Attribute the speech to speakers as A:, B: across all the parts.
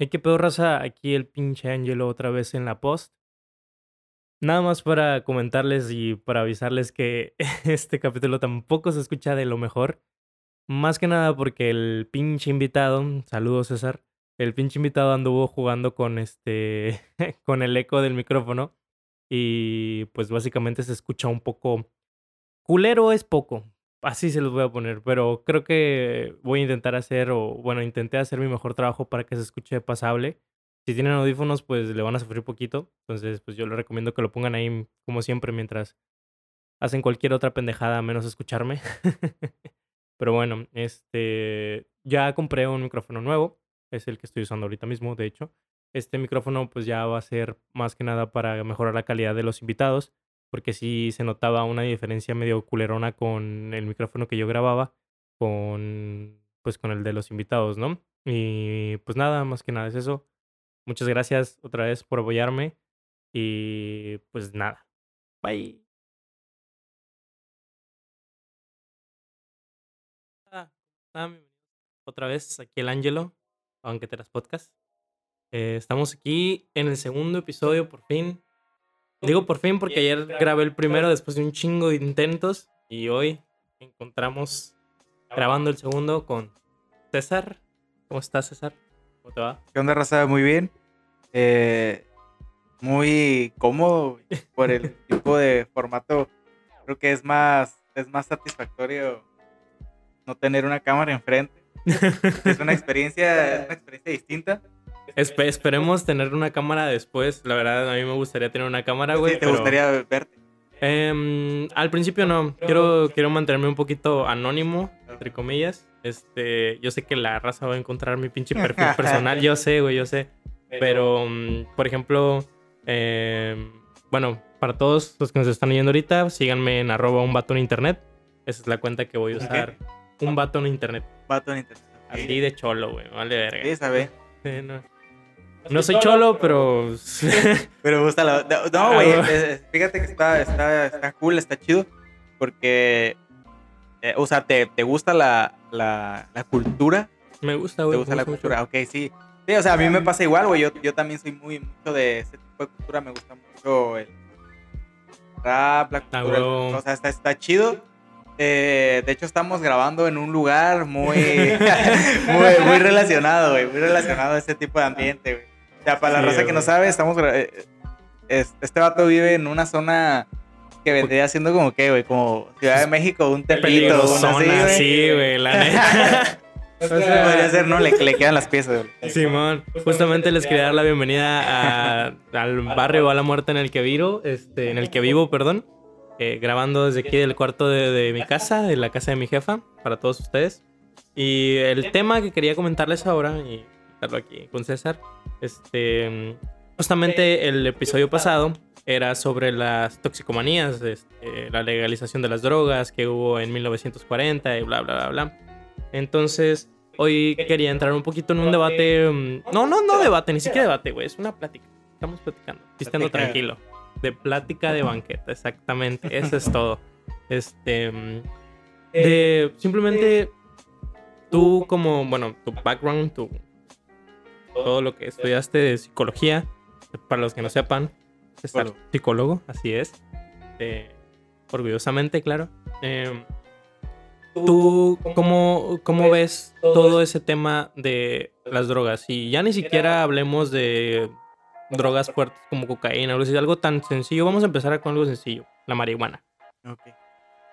A: Hey, qué pedo, raza. Aquí el pinche Angelo otra vez en la post. Nada más para comentarles y para avisarles que este capítulo tampoco se escucha de lo mejor. Más que nada porque el pinche invitado, saludos César, el pinche invitado anduvo jugando con este, con el eco del micrófono y pues básicamente se escucha un poco culero es poco, así se los voy a poner, pero creo que voy a intentar hacer, o bueno, intenté hacer mi mejor trabajo para que se escuche pasable. Si tienen audífonos, pues le van a sufrir poquito. Entonces, pues yo les recomiendo que lo pongan ahí, como siempre, mientras hacen cualquier otra pendejada, menos escucharme. pero bueno, este, ya compré un micrófono nuevo. Es el que estoy usando ahorita mismo, de hecho. Este micrófono, pues ya va a ser más que nada para mejorar la calidad de los invitados porque sí se notaba una diferencia medio culerona con el micrófono que yo grababa, con pues con el de los invitados, ¿no? Y pues nada, más que nada es eso. Muchas gracias otra vez por apoyarme y pues nada. Bye. Ah, otra vez aquí el Ángelo, aunque te las podcast. Eh, estamos aquí en el segundo episodio por fin Digo por fin porque ayer grabé el primero después de un chingo de intentos y hoy encontramos grabando el segundo con César. ¿Cómo estás, César? ¿Cómo te va?
B: ¿Qué onda, raza? Muy bien. Eh, muy cómodo por el tipo de formato. Creo que es más, es más satisfactorio no tener una cámara enfrente. es una experiencia, una experiencia distinta
A: esperemos tener una cámara después. La verdad, a mí me gustaría tener una cámara, güey.
B: ¿Te gustaría verte?
A: Em, al principio no. Quiero, quiero mantenerme un poquito anónimo, entre comillas. Este, yo sé que la raza va a encontrar mi pinche perfil personal. Yo sé, güey, yo sé. Pero, mm, por ejemplo, em, bueno, para todos los que nos están yendo ahorita, síganme en arroba un vato en internet. Esa es la cuenta que voy a usar. Un vato en internet.
B: Vato en internet.
A: Así de cholo, güey. Vale verga.
B: Sí, sabe.
A: Sí, no. No soy cholo, pero.
B: pero me gusta la. No, güey. fíjate que está, está, está cool, está chido. Porque. Eh, o sea, ¿te, te gusta la, la, la, cultura?
A: Me gusta, güey.
B: ¿Te gusta la cultura? Ok, sí. Sí, o sea, a mí me pasa igual, güey. Yo, yo también soy muy mucho de ese tipo de cultura. Me gusta mucho el rap, la cultura. o sea, está, está chido. Eh, de hecho, estamos grabando en un lugar muy, muy, muy relacionado, güey. Muy relacionado a ese tipo de ambiente, güey. O sea, para la raza que no sabe, estamos. Eh, este vato vive en una zona que vendría siendo como que, güey, como Ciudad de México, un tempito,
A: zona, sí, güey, la neta.
B: podría ser, ¿no? Le, le, quedan las piezas,
A: güey. Simón, justamente les quería dar la bienvenida al barrio a la muerte en el que vivo, este, en el que vivo, perdón. Eh, grabando desde aquí del cuarto de, de, mi casa, de la casa de mi jefa, para todos ustedes. Y el tema que quería comentarles ahora, y aquí con César. Este, justamente el episodio pasado era sobre las toxicomanías, este, la legalización de las drogas que hubo en 1940 y bla, bla, bla, bla. Entonces, hoy quería entrar un poquito en un debate. Mm, no, no, no debate, ni siquiera debate, güey. Es una plática. Estamos platicando, estando tranquilo. De plática de banqueta, exactamente. Eso es todo. Este. Mm, de simplemente tú, como, bueno, tu background, tu todo lo que estudiaste de psicología, para los que no sepan, es psicólogo, así es. Eh, orgullosamente, claro. Em, ¿Tú cómo, cómo ves todo ese tema de las drogas? Y ya ni siquiera hablemos de drogas fuertes como cocaína, o algo tan sencillo. Vamos a empezar con algo sencillo, la marihuana.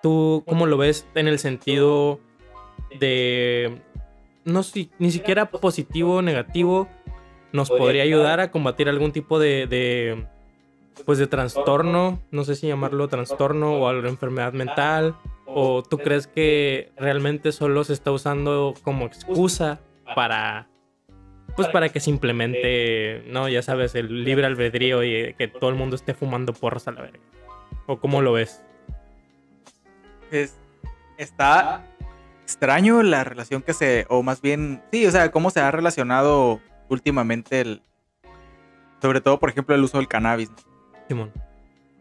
A: ¿Tú cómo lo ves en el sentido de no si, ni siquiera positivo o negativo, nos podría ayudar a combatir algún tipo de, pues de trastorno, no sé si llamarlo trastorno o alguna enfermedad mental, o tú crees que realmente solo se está usando como excusa para pues para que simplemente, no, ya sabes, el libre albedrío y que todo el mundo esté fumando porros a la verga. ¿O cómo lo ves?
B: Es, está extraño la relación que se, o más bien, sí, o sea, cómo se ha relacionado últimamente el, sobre todo, por ejemplo, el uso del cannabis.
A: Simón.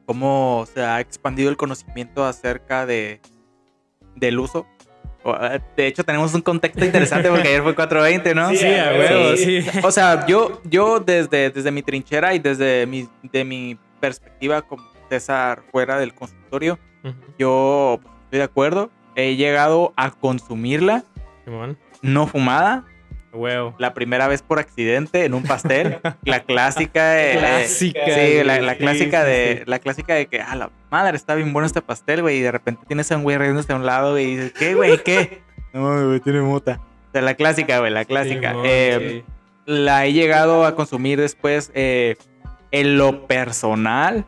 B: Cómo se ha expandido el conocimiento acerca de, del uso. De hecho, tenemos un contexto interesante porque ayer fue 4.20, ¿no?
A: Sí, a huevo, sí.
B: O sea, yo, yo desde, desde mi trinchera y desde mi, de mi perspectiva como César fuera del consultorio, yo estoy de acuerdo. He llegado a consumirla. No fumada, la primera vez por accidente en un pastel. la clásica.
A: Clásica.
B: sí, la, clásica de. La clásica de que, ah, la madre, está bien bueno este pastel, güey. Y de repente tienes a un güey riéndose a un lado, güey. Y dices, ¿qué, güey? ¿Qué? No, güey, tiene mota. O sea, la clásica, güey, la clásica. Eh, la he llegado a consumir después eh, en lo personal.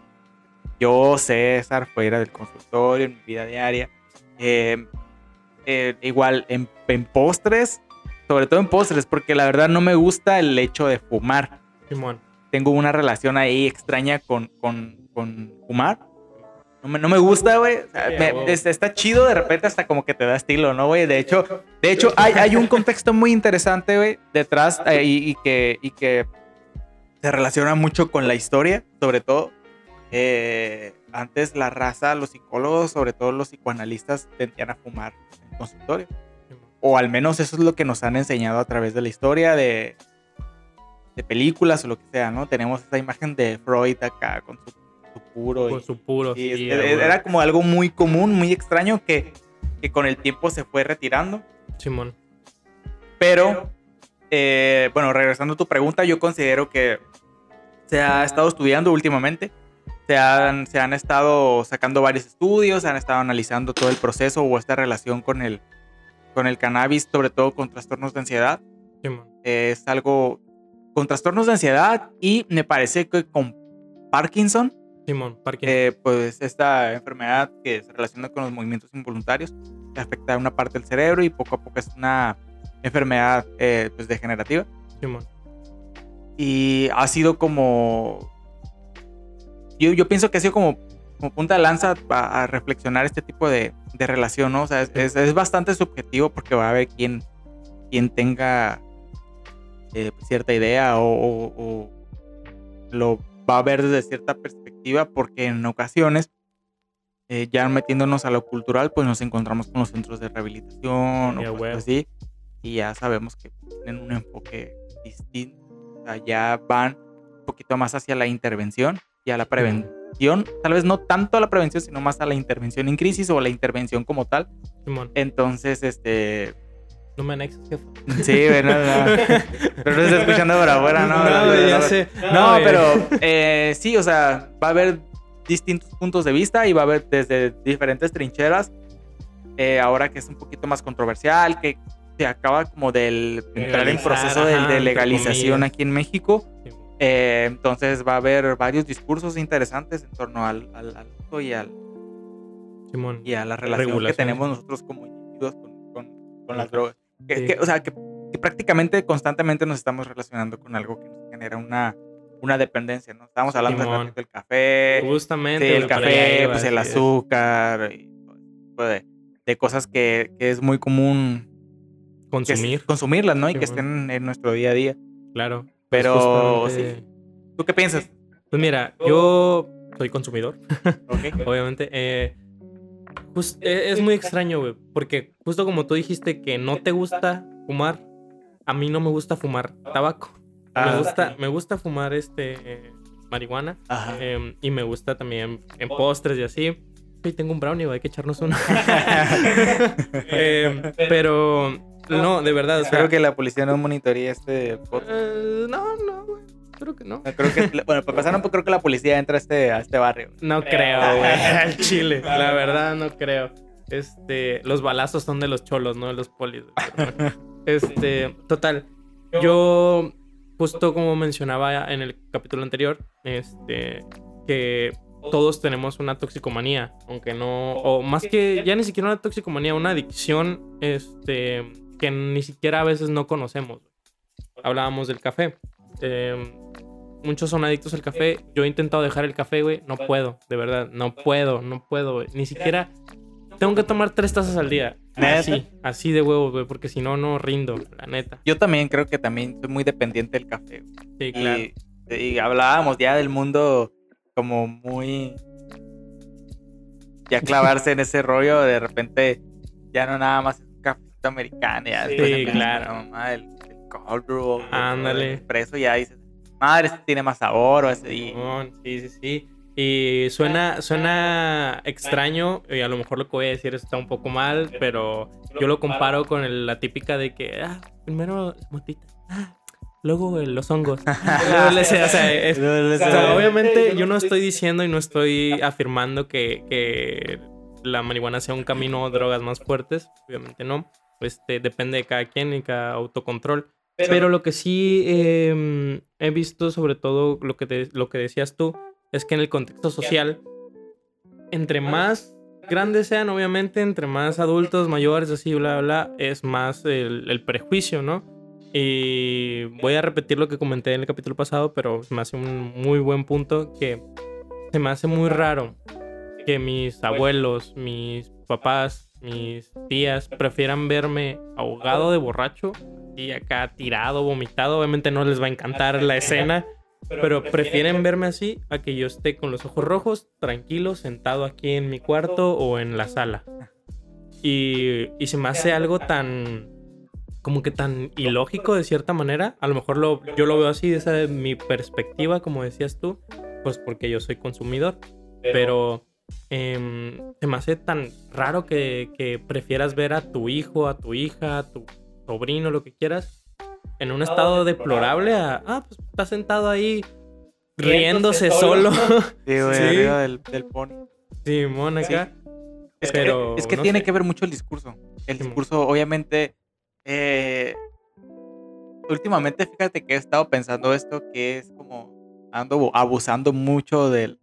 B: Yo, César, fuera del consultorio, en mi vida diaria. Igual en, en postres, sobre todo en postres, porque la verdad no me gusta el hecho de fumar.
A: Simón.
B: Tengo una relación ahí extraña con, con, con fumar. No me, no me gusta, güey. está chido de repente hasta como que te da estilo, ¿no, güey? De hecho, de hecho hay, hay un contexto muy interesante, güey, detrás eh, y, que, y que se relaciona mucho con la historia, sobre todo. Eh, antes la raza, los psicólogos, sobre todo los psicoanalistas, tendían a fumar en consultorio o al menos eso es lo que nos han enseñado a través de la historia de, de películas o lo que sea, ¿no? Tenemos esa imagen de Freud acá con su, puro.
A: Con su puro,
B: sí. era como algo muy común, muy extraño que, que con el tiempo se fue retirando.
A: Simón.
B: Pero, eh, bueno, regresando a tu pregunta, yo considero que se ha estado estudiando últimamente. Se han, se han estado sacando varios estudios, se han estado analizando todo el proceso o esta relación con el, con el cannabis, sobre todo con trastornos de ansiedad. es algo con trastornos de ansiedad y me parece que con Parkinson.
A: Simón, Parkinson.
B: Eh, pues esta enfermedad que se relaciona con los movimientos involuntarios, que afecta a una parte del cerebro y poco a poco es una enfermedad eh, pues degenerativa.
A: Simón.
B: Y ha sido como... Yo, yo pienso que ha sido como como punta de lanza a, reflexionar este tipo de, de relación, ¿no? O sea, es, es, bastante subjetivo porque va a haber quien, quien tenga eh, cierta idea o, lo va a ver desde cierta perspectiva porque en ocasiones, eh, ya metiéndonos a lo cultural, pues nos encontramos con los centros de rehabilitación o así y ya sabemos que tienen un enfoque distinto, o sea, ya van un poquito más hacia la intervención y a la prevención tal vez no tanto a la prevención, sino más a la intervención en crisis o a la intervención como tal. Entonces, este...
A: No me anexas, jefe.
B: Sí, bueno, no. pero no está escuchando por afuera, ¿no?
A: No, ya sé.
B: No, pero eh, sí, o sea, va a haber distintos puntos de vista y va a haber desde diferentes trincheras. Eh, ahora que es un poquito más controversial, que se acaba como del entrar en proceso de, legalización aquí en México. Eh, entonces va a haber varios discursos interesantes en torno al, al, uso y al
A: Simón,
B: y a la relación que tenemos nosotros como individuos con, con, las drogas. Que, o sea, que, prácticamente constantemente nos estamos relacionando con algo que nos genera una, una dependencia, ¿no? Estamos hablando del café.
A: Justamente.
B: el café, pues el azúcar, y de, de, cosas que, que, es muy común
A: consumir.
B: consumirlas, ¿no? Y que estén en nuestro día a día.
A: Claro.
B: Pues Pero, ¿tú qué piensas?
A: Pues mira, yo soy consumidor, obviamente. Eh, e, es muy extraño, güey, porque justo como tú dijiste que no te gusta fumar, a mí no me gusta fumar tabaco. me, ah, gusta, me gusta fumar este marihuana em, y me gusta también en postres y así. Sí, tengo un brownie, hay que echarnos uno. Em, pero no, de verdad.
B: Espero que la policía no monitoría este podcast.
A: Eh, no, no, güey. Creo que no.
B: Creo que, bueno, para pasar un poco, creo que la policía entra a este, a este barrio.
A: No creo, güey. Al Chile. La verdad, no creo. Este, los balazos son de los cholos, no de los polis. Este, total. Yo, justo como mencionaba en el capítulo anterior, este, que todos tenemos una toxicomanía, aunque no, o más que ya ni siquiera una toxicomanía, una adicción, este, que ni siquiera a veces no conocemos. Hablábamos del café. Em, muchos son adictos al café. Yo he intentado dejar el café, güey. No puedo, de verdad. No puedo, no puedo, Ni siquiera tengo que tomar tres tazas al día. Así, así de huevo, güey, porque si no, no rindo, la neta.
B: Yo también creo que también soy muy dependiente del café.
A: Sí, claro.
B: Y, hablábamos ya del mundo como muy... Ya clavarse en ese rollo, de repente ya no nada más cafecito americano. Ya,
A: sí, claro.
B: el, cold brew.
A: Ándale.
B: El expreso ya dices, madre, este tiene más sabor o ese día.
A: Sí, sí, sí. Y suena, suena extraño, y a lo mejor lo que voy a decir está un poco mal, pero yo lo comparo con la típica de que, ah, primero la motita, ah, luego los hongos. obviamente yo no estoy diciendo y no estoy afirmando que, que, la marihuana sea un camino a drogas más fuertes, obviamente no. Este, depende de cada quien y cada autocontrol. Pero, lo que sí em, he visto, sobre todo lo que, lo que decías tú, es que en el contexto social, entre más grandes sean, obviamente, entre más adultos, mayores, así, bla, bla, es más el, prejuicio, ¿no? Y voy a repetir lo que comenté en el capítulo pasado, pero me hace un muy buen punto que se me hace muy raro que mis abuelos, mis papás, mis tías prefieran verme ahogado de borracho y acá tirado, vomitado. Obviamente no les va a encantar la escena, pero prefieren verme así a que yo esté con los ojos rojos, tranquilo, sentado aquí en mi cuarto o en la sala. Y, y se me hace algo tan como que tan ilógico de cierta manera. A lo mejor lo, yo lo veo así, desde mi perspectiva, como decías tú, pues porque yo soy consumidor. Pero em, se me hace tan raro que, que, prefieras ver a tu hijo, a tu hija, a tu sobrino, lo que quieras, en un estado deplorable a, ah, pues está sentado ahí riéndose solo.
B: Sí, güey, arriba del, del pony.
A: Sí, acá.
B: Es, Pero, que, es que tiene que ver mucho el discurso. El discurso, obviamente, eh, últimamente, fíjate que he estado pensando esto, que es como ando abusando mucho del,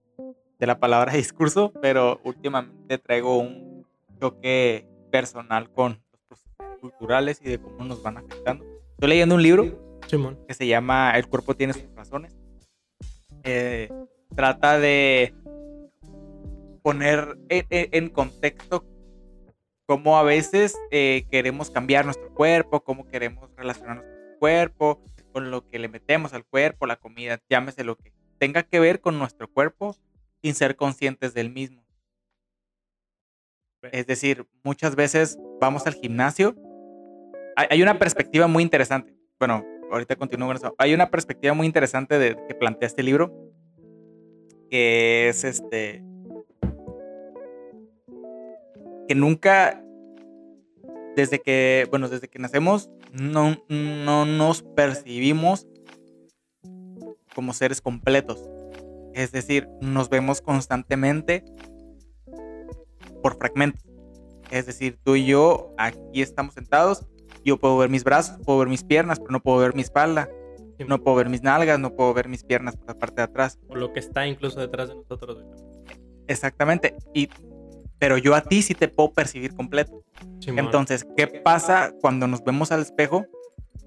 B: de la palabra discurso, pero últimamente traigo un choque personal con los procesos culturales y de cómo nos van afectando. Estoy leyendo un libro que se llama El cuerpo tiene sus razones. Eh, trata de poner en, contexto cómo a veces eh, queremos cambiar nuestro cuerpo, cómo queremos relacionar nuestro cuerpo con lo que le metemos al cuerpo, la comida, llámese lo que tenga que ver con nuestro cuerpo sin ser conscientes del mismo. Es decir, muchas veces vamos al gimnasio hay una perspectiva muy interesante. Bueno, ahorita continúo con eso. Hay una perspectiva muy interesante de, que plantea este libro, que es este, que nunca, desde que, bueno, desde que nacemos, no, no nos percibimos como seres completos. Es decir, nos vemos constantemente por fragmentos. Es decir, tú y yo aquí estamos sentados yo puedo ver mis brazos, puedo ver mis piernas, pero no puedo ver mi espalda. No puedo ver mis nalgas, no puedo ver mis piernas por la parte de atrás.
A: O lo que está incluso detrás de nosotros.
B: Exactamente. Y, pero yo a ti sí te puedo percibir completo. Entonces, ¿qué pasa cuando nos vemos al espejo?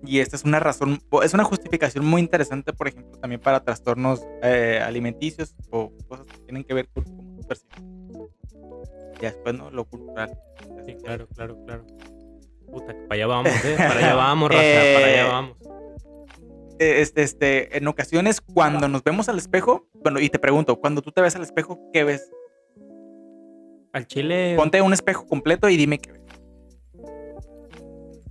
B: Y esta es una razón, es una justificación muy interesante, por ejemplo, también para trastornos eh, alimenticios o cosas que tienen que ver con cómo percibimos. Y después, ¿no? Lo cultural.
A: Sí, claro, claro, claro. Puta, para allá vamos, ¿eh? Para allá vamos, para allá eh, vamos.
B: Este, este, en ocasiones, cuando nos vemos al espejo, bueno, y te pregunto, cuando tú te ves al espejo, ¿qué ves?
A: Al chile.
B: Ponte un espejo completo y dime qué ves.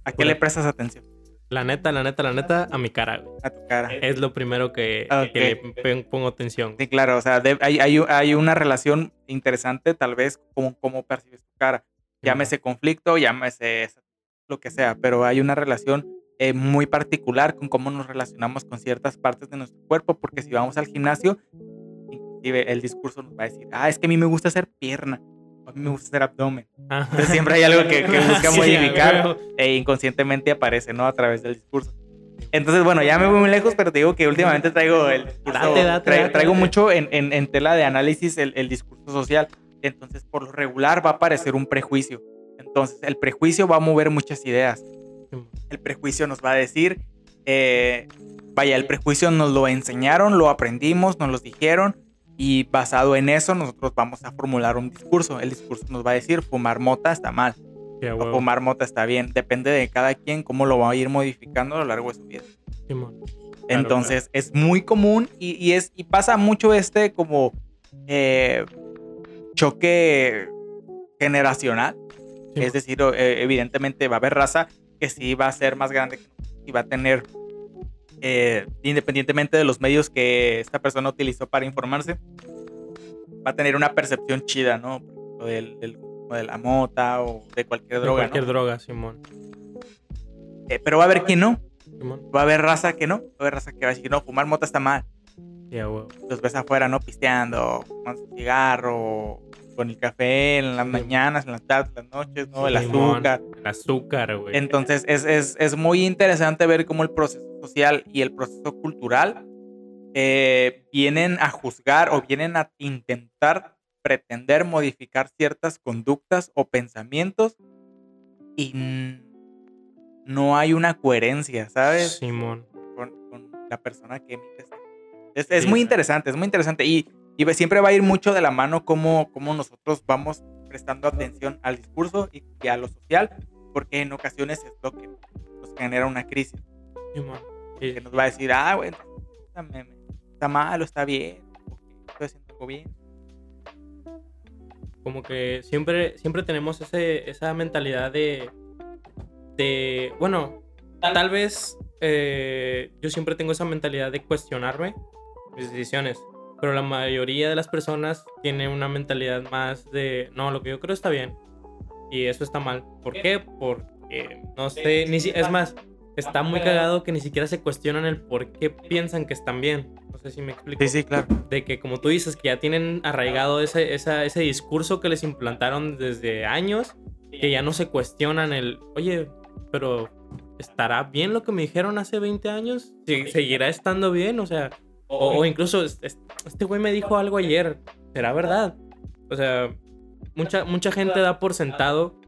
B: ¿A qué le prestas atención?
A: La neta, la neta, la neta, a mi cara,
B: A tu cara.
A: Es lo primero que, le pongo atención.
B: Sí, claro, o sea, hay, hay, una relación interesante, tal vez, con cómo percibes tu cara. Llámese conflicto, llámese lo que sea, pero hay una relación eh, muy particular con cómo nos relacionamos con ciertas partes de nuestro cuerpo, porque si vamos al gimnasio, inclusive el discurso nos va a decir, ah, es que a mí me gusta hacer pierna, a mí me gusta hacer abdomen. Entonces siempre hay algo que, busca modificar e inconscientemente aparece, ¿no? A través del discurso. Entonces, bueno, ya me voy muy lejos, pero te digo que últimamente traigo el traigo, mucho en, en, tela de análisis el, el discurso social. Entonces, por lo regular va a aparecer un prejuicio entonces, el prejuicio va a mover muchas ideas. El prejuicio nos va a decir, eh, vaya, el prejuicio nos lo enseñaron, lo aprendimos, nos lo dijeron y basado en eso nosotros vamos a formular un discurso. El discurso nos va a decir, fumar mota está mal. o fumar mota está bien. Depende de cada quien cómo lo va a ir modificando a lo largo de su vida. Entonces es muy común y, es, y pasa mucho este como eh, choque generacional es decir, eh, evidentemente va a haber raza que sí va a ser más grande y va a tener, eh, independientemente de los medios que esta persona utilizó para informarse, va a tener una percepción chida, ¿no? Del, de la mota o de cualquier droga.
A: De cualquier droga, Simón.
B: Eh, pero va a haber quien no. Va a haber raza que no. Va a haber raza que va a decir, no, fumar mota está mal. Los ves afuera, ¿no? Pisteando, fumando cigarro, con el café en las mañanas, en las tardes, en las noches, ¿no? el azúcar.
A: El azúcar, güey.
B: Entonces es, es, es, muy interesante ver cómo el proceso social y el proceso cultural eh, vienen a juzgar o vienen a intentar pretender modificar ciertas conductas o pensamientos y no hay una coherencia, ¿sabes?
A: Simón.
B: Con, la persona que emite. Es, es muy interesante, es muy interesante. Y, y, siempre va a ir mucho de la mano cómo, cómo nosotros vamos prestando atención al discurso y, a lo social, porque en ocasiones es lo que nos genera una crisis. Que nos va a decir, ah, bueno, está mal o está bien, estoy haciendo algo bien.
A: Como que siempre, siempre tenemos ese, esa mentalidad de, de, bueno, tal vez eh, yo siempre tengo esa mentalidad de cuestionarme mis decisiones, pero la mayoría de las personas tienen una mentalidad más de, no, lo que yo creo está bien y eso está mal. ¿Por qué? Porque, no sé, ni si, es más, está muy cagado que ni siquiera se cuestionan el por qué piensan que están bien. No sé si me explico.
B: Sí, sí, claro.
A: De que, como tú dices, que ya tienen arraigado ese, ese discurso que les implantaron desde años, que ya no se cuestionan el, oye, pero ¿estará bien lo que me dijeron hace 20 años? ¿Seguirá estando bien? O sea, o, incluso este güey me dijo algo ayer, ¿será verdad? O sea, mucha, mucha gente da por sentado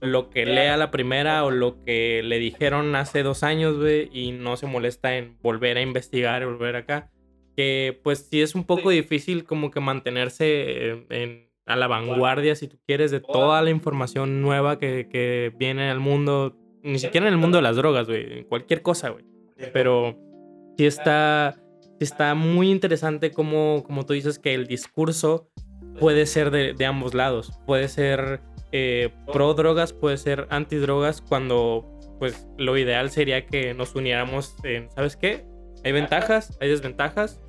A: lo que lea la primera o lo que le dijeron hace dos años, güey, y no se molesta en volver a investigar y volver acá. Que pues sí es un poco difícil como que mantenerse en, a la vanguardia, si tú quieres, de toda la información nueva que, que viene al mundo ni siquiera en el mundo de las drogas, güey. Cualquier cosa, güey. Pero sí está, está muy interesante como, como tú dices que el discurso puede ser de, ambos lados. Puede ser eh, pro drogas, puede ser anti drogas, cuando pues lo ideal sería que nos uniéramos en, ¿sabes qué? Hay ventajas, hay desventajas.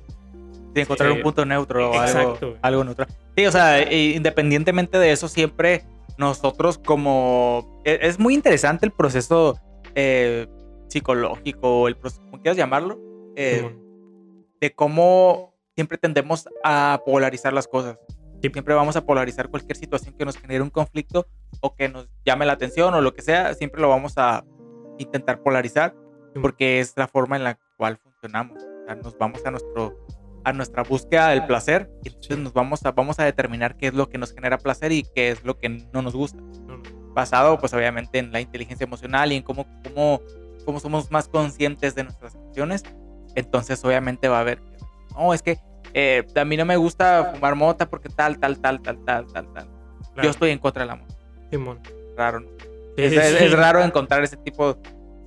B: De encontrar un punto neutro o algo, algo neutral. Sí, o sea, independientemente de eso, siempre nosotros como... E, es muy interesante el proceso eh, psicológico, el proceso, como quieras llamarlo, eh, de cómo siempre tendemos a polarizar las cosas. Siempre vamos a polarizar cualquier situación que nos genere un conflicto o que nos llame la atención o lo que sea, siempre lo vamos a intentar polarizar porque es la forma en la cual funcionamos. O sea, nos vamos a nuestro a nuestra búsqueda del placer y entonces nos vamos a, vamos a determinar qué es lo que nos genera placer y qué es lo que no nos gusta. Basado pues obviamente en la inteligencia emocional y en cómo, cómo, cómo somos más conscientes de nuestras acciones, entonces obviamente va a haber, no, es que eh, a mí no me gusta fumar mota porque tal, tal, tal, tal, tal, tal, tal. Yo estoy en contra de la mota.
A: Simón.
B: Raro, ¿no? es, raro encontrar ese tipo,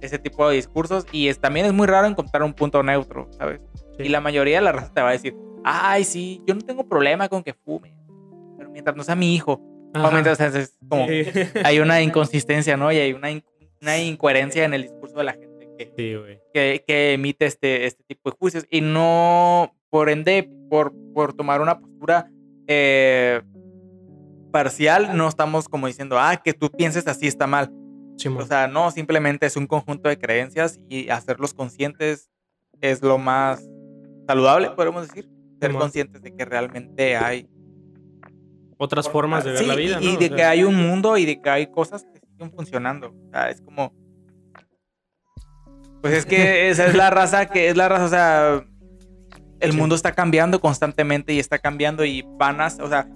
B: ese tipo de discursos y es, también es muy raro encontrar un punto neutro, ¿sabes? Y la mayoría de la raza te va a decir, ay, sí, yo no tengo problema con que fume, pero mientras no sea mi hijo. mientras es como, hay una inconsistencia, ¿no? Y hay una, una incoherencia en el discurso de la gente que, que, emite este, este tipo de juicios. Y no, por ende, por, por tomar una postura eh, parcial, no estamos como diciendo, ah, que tú pienses así está mal. o sea, no, simplemente es un conjunto de creencias y hacerlos conscientes es lo más saludable, podemos decir. Ser conscientes de que realmente hay
A: otras formas de ver la vida.
B: Y, de que hay un mundo y de que hay cosas que siguen funcionando. O sea, es como. Pues es que esa es la raza que es la raza, o sea, el mundo está cambiando constantemente y está cambiando y van a, o sea,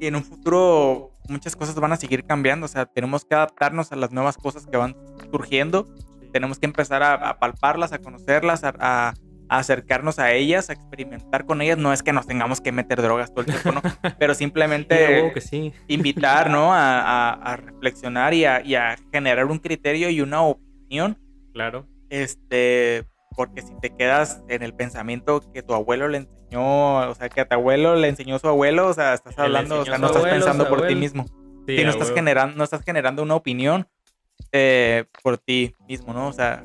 B: y en un futuro muchas cosas van a seguir cambiando, o sea, tenemos que adaptarnos a las nuevas cosas que van surgiendo, tenemos que empezar a, palparlas, a conocerlas, a acercarnos a ellas, a experimentar con ellas. No es que nos tengamos que meter drogas todo el tiempo, ¿no? Pero simplemente invitar, ¿no? A, reflexionar y a, generar un criterio y una opinión.
A: Claro.
B: Este, porque si te quedas en el pensamiento que tu abuelo le enseñó, o sea, que a tu abuelo le enseñó su abuelo, o sea, estás hablando, o sea, no estás pensando por ti mismo. si no estás, generando, no estás generando una opinión eh, por ti mismo, ¿no? O sea,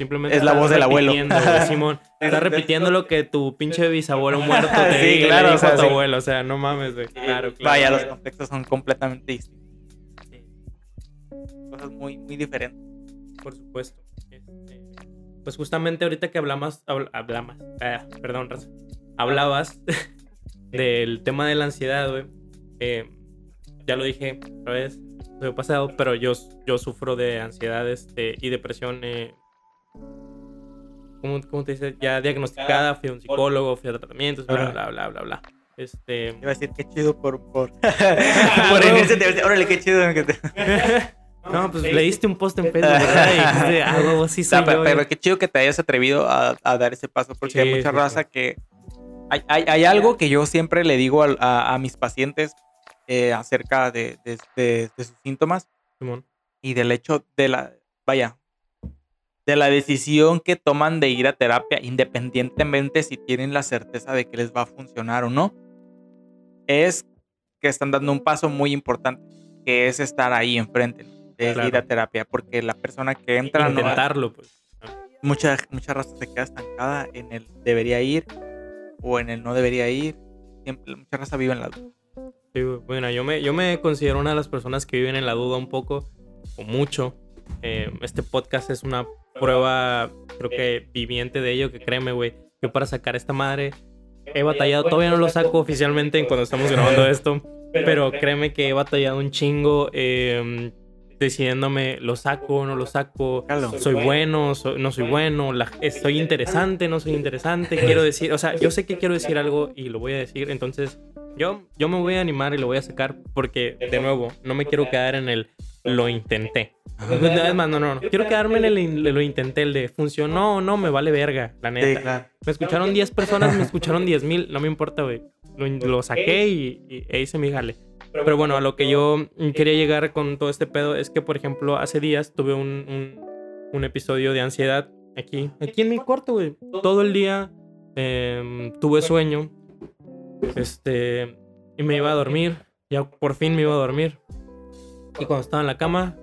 A: Simplemente es la voz del abuelo. Simón. Estás repitiendo lo que tu pinche bisabuelo muerto te sí, claro, o sea, tu abuelo. O sea, no mames, güey. Claro, claro.
B: Vaya, los contextos son completamente distintos. Cosas muy, muy diferentes.
A: Por supuesto. Este, pues justamente ahorita que hablamos, hablamos, ah, perdón, hablabas del tema de la ansiedad, güey. Eh, ya lo dije otra vez, he pasado, pero yo, yo sufro de ansiedad este, y depresión eh, ¿cómo, te dice? Ya diagnosticada, fui a un psicólogo, fui a tratamientos, bla, bla, bla, bla, bla. Este...
B: Iba a decir, qué chido por... por, por en ese te órale, qué chido.
A: No, pues leíste un post en Facebook, ¿verdad? Y ah, sí soy
B: pero, pero, qué chido que te hayas atrevido a, a dar ese paso, porque hay mucha raza que... Hay, hay, hay, algo que yo siempre le digo a, a, mis pacientes eh, acerca de, de, de, sus síntomas Simón. y del hecho de la... Vaya, de la decisión que toman de ir a terapia, independientemente si tienen la certeza de que les va a funcionar o no, es que están dando un paso muy importante, que es estar ahí enfrente, de ir a terapia, porque la persona que entra...
A: Intentarlo, pues.
B: Mucha, mucha raza se queda estancada en el debería ir o en el no debería ir. Siempre, mucha raza vive en la duda.
A: Sí, bueno, yo me, yo me considero una de las personas que viven en la duda un poco o mucho. Eh, este podcast es una prueba, creo que viviente de ello, que créeme, güey, yo para sacar esta madre he batallado, todavía no lo saco oficialmente cuando estamos grabando esto, pero créeme que he batallado un chingo eh, decidiéndome, lo saco, no lo saco, soy bueno, no soy bueno, la, soy interesante, no soy interesante, quiero decir, o sea, yo sé que quiero decir algo y lo voy a decir, entonces yo, yo me voy a animar y lo voy a sacar porque, de nuevo, no me quiero quedar en el lo intenté. Además, no, no, no. Quiero quedarme en el lo intenté, el de funcionó o no, me vale verga, la neta. Me escucharon 10 personas, me escucharon 10 mil, no me importa, güey. Lo, saqué y, e hice mi jale. Pero bueno, a lo que yo quería llegar con todo este pedo es que, por ejemplo, hace días tuve un, un, episodio de ansiedad aquí, aquí en mi cuarto, güey. Todo el día em, tuve sueño. Este, y me iba a dormir. Ya por fin me iba a dormir. Y cuando estaba en la cama,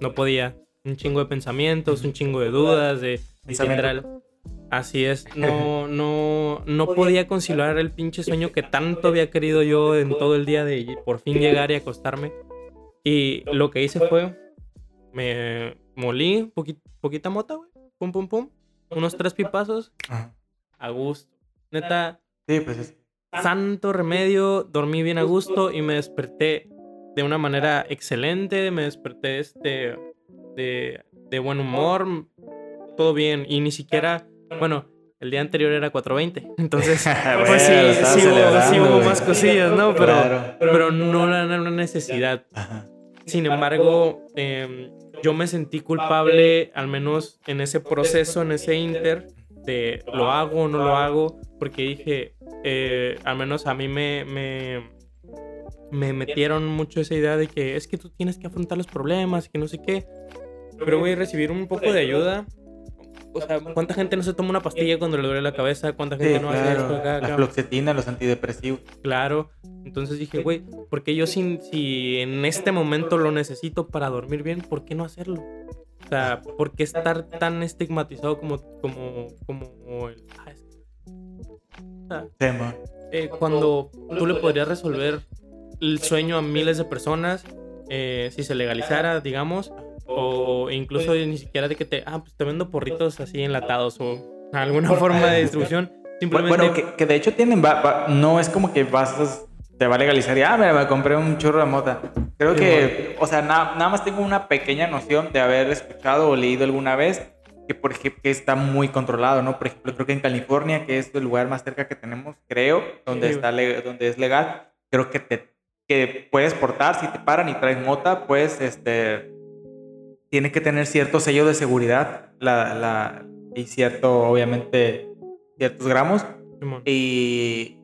A: no podía. Un chingo de pensamientos, un chingo de dudas, de, general. Así es, no, no, no podía conciliar el pinche sueño que tanto había querido yo en todo el día de por fin llegar y acostarme. Y lo que hice fue, me molí poquita mota, güey, pum, pum, pum, unos tres pipazos, a gusto. Neta,
B: sí, pues es...
A: santo remedio, dormí bien a gusto y me desperté de una manera excelente, me desperté este, de, de buen humor, todo bien, y ni siquiera, bueno, el día anterior era 4.20, entonces, pues sí, sí, hubo, más cosillas, ¿no? Pero, pero no era una necesidad. Sin embargo, em, yo me sentí culpable, al menos en ese proceso, en ese inter, de lo hago o no lo hago, porque dije, eh, al menos a mí me, me me metieron mucho esa idea de que es que tú tienes que afrontar los problemas que no sé qué. Pero voy a recibir un poco de ayuda. O sea, ¿cuánta gente no se toma una pastilla cuando le duele la cabeza? ¿Cuánta gente no hace esto acá,
B: La fluoxetina, los antidepresivos.
A: Claro. Entonces dije, güey, porque yo si, si en este momento lo necesito para dormir bien, ¿por qué no hacerlo? O sea, ¿por qué estar tan estigmatizado como, como, como el...
B: Tema.
A: Eh, cuando tú le podrías resolver el sueño a miles de personas eh, si se legalizara, digamos, o incluso ni siquiera de que te, ah, pues te vendo porritos así enlatados o alguna forma de distribución.
B: Simplemente... Bueno, que, de hecho tienen, no es como que vas, te va a legalizar y, ah, mira, me compré un churro de mota. Creo que, o sea, nada más tengo una pequeña noción de haber escuchado o leído alguna vez que, por ejemplo, que está muy controlado, ¿no? Por ejemplo, creo que en California, que es el lugar más cerca que tenemos, creo, donde, está, donde es legal, creo que te que puedes portar, si te paran y traes mota, pues este, tiene que tener cierto sello de seguridad la, la, y cierto, obviamente, ciertos gramos. Y,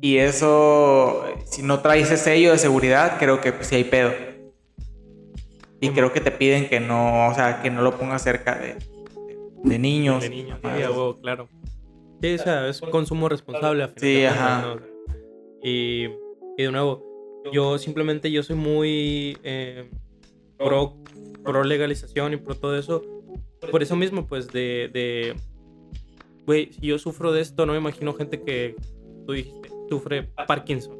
B: y eso, si no traes ese sello de seguridad, creo que pues, sí hay pedo. Y creo que te piden que no, o sea, que no lo pongas cerca de, de, niños.
A: De niños, claro. Sí, o sea, es consumo responsable.
B: Sí, ajá.
A: Y y de nuevo, Yo simplemente yo soy muy eh, pro, pro legalización y pro todo eso. Por eso mismo, pues, de, de güey, si yo sufro de esto, no me imagino gente que, tú dijiste, sufre Parkinson.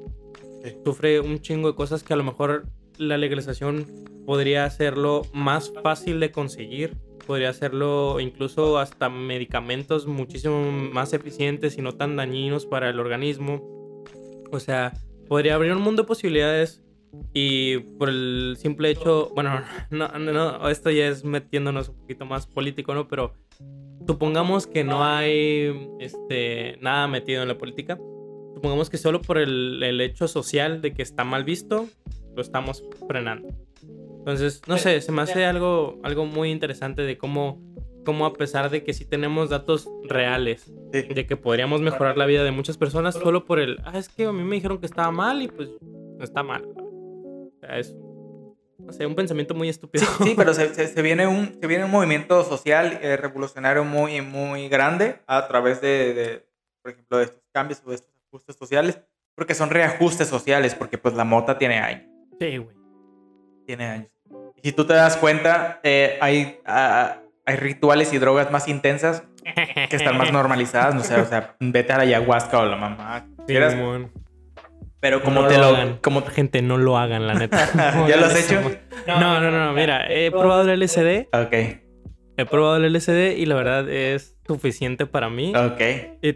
A: Sufre un chingo de cosas que a lo mejor la legalización podría hacerlo más fácil de conseguir. Podría hacerlo incluso hasta medicamentos muchísimo más eficientes y no tan dañinos para el organismo. O sea, podría abrir un mundo de posibilidades y por el simple hecho, bueno, no, no, esto ya es metiéndonos un poquito más político, ¿no? Pero supongamos que no hay este, nada metido en la política. Supongamos que solo por el, el hecho social de que está mal visto, lo estamos frenando. Entonces, no sé, se me hace algo, algo muy interesante de cómo, cómo a pesar de que sí tenemos datos reales, de que podríamos mejorar la vida de muchas personas solo por el, ah, es que a mí me dijeron que estaba mal y pues no está mal. O sea, es, no sé, un pensamiento muy estúpido.
B: Sí, pero se, se, viene un, se viene un movimiento social eh, revolucionario muy, muy grande a través de, de, por ejemplo, de estos cambios o de estos ajustes sociales, porque son reajustes sociales, porque pues la mota tiene años.
A: Sí, güey.
B: Tiene años. Y si tú te das cuenta, eh, hay, ah, hay rituales y drogas más intensas que están más normalizadas. No sé, o sea, vete a la ayahuasca o la mamá.
A: Sí,
B: pero como te lo,
A: hagan. como gente no lo hagan, la neta.
B: ¿Ya lo has hecho?
A: No, no, no, mira, he probado el LSD.
B: Ok.
A: He probado el LSD y la verdad es suficiente para mí.
B: Ok.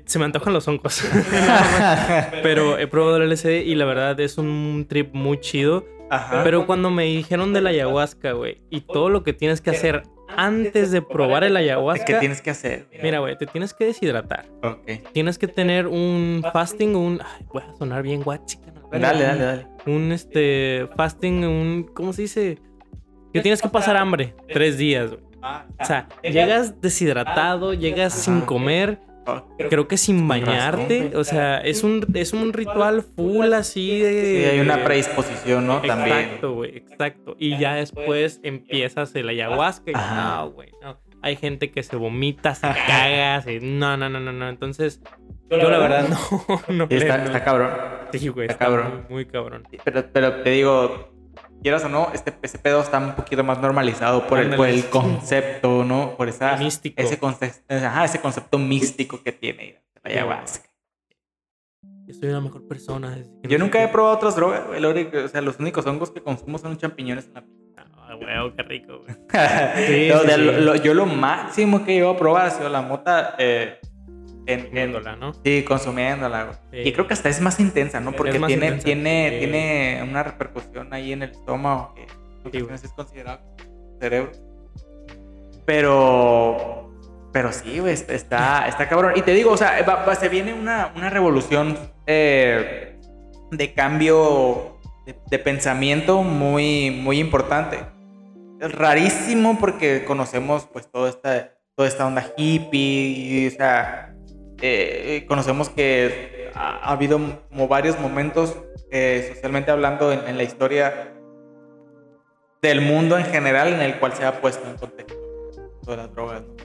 A: se me antojan los hongos. Pero he probado el LSD y la verdad es un trip muy chido. Ajá. Pero cuando me dijeron de la ayahuasca, güey, y todo lo que tienes que hacer antes de probar el ayahuasca.
B: ¿Qué tienes que hacer?
A: Mira, güey, te tienes que deshidratar.
B: Ok.
A: Tienes que tener un fasting, un. Ay, voy a sonar bien guachica.
B: Dale, dale, dale.
A: Un este fasting, un. ¿Cómo se dice? Que tienes que pasar hambre. Tres días, güey. O sea, llegas deshidratado, llegas sin comer, creo que sin bañarte. O sea, es un, es un ritual full así de.
B: Sí, hay una predisposición, ¿no? También.
A: Exacto, güey, exacto. Y ya después empiezas el ayahuasca y no, güey, no. Hay gente que se vomita, se caga, se... no, no, no, no, no. Entonces, yo la verdad no. no
B: está, está cabrón.
A: Sí, güey, está, cabrón. Muy, muy cabrón.
B: Pero, pero te digo, quieras o no, este, ese pedo está un poquito más normalizado por el, por el concepto, ¿no? Por esa,
A: místico.
B: Ese, concepto, ajá, ese concepto místico que tiene la ayahuasca.
A: Yo soy una mejor persona.
B: Yo nunca he probado otras drogas, güey. O sea, los únicos hongos que consumo son champiñones en la
A: Ah, güey, qué rico, güey.
B: sí, no, sí, sí. Lo, yo lo máximo que he a probar ha sido la mota eh,
A: consumiéndola, ¿no?
B: Sí, consumiéndola. Sí. Y creo que hasta es más intensa, ¿no? Porque tiene, intensa. tiene, sí. tiene una repercusión ahí en el estómago que sí, es considerado cerebro. Pero, pero sí, güey, está, está cabrón. Y te digo, o sea, va, va, se viene una, una revolución eh, de cambio de, de, pensamiento muy, muy importante. Es rarísimo porque conocemos pues toda esta, toda esta onda hippie, y, o sea, eh, conocemos que ha, ha, habido como varios momentos, eh, socialmente hablando, en, en, la historia del mundo en general en el cual se ha puesto en contexto de las drogas. ¿no?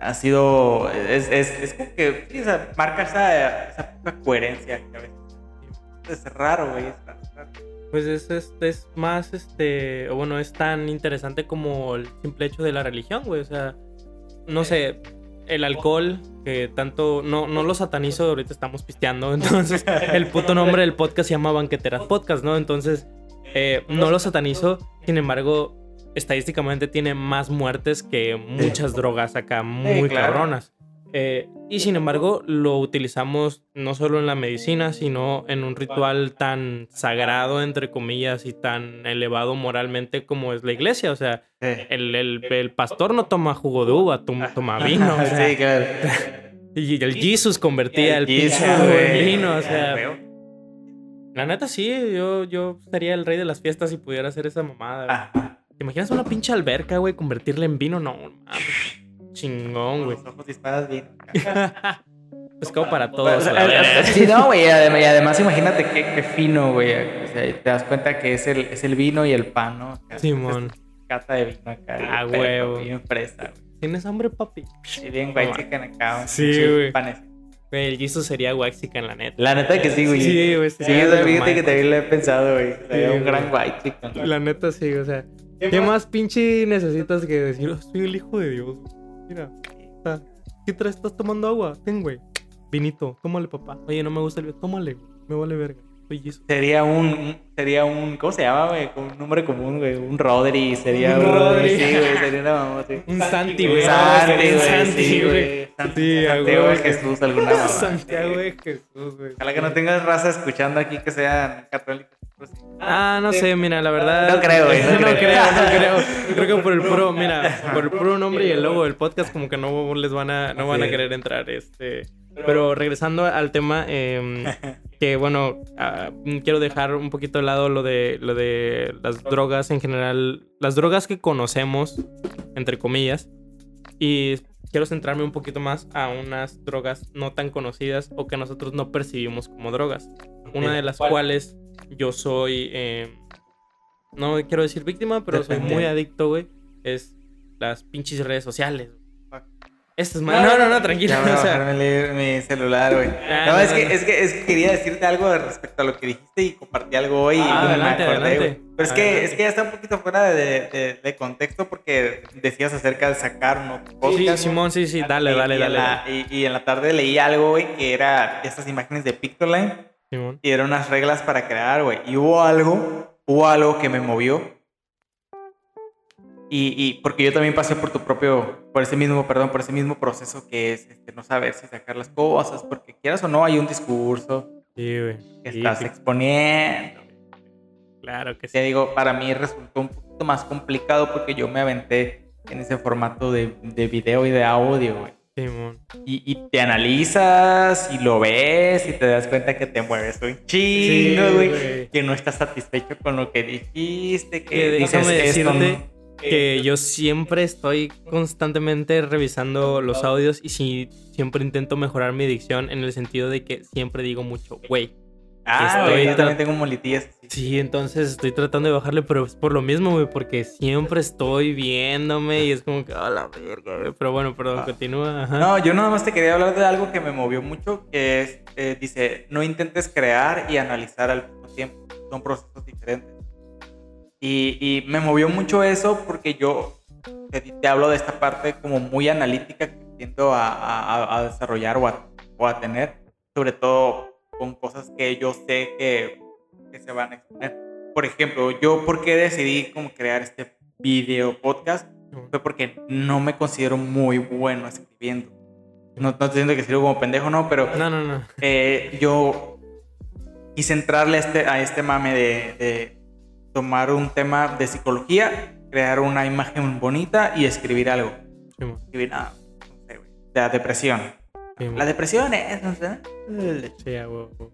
B: Ha sido, es, es, es como que sí, o sea, marca esa, esa poca coherencia que a veces es raro, güey, es raro.
A: Pues es, es, es, más, este, bueno, es tan interesante como el simple hecho de la religión, güey, o sea, no sé, el alcohol, que tanto, no, no lo satanizo, ahorita estamos pisteando, entonces el puto nombre del podcast se llama Banqueteras Podcast, ¿no? Entonces, eh, no lo satanizo, sin embargo, estadísticamente tiene más muertes que muchas drogas acá, muy sí, claro. cabronas. Eh, y sin embargo, lo utilizamos no solo en la medicina, sino en un ritual tan sagrado, entre comillas, y tan elevado moralmente como es la iglesia. O sea, el, el, el, pastor no toma jugo de uva, toma, toma vino. O sea,
B: sí, claro.
A: Y el Jesus convertía el, el en vino. O sea, la neta sí, yo, yo sería el rey de las fiestas si pudiera hacer esa mamada.
B: Ah.
A: ¿Te imaginas una pinche alberca, güey, convertirla en vino? No, mames. Chingón, güey.
B: Los ojos disparas bien.
A: pues como para todos.
B: sí, no, güey. Y además, imagínate qué, qué fino, güey. O sea, te das cuenta que es el, es el vino y el pan, ¿no?
A: Simón.
B: Cata de vino acá.
A: Ah, huevo.
B: Bien fresa, güey.
A: ¿Tienes hambre, papi?
B: Sí, bien, güey, chicken acá.
A: Sí, güey.
B: Panes.
A: el Jesus sería Waxican, la neta.
B: La neta que sí, güey.
A: Sí, güey.
B: Sí, yo fíjate que también lo he pensado, güey. Sería un gran Waxican.
A: La neta sí, o sea. ¿Qué más pinche necesitas que decir? Soy el hijo de Dios. Mira. ¿Qué traes? ¿Estás tomando agua? Ten, güey. Vinito. Tómale, papá. Oye, no me gusta el vino. Tómale. Me vale verga.
B: Sería un, sería un, ¿cómo se llama, güey? Un nombre común, güey. Un Rodri, sería
A: Un
B: un,
A: Rodri.
B: Sí, güey, sería una mamá, sí.
A: Un Santi, güey.
B: Santi,
A: Un
B: güey,
A: Santi, güey.
B: Santiago de Jesús, alguna mamá.
A: Santiago de Jesús, güey.
B: Ojalá que no tengas raza escuchando aquí que sean católicos. Pues.
A: Ah, no sé, mira, la verdad.
B: No creo, güey, no
A: No,
B: creo.
A: creo, no creo. Creo que por el puro, mira, por el puro nombre y el logo del podcast, como que no les van a, no van a querer entrar. Este. Pero regresando al tema, eh, que bueno, ah, quiero dejar un poquito de lado lo de, lo de las drogas en general, las drogas que conocemos, entre comillas, y quiero centrarme un poquito más a unas drogas no tan conocidas o que nosotros no percibimos como drogas. Una de las
B: ¿Cuál?
A: cuales yo soy, eh, no quiero decir víctima, pero soy
B: Depende.
A: muy adicto, güey, es las pinches redes sociales. Esto es más... No, no, no, tranquilo.
B: Voy a
A: o sea,
B: mi celular, güey.
A: Ah,
B: No,
A: no,
B: es
A: no,
B: que,
A: no.
B: es, que, es que quería decirte algo de respecto a lo que dijiste y compartí algo hoy y
A: Ah,
B: me
A: adelante,
B: acordé,
A: adelante.
B: güey. Pero es que,
A: Adelante.
B: es que ya está un poquito fuera de, de- de contexto porque decías acerca de sacar un otro
A: sí,
B: podcast.
A: Simón, sí, sí, dale,
B: Y-
A: dale,
B: y en
A: dale.
B: la- y, y en la tarde leí algo, güey, que era estas imágenes de Pictoline
A: Simón.
B: y eran unas reglas para crear, güey. Y hubo algo, hubo algo que me movió. Y, y porque yo también pasé por tu propio, por ese mismo, perdón, por ese mismo proceso que es este, no saber si sacar las cosas, porque quieras o no, hay un discurso
A: Sí, güey.
B: que
A: Sí,
B: estás
A: sí,
B: exponiendo.
A: Claro que sí.
B: Te digo, para mí resultó un poquito más complicado porque yo me aventé en ese formato de, de video y de audio, güey. Y, y te analizas y lo ves y te das cuenta que te mueves un chingo,
A: Sí,
B: güey.
A: güey.
B: que no estás satisfecho con lo que dijiste, que
A: Que
B: dices
A: déjame
B: esto
A: decirte
B: no-
A: que yo siempre estoy constantemente revisando los audios y sí, siempre intento mejorar mi dicción en el sentido de que siempre digo mucho, güey.
B: Ah,
A: Estoy
B: yo también tengo molitillas.
A: Sí, entonces estoy tratando de bajarle, pero es por lo mismo, güey, porque siempre estoy viéndome y es como que, a la verga, güey. Pero bueno, perdón,
B: Ah.
A: continúa. Ajá.
B: No, yo nada más te quería hablar de algo que me movió mucho, que es, eh, dice, no intentes crear y analizar al mismo tiempo. Son procesos diferentes. Y, y me movió mucho eso porque yo te, te hablo de esta parte como muy analítica que tiendo a, a- a desarrollar o a, o a tener, sobre todo con cosas que yo sé que, que se van a exponer. Por ejemplo, yo por qué decidí como crear este video podcast fue porque no me considero muy bueno escribiendo. No, no estoy diciendo que sirvo como pendejo, no, pero
A: No, no, no.
B: eh, yo quise entrarle a este, a este mame de, de tomar un tema de psicología, crear una imagen bonita y escribir algo.
A: Simón,
B: Escribir nada, no sé, güey. La depresión.
A: Simón.
B: La depresión es.
A: Sí, a huevo.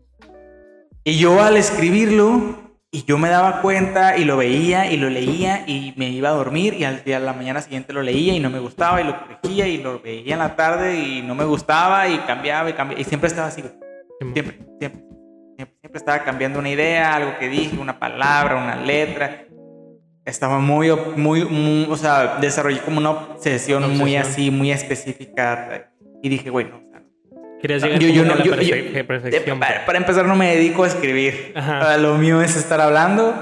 B: Y yo al escribirlo, y yo me daba cuenta y lo veía y lo leía y me iba a dormir y al día a la mañana siguiente lo leía y no me gustaba y lo corregía y lo veía en la tarde y no me gustaba y cambiaba y cambiaba y siempre estaba así, siempre, siempre, siempre, siempre estaba cambiando una idea, algo que dije, una palabra, una letra. Estaba muy, muy, muy o sea, desarrollé como una obsesión, muy
A: Obsesión.
B: así, muy específica y dije, bueno,
A: Querías llegar
B: yo- yo no-
A: a la
B: yo- yo-
A: perfección.
B: para, para empezar, no me dedico a escribir.
A: Ajá.
B: Lo mío es estar hablando.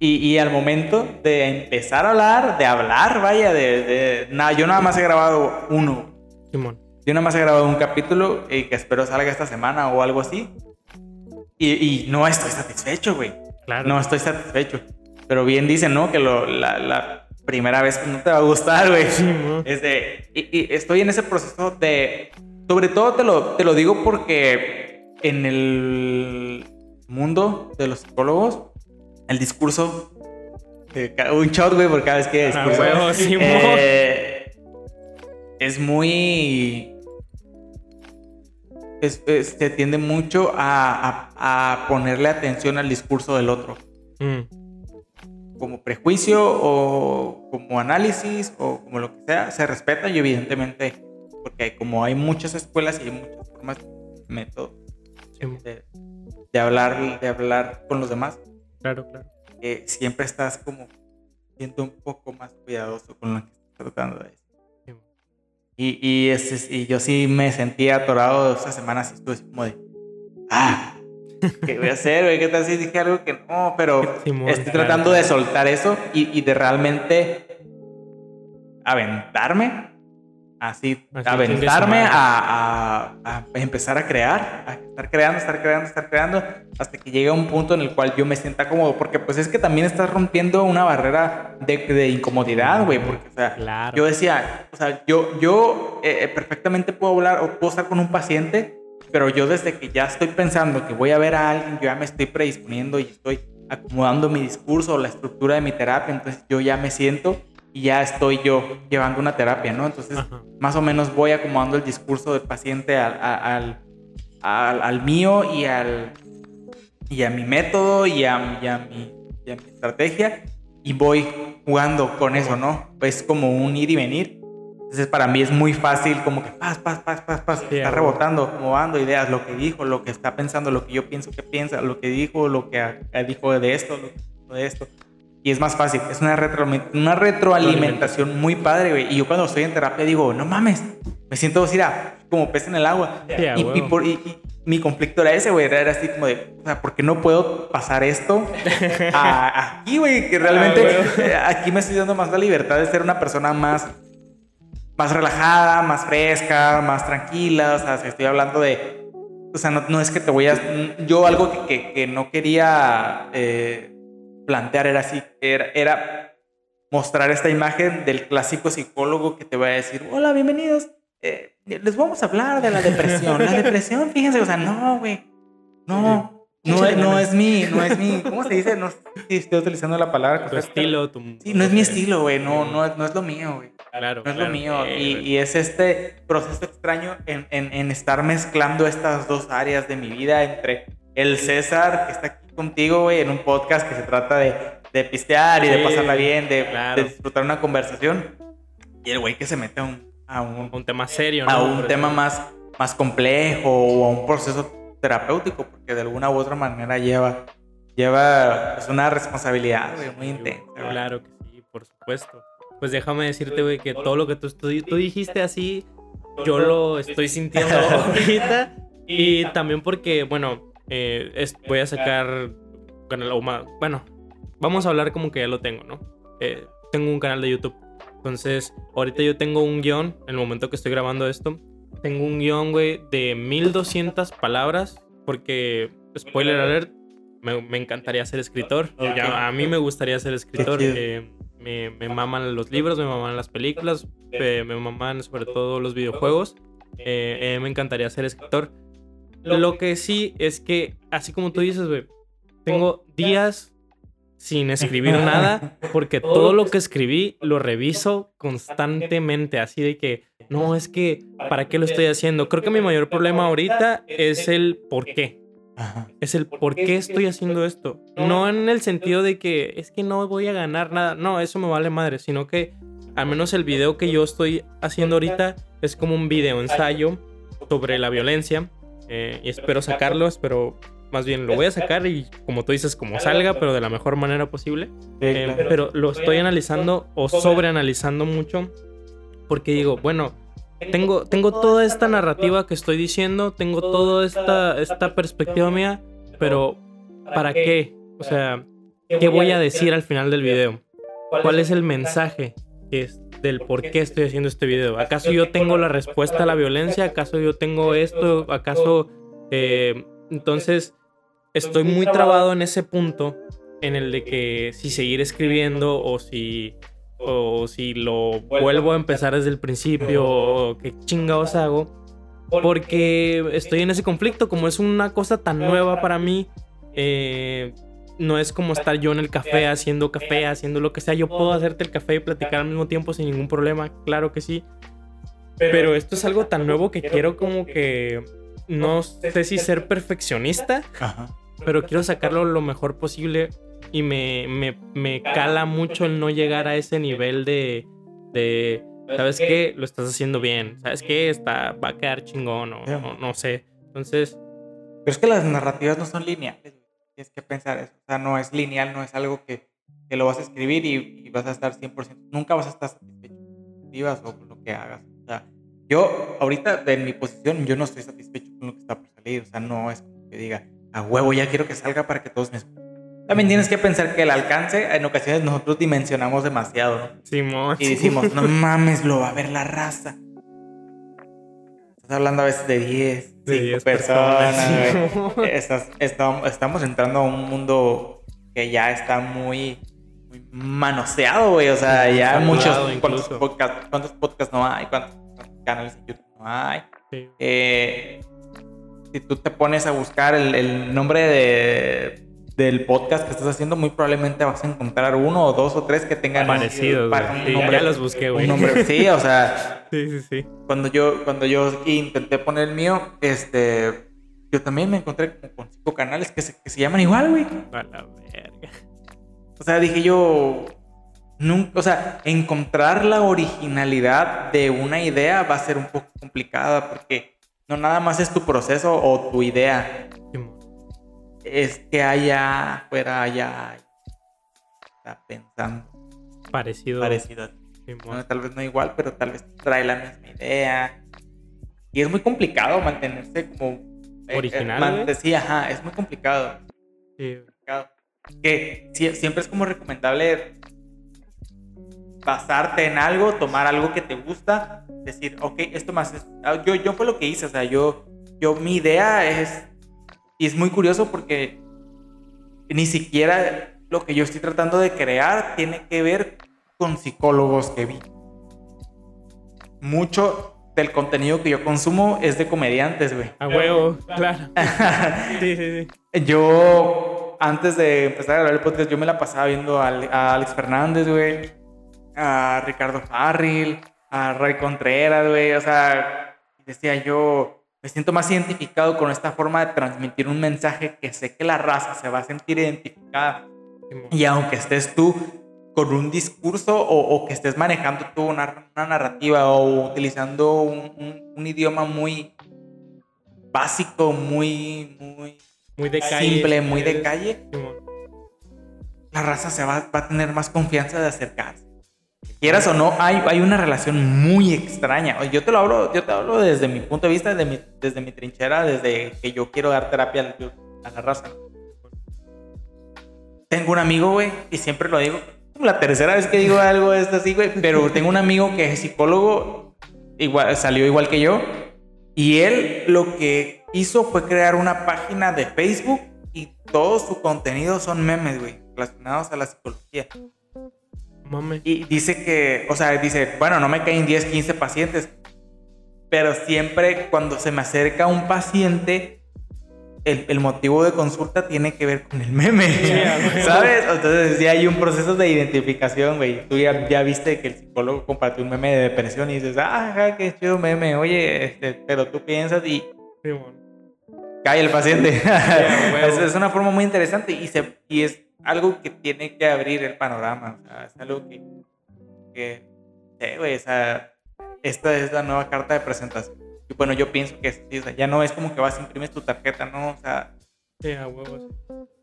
B: Y, y al momento de empezar a hablar, de hablar, vaya, de. de nada, yo nada más he grabado uno.
A: Simón.
B: Yo nada más he grabado un capítulo y que espero salga esta semana o algo así. Y, y no estoy satisfecho, güey.
A: Claro.
B: No estoy satisfecho. Pero bien dicen, ¿no? Que lo- la, la primera vez no te va a gustar, güey.
A: Simón.
B: Es de- y, y estoy en ese proceso de... Sobre todo te lo, te lo digo porque en el mundo de los psicólogos, el discurso... eh, un shot, güey, por cada vez que
A: Ah,
B: discurso. eh, es muy... es- es- se tiende mucho a, a- a ponerle atención al discurso del otro
A: Mm,
B: como prejuicio o como análisis o como lo que sea, se respeta y evidentemente, porque como hay muchas escuelas y hay muchas formas, métodos
A: Simón.
B: de, de hablar, de hablar con los demás,
A: Claro, claro.
B: eh, siempre estás como siendo un poco más cuidadoso con lo que estás tratando de decir. Y, y, y yo sí me sentía atorado esa semana, así estuve como de, ah, ¿qué voy a hacer? ¿Qué tal si dije algo que no? Pero estoy tratando de soltar eso y, y de realmente aventarme así, aventarme a, a, empezar a crear, a estar creando, estar creando, estar creando, hasta que llegue a un punto en el cual yo me sienta cómodo, porque pues es que también estás rompiendo una barrera de, de incomodidad, güey, porque, o sea, yo decía, o sea, yo, yo eh, eh, perfectamente puedo hablar o puedo estar con un paciente, pero yo desde que ya estoy pensando que voy a ver a alguien, yo ya me estoy predisponiendo y estoy acomodando mi discurso o la estructura de mi terapia, entonces yo ya me siento y ya estoy yo llevando una terapia, ¿no? Entonces, más o menos voy acomodando el discurso del paciente al, al, al, mío y, al, y a mi método y a, mi, y a mi estrategia y voy jugando con eso, ¿no? Es como un ir y venir. Entonces, para mí es muy fácil, como que paz, paz, paz, paz, paz, está rebotando, acomodando ideas, lo que dijo, lo que está pensando, lo que yo pienso que piensa, lo que dijo, lo que dijo de esto, lo de esto y es más fácil. Es una, retro, una retroalimentación muy padre, güey. Y yo cuando estoy en terapia digo, no mames, me siento así, como pez en el agua. y, por, y, mi conflicto era ese, güey. Era así como de, o sea, ¿por qué no puedo pasar esto aquí, güey? Que realmente ah, aquí me estoy dando más la libertad de ser una persona más, más relajada, más fresca, más tranquila. O sea, si estoy hablando de, o sea, no, no es que te voy a, yo algo que, que, que no quería... Eh, plantear era así, era, era mostrar esta imagen del clásico psicólogo que te va a decir, hola, bienvenidos, eh, les vamos a hablar de la depresión. La depresión, fíjense, o sea, no, güey, no. No es, no es mi, no es mi, ¿cómo se dice? No estoy utilizando la palabra.
A: Tu estilo, tu...
B: Sí, no es mi estilo, güey, no, no, no es lo mío, güey. Claro. No es lo mío. y, y, es este proceso extraño en, en, en, estar mezclando estas dos áreas de mi vida entre el César, que está aquí contigo, güey, en un podcast que se trata de, de pistear y de pasarla bien, de, disfrutar una conversación. Y el güey que se mete a un, a
A: un, tema serio, ¿no?
B: A un tema más, más complejo o a un proceso terapéutico, porque de alguna u otra manera lleva, lleva pues, una responsabilidad, güey, muy intensa.
A: Claro que sí, por supuesto. Pues déjame decirte, güey, que todo lo que tú, tú dijiste así, yo lo estoy sintiendo ahorita. Y también porque, bueno, eh, es, voy a sacar canal, bueno, vamos a hablar como que ya lo tengo, ¿no? Eh, tengo un canal de YouTube. Entonces, ahorita yo tengo un guion, en el momento que estoy grabando esto, tengo un guion, güey, de 1200 palabras, porque, spoiler alert, me, me encantaría ser escritor. Ya, a mí me gustaría ser escritor. Eh, me, me, maman los libros, me maman las películas, me maman sobre todo los videojuegos. me encantaría ser escritor. Lo que sí es que, así como tú dices, güey, tengo días sin escribir nada porque todo lo que escribí lo reviso constantemente, así de que, no, es que, ¿para qué lo estoy haciendo? Creo que mi mayor problema ahorita es el por qué. Es el por qué estoy haciendo esto. No en el sentido de que es que no voy a ganar nada. No, eso me vale madre. Sino que al menos el video que yo estoy haciendo ahorita es como un video ensayo sobre la violencia eh, y espero sacarlos, pero más bien lo voy a sacar y como tú dices, como salga, pero de la mejor manera posible. Eh, pero lo estoy analizando o sobreanalizando mucho porque digo, bueno, tengo, tengo toda esta narrativa que estoy diciendo, tengo toda esta, esta perspectiva mía, pero ¿para qué? O sea, ¿qué voy a decir al final del video? ¿Cuál es el mensaje que es del por qué estoy haciendo este video. ¿Acaso yo tengo la respuesta a la violencia? ¿Acaso yo tengo esto? ¿Acaso... Eh, entonces, estoy muy trabado en ese punto en el de que si seguir escribiendo o si o si lo vuelvo a empezar desde el principio o qué chingados hago porque estoy en ese conflicto como es una cosa tan nueva para mí eh, no es como estar yo en el café haciendo café, haciendo lo que sea. Yo puedo hacerte el café y platicar al mismo tiempo sin ningún problema, claro que sí. Pero esto es algo tan nuevo que quiero como que no sé si ser perfeccionista, pero quiero sacarlo lo mejor posible y me, me, me, cala mucho el no llegar a ese nivel de, de ¿sabes qué? Lo estás haciendo bien, ¿sabes qué? Está, va a quedar chingón o no, no sé. Entonces...
B: Pero es que las narrativas no son lineales tienes que pensar eso. O sea, no es lineal, no es algo que, que lo vas a escribir y, vas a estar 100%, nunca vas a estar satisfecho o con lo que hagas. O sea, yo, ahorita, en mi posición, yo no estoy satisfecho con lo que está por salir. O sea, no es como que diga, a huevo, ya quiero que salga para que todos me También tienes que pensar que el alcance, en ocasiones nosotros dimensionamos demasiado, ¿no?
A: Simón.
B: Y decimos, no mames, lo va a ver la raza. Estás hablando a veces de 10, 5 personas, güey. estamos entrando a un mundo que ya está muy, manoseado, güey. O sea, ya muchos. ¿cuántos podcasts, ¿Cuántos podcasts no hay? ¿Cuántos canales de YouTube no hay? Eh, si tú te pones a buscar el, nombre de, del podcast que estás haciendo, muy probablemente vas a encontrar uno o dos o tres que tengan. Un,
A: nombre, ya los busqué, güey.
B: sí, o sea.
A: sí, sí, sí.
B: Cuando yo, cuando yo intenté poner el mío, este. Yo también me encontré con cinco canales que se, que se llaman igual, güey.
A: A la verga.
B: O sea, dije yo, nunca, o sea, encontrar la originalidad de una idea va a ser un poco complicada porque no nada más es tu proceso o tu idea. Es que haya fuera allá está pensando
A: parecido.
B: Parecido. tal vez no igual, pero tal vez trae la misma idea. Y es muy complicado mantenerse como
A: eh, original.
B: Eh, sí, ajá, es muy complicado.
A: Sí.
B: Complicado que siempre es como recomendable basarte en algo, tomar algo que te gusta, decir, ok, esto más ah, Yo, yo fue lo que hice, o sea, yo, yo, mi idea es, y es muy curioso porque ni siquiera lo que yo estoy tratando de crear tiene que ver con psicólogos que vi. Mucho del contenido que yo consumo es de comediantes, güey.
A: A huevo, claro. sí, sí,
B: sí. Yo antes de empezar a grabar el podcast, yo me la pasaba viendo a, Alex Fernández, güey, a Ricardo Farril, a Ray Contreras, güey. O sea, decía yo, me siento más identificado con esta forma de transmitir un mensaje que sé que la raza se va a sentir identificada. Y aunque estés tú con un discurso o, que estés manejando tú una, narrativa o utilizando un, un idioma muy básico, muy, muy
A: muy de calle.
B: Simple, muy de calle. La raza se va, a tener más confianza de acercarse. Quieras o no, hay, hay una relación muy extraña. Yo te lo hablo, yo te hablo desde mi punto de vista, desde mi, desde mi trinchera, desde que yo quiero dar terapia a la raza. Tengo un amigo, güey, y siempre lo digo. La tercera vez que digo algo es así, güey. Pero tengo un amigo que es psicólogo, igual, salió igual que yo. Y él lo que hizo fue crear una página de Facebook y todo su contenido son memes, güey, relacionados a la psicología.
A: Mame.
B: Y dice que, o sea, dice, bueno, no me caen 10, 15 pacientes, pero siempre cuando se me acerca un paciente, el, motivo de consulta tiene que ver con el meme, ¿sabes? Entonces, sí hay un proceso de identificación, güey. Tú ya, ya, viste que el psicólogo compartió un meme de depresión y dices, ah, qué chido meme, oye, este, pero tú piensas y Cae el paciente. es, una forma muy interesante y, se, y es algo que tiene que abrir el panorama. O sea, es algo que, que güey, o sea, esta es la nueva carta de presentación. Y bueno, yo pienso que sí, o sea, ya no es como que vas, imprimes tu tarjeta, ¿no? O sea...
A: Sí, a huevos.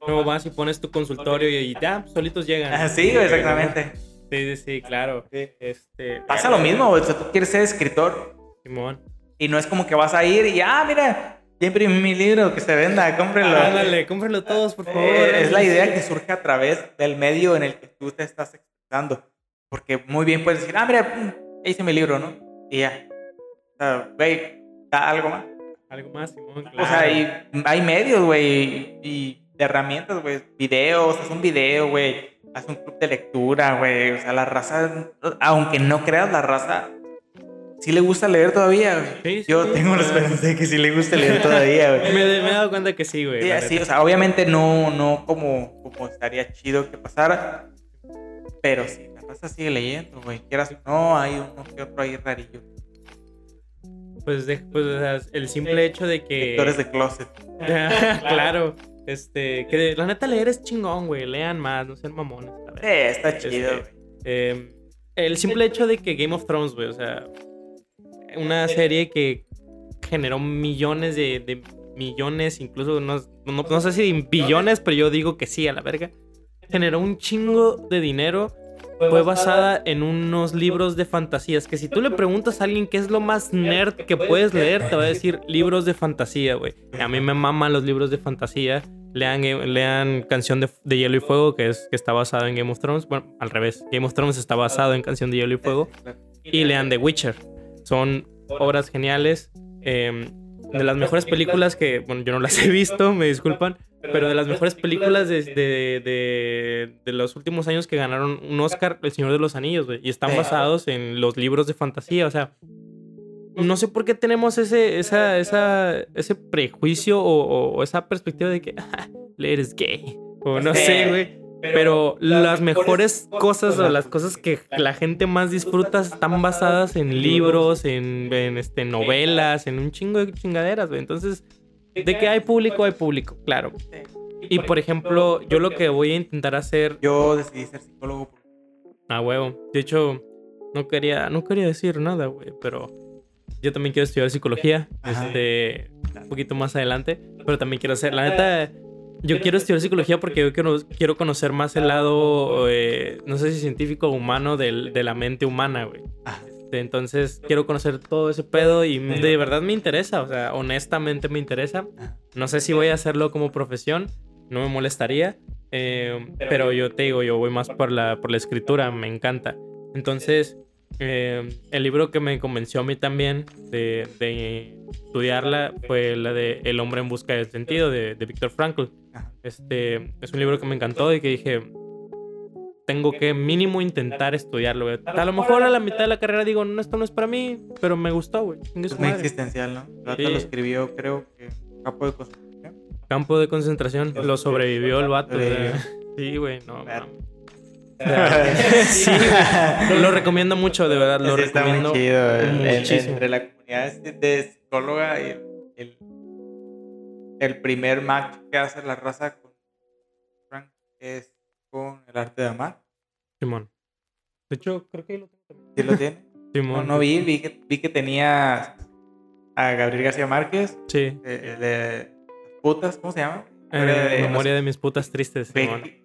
A: Luego vas y pones tu consultorio y ya, solitos llegan.
B: Ah, sí, exactamente.
A: Sí, sí, sí, claro. Este,
B: Pasa lo mismo, güey. O sea, tú quieres ser escritor.
A: Simón.
B: Y no es como que vas a ir y, ah, mira, ya imprimí mi libro, que se venda, cómprenlo.
A: Ándale, cómprenlo todos, por favor.
B: Eh, es la idea que surge a través del medio en el que tú te estás expresando. Porque muy bien puedes decir, ah, mira, hice mi libro, ¿no? Y ya. O sea, güey, algo más.
A: Algo más, Simón,
B: claro. O sea, hay, hay medios, güey, y herramientas, güey. Videos, haz un video, güey. Haz un club de lectura, güey. O sea, la raza, aunque no creas, la raza sí le gusta leer todavía, güey. Yo tengo la esperanza de que sí le gusta leer todavía, güey.
A: me, me, he dado cuenta que sí, güey.
B: Sí, sí, o sea, obviamente no, no como, como estaría chido que pasara, pero sí, la raza sigue leyendo, güey. Quieras o no, hay uno que otro ahí rarillo.
A: Pues, de, pues o sea, el simple hecho de que...
B: Lectores de closet.
A: claro. Este, que la neta leer es chingón, güey. Lean más, no sean mamones.
B: Sí, está chido,
A: este, güey. Eh, el simple hecho de que Game of Thrones, güey, o sea, una serie que generó millones de, millones, incluso no, no, sé si billones, pero yo digo que sí, a la verga. Generó un chingo de dinero fue basada en unos libros de fantasías. Que si tú le preguntas a alguien qué es lo más nerd que puedes leer, te va a decir libros de fantasía, güey. A mí me maman los libros de fantasía. Lean, lean Canción de, Hielo y Fuego, que, es, que está basado en Game of Thrones. Bueno, al revés. Game of Thrones está basado en Canción de Hielo y Fuego. Y lean The Witcher. Son obras geniales. Em, de las mejores películas que, bueno, yo no las he visto, me disculpan, pero de las mejores películas de, de, de, los últimos años que ganaron un Oscar, El Señor de los Anillos, güey, y están basados en los libros de fantasía, o sea, no sé por qué tenemos ese, esa, esa, ese prejuicio o, esa perspectiva de que ah, leer es gay, o no sé, güey. Pero las mejores cosas o las cosas que la gente más disfruta están basadas en libros, en, este, novelas, en un chingo de chingaderas, güey. Entonces, de que hay público, hay público, claro. Y por ejemplo, yo lo que voy a intentar hacer.
B: Yo decidí ser psicólogo.
A: Ah, huevo. De hecho, no quería, no quería decir nada, güey, pero yo también quiero estudiar psicología. Este, un poquito más adelante. Pero también quiero hacer. La neta yo quiero estudiar psicología porque yo quiero, quiero conocer más el lado, eh, no sé si científico o humano del, de la mente humana, güey. Ah. Este, entonces quiero conocer todo ese pedo y de verdad me interesa, o sea, honestamente me interesa. Ah. No sé si voy a hacerlo como profesión, no me molestaría, eh, pero yo te digo, yo voy más por la, por la escritura, me encanta. Entonces, eh, el libro que me convenció a mí también de, de, estudiarla fue la de El hombre en busca del sentido de, de Viktor Frankl. Este, es un libro que me encantó y que dije, tengo que mínimo intentar estudiarlo. A lo mejor a la mitad de la carrera digo, no, esto no es para mí, pero me gustó, güey.
B: Es muy existencial, ¿no? El lo escribió, creo que campo de concentración.
A: Campo de concentración, lo sobrevivió el vato. Sí, güey, no. Sí, lo recomiendo mucho, de verdad. Lo recomiendo. Está muy
B: chido. entre la comunidad de psicóloga y el, el, primer match que hace la raza con Frank es con el arte de amar.
A: Simón. De hecho, creo que lo
B: tengo ¿Sí lo tiene? Simón. No, vi, vi que, vi que tenía a Gabriel García Márquez.
A: Sí.
B: De, de, putas, ¿cómo se llama?
A: Eh, memoria de mis putas tristes.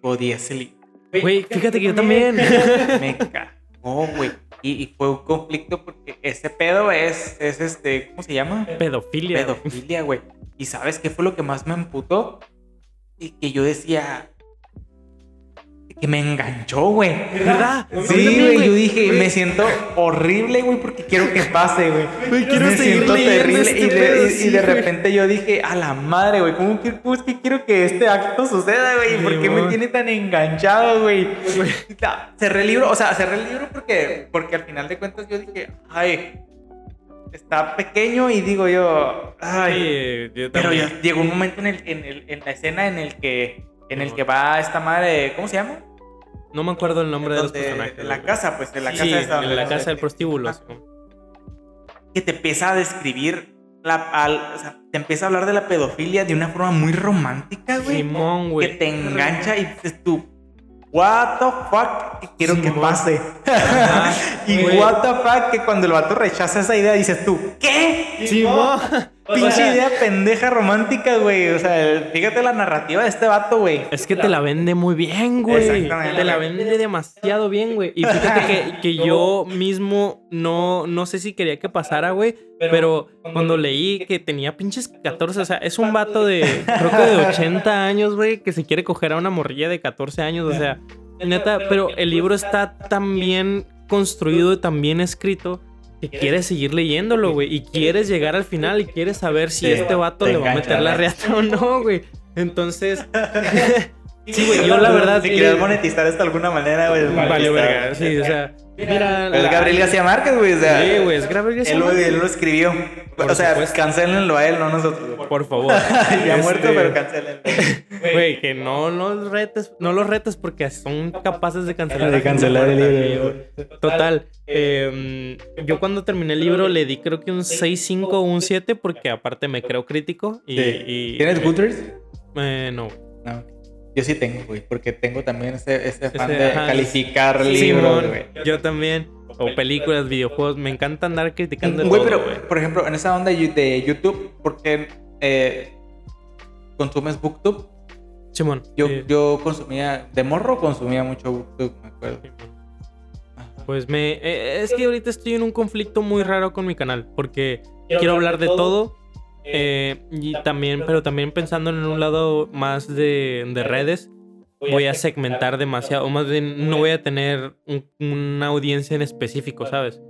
B: O Diesel
A: Güey, fíjate que yo también.
B: Me cagó, güey. Y, fue un conflicto porque ese pedo es, es este, ¿cómo se llama?
A: Pedofilia.
B: Pedofilia, güey. ¿Y sabes qué fue lo que más me emputó? Y que yo decía, que me enganchó, güey.
A: ¿Verdad?
B: Sí, güey. Yo dije, me siento horrible, güey, porque quiero que pase, güey.
A: quiero me siento terrible.
B: Este y, de, repente yo dije, a la madre, güey, ¿cómo que, pues, que quiero que este acto suceda, güey? ¿Por qué me tiene tan enganchado, güey? Cerré el libro, o sea, cerré el libro porque, porque al final de cuentas yo dije, ay, está pequeño y digo yo, ay. pero llegó un momento en, el, en, el, en la escena en el que en el que va esta madre, ¿cómo se llama?
A: No me acuerdo el nombre de los personajes.
B: En la casa, pues, en la casa
A: esta, En la casa del prostíbulo.
B: Que te empieza a describir la, o sea, te empieza a hablar de la pedofilia de una forma muy romántica, güey.
A: Simón, güey.
B: Que te engancha y dices tú, what the fuck, quiero que pase. y what the fuck, que cuando el vato rechaza esa idea dices tú, ¿qué?
A: Simón.
B: Pinche idea pendeja romántica, güey. O sea, fíjate la narrativa de este vato, güey.
A: Es que te la vende muy bien, güey. Exactamente. Te la vende demasiado bien, güey. Y fíjate que, que yo mismo no, no sé si quería que pasara, güey. Pero cuando leí que tenía pinches 14, o sea, es un vato de, creo que de 80 años, güey, que se quiere coger a una morrilla de 14 años, o sea, neta, pero el libro está tan bien construido y tan bien escrito que quieres seguir leyéndolo, güey. Y quieres llegar al final y quieres saber si este vato le va a meter la reata o no, güey. Entonces. sí, güey, yo la verdad.
B: Si quieres monetizar esto de alguna manera, güey.
A: Vale, verga. Sí, o sea.
B: Mira, el Gabriel García Márquez, güey. O sea,
A: sí, güey, es Gabriel García Márquez.
B: Él, lo escribió. o sea, pues cancelenlo a él, no nosotros.
A: Por favor.
B: ya muerto, este, pero cancelenlo.
A: Güey, que no los retes, no los retes porque son capaces de cancelar.
B: De cancelar el libro.
A: Total. Em, yo cuando terminé el libro le di creo que un 6.5 o un 7 porque aparte me creo crítico. Y, y
B: ¿Tienes Goodreads?
A: Eh, no.
B: No. Yo sí tengo, güey, porque tengo también ese, ese fan de calificar libros, güey.
A: Yo también. O películas, videojuegos. Me encanta andar criticando.
B: Güey, pero, por ejemplo, en esa onda de YouTube, ¿por qué eh, consumes BookTube?
A: Simón.
B: Yo, yo consumía, de morro consumía mucho BookTube, me acuerdo.
A: Pues me... Eh, es que ahorita estoy en un conflicto muy raro con mi canal, porque quiero, hablar de todo. Eh, y también, pero también pensando en un lado más de, de redes, voy a segmentar demasiado, o más bien no voy a tener una audiencia en específico, ¿sabes?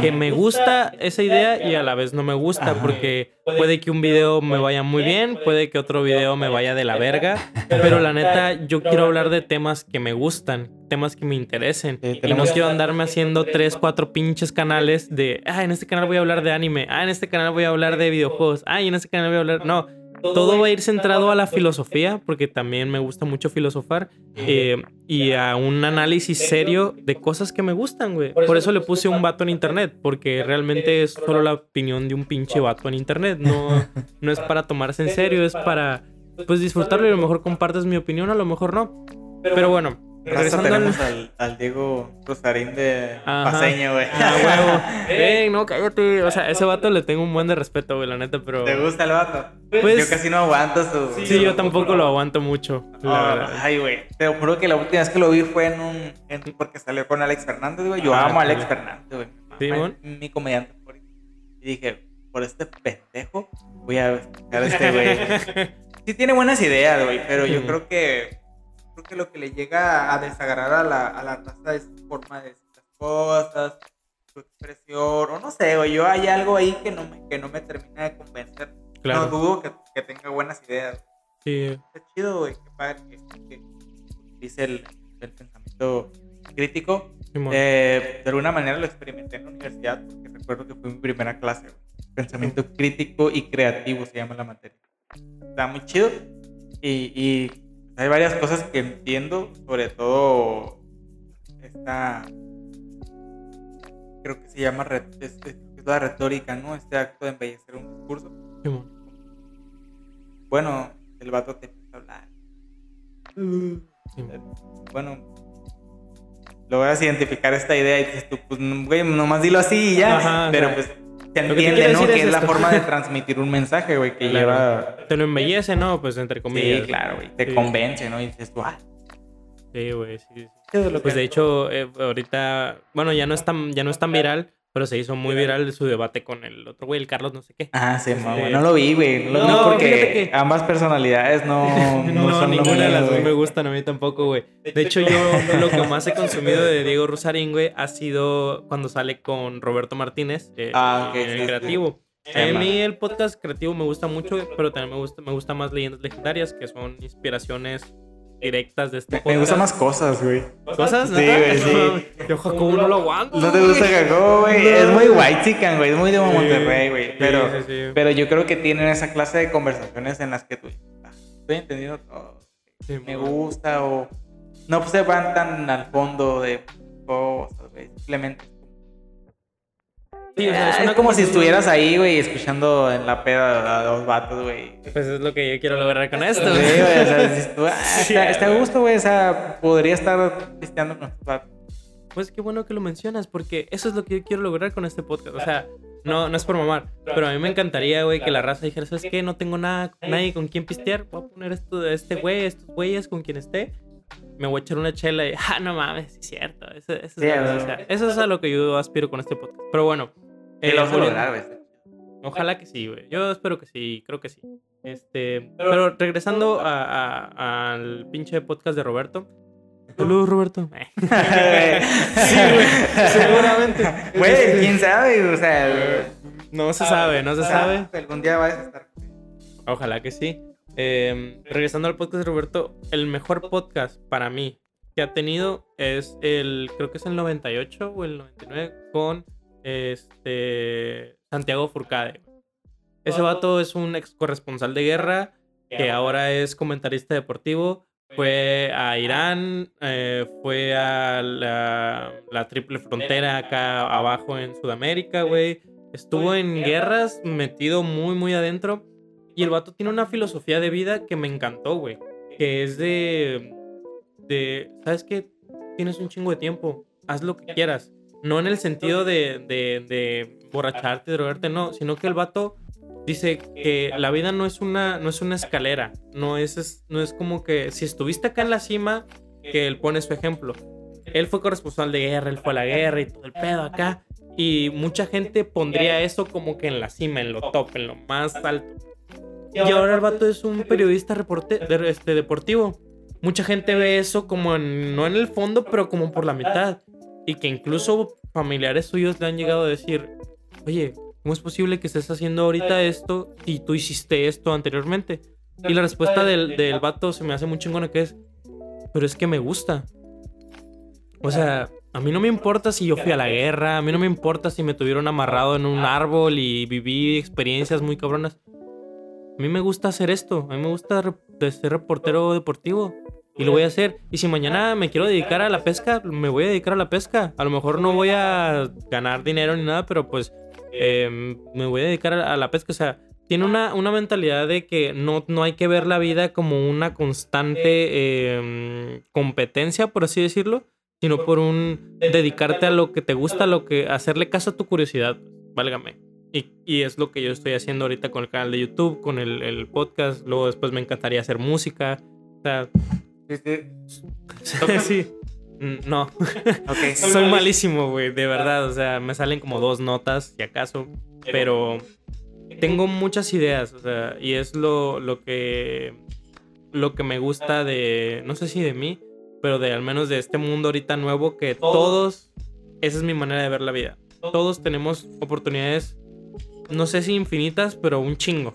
A: Que me gusta esa idea y a la vez no me gusta porque puede que un video me vaya muy bien, puede que otro video me vaya de la verga, pero la neta yo quiero hablar de temas que me gustan, temas que me interesen y no quiero andarme haciendo tres, cuatro pinches canales de, ah, en este canal voy a hablar de anime, ah, en este canal voy a hablar de videojuegos, ah, y en este canal voy a hablar, no todo va a ir centrado a la filosofía, porque también me gusta mucho filosofar, eh, y a un análisis serio de cosas que me gustan, güey. Por eso le puse un vato en internet, porque realmente es solo la opinión de un pinche vato en internet. No, no es para tomarse en serio, es para, pues, disfrutarlo y a lo mejor compartes mi opinión, a lo mejor no. Pero bueno,
B: Regresando tenemos al, al, Diego Rosarín de Paseño, güey.
A: Ah, huevo. no, cállate. O sea, ese vato le tengo un buen de respeto, güey, la neta, pero.
B: ¿Te gusta el vato? Pues. Yo casi no aguanto su.
A: Sí, yo tampoco lo aguanto mucho.
B: ay, güey. Te juro que la última vez que lo vi fue en un. porque salió con Alex Fernández, güey. Yo ah, amo a Alex Fernández, güey. Sí, Mi comediante favorito. Y dije, por este pendejo, voy a escuchar a este güey. sí tiene buenas ideas, güey, pero yo creo que que lo que le llega a desagradar a la, a la raza es su forma de decir las cosas, su expresión, o no sé, o yo hay algo ahí que no me, que no me termina de convencer. No dudo que, que tenga buenas ideas.
A: Sí.
B: Está chido, güey, qué padre que, dice el, el, pensamiento crítico. Eh, de alguna manera lo experimenté en la universidad, porque recuerdo que fue mi primera clase. Pensamiento crítico y creativo se llama la materia. Está muy chido. Y, y hay varias cosas que entiendo, sobre todo esta, creo que se llama la retórica, ¿no? Este acto de embellecer un discurso. Bueno, el vato te empieza a hablar. bueno, logras identificar esta idea y dices tú, pues, güey, nomás dilo así y ya. pero pues se entiende, ¿no? Que es, la forma de transmitir un mensaje, güey, que lleva...
A: Te lo embellece, ¿no? Pues entre comillas.
B: Sí, claro, güey. Te convence, ¿no? Y dices tú, ah.
A: Sí, güey, sí. Pues de hecho, eh, ahorita, bueno, ya no es tan, ya no es tan viral, pero se hizo muy viral su debate con el otro güey, el Carlos no sé qué.
B: Ah, sí, este, no lo vi, güey. No, no porque ambas personalidades no...
A: no, no ninguna de las dos me gustan, a mí tampoco, güey. De hecho, yo lo que más he consumido de Diego Rosarín, güey, ha sido cuando sale con Roberto Martínez, eh, ah, en el creativo. a mí el podcast creativo me gusta mucho, pero también me gusta, me gusta más leyendas legendarias, que son inspiraciones directas de este
B: podcast. Me gustan más cosas, güey.
A: ¿Cosas?
B: Sí, güey, sí.
A: Yo Jacobo no lo aguanto.
B: No te gusta Jacobo, güey. Es muy white chicken, güey. Es muy de Monterrey, güey. Pero, pero yo creo que tienen esa clase de conversaciones en las que tú ah, estoy entendiendo todo. me gusta o no se van tan al fondo de cosas, güey. Simplemente es, como si estuvieras ahí, güey, escuchando en la peda a dos vatos, güey.
A: Pues es lo que yo quiero lograr con esto,
B: güey. o sea, tú, ah, está, a gusto, güey. O sea, podría estar pisteando con estos vatos.
A: Pues qué bueno que lo mencionas, porque eso es lo que yo quiero lograr con este podcast. O sea, no, no es por mamar, pero a mí me encantaría, güey, que la raza dijera, ¿sabes qué? No tengo nada, nadie con quien pistear. Voy a poner esto de este güey, estos güeyes con quien esté. Me voy a echar una chela y, ah, no mames, es cierto. Eso, eso, es, eso es a lo que yo aspiro con este podcast. Pero bueno,
B: eh, lo
A: Ojalá que sí, güey. Yo espero que sí, creo que sí. Este, pero regresando al pinche podcast de Roberto. Saludos, Roberto.
B: sí, güey, seguramente. Güey, quién sabe, o sea.
A: No se sabe, no se sabe.
B: Algún día vas a estar.
A: Ojalá que sí. Em, regresando al podcast de Roberto, el mejor podcast para mí que ha tenido es el, creo que es el 98 o el 99 con este, Santiago Furcade. Ese vato es un ex corresponsal de guerra que ahora es comentarista deportivo. Fue a Irán, eh, fue a la, triple frontera acá abajo en Sudamérica, güey. Estuvo en guerras metido muy, muy adentro. Y el vato tiene una filosofía de vida que me encantó, güey. Que es de. de ¿Sabes qué? Tienes un chingo de tiempo. Haz lo que quieras. No en el sentido de, de, de borracharte, drogarte, no, sino que el vato dice que la vida no es una, no es una escalera, no es, no es como que si estuviste acá en la cima, que él pone su ejemplo. él fue corresponsal de guerra, él fue a la guerra y todo el pedo acá. Y mucha gente pondría eso como que en la cima, en lo top, en lo más alto. Y ahora el vato es un periodista reporte, este, deportivo. Mucha gente ve eso como no en el fondo, pero como por la mitad. Y que incluso familiares suyos le han llegado a decir, oye, ¿cómo es posible que estés haciendo ahorita esto y tú hiciste esto anteriormente? Y la respuesta del, del vato se me hace muy chingona que es, pero es que me gusta. O sea, a mí no me importa si yo fui a la guerra, a mí no me importa si me tuvieron amarrado en un árbol y viví experiencias muy cabronas. A mí me gusta hacer esto, a mí me gusta ser reportero deportivo y lo voy a hacer. Y si mañana me quiero dedicar a la pesca, me voy a dedicar a la pesca. A lo mejor no voy a ganar dinero ni nada, pero pues em, me voy a dedicar a, la pesca. O sea, tiene una, una mentalidad de que no, no hay que ver la vida como una constante em, competencia, por así decirlo, sino por un dedicarte a lo que te gusta, a lo que hacerle caso a tu curiosidad, válgame. Y, y, es lo que yo estoy haciendo ahorita con el canal de YouTube, con el, el podcast. Luego después me encantaría hacer música. O sea, sí. Mm, no. Okay. Soy malísimo, güey, de verdad. O sea, me salen como dos notas, si acaso. Pero tengo muchas ideas, o sea, y es lo, lo que lo que me gusta de, no sé si de mí, pero de al menos de este mundo ahorita nuevo que todos, esa es mi manera de ver la vida. Todos tenemos oportunidades, no sé si infinitas, pero un chingo.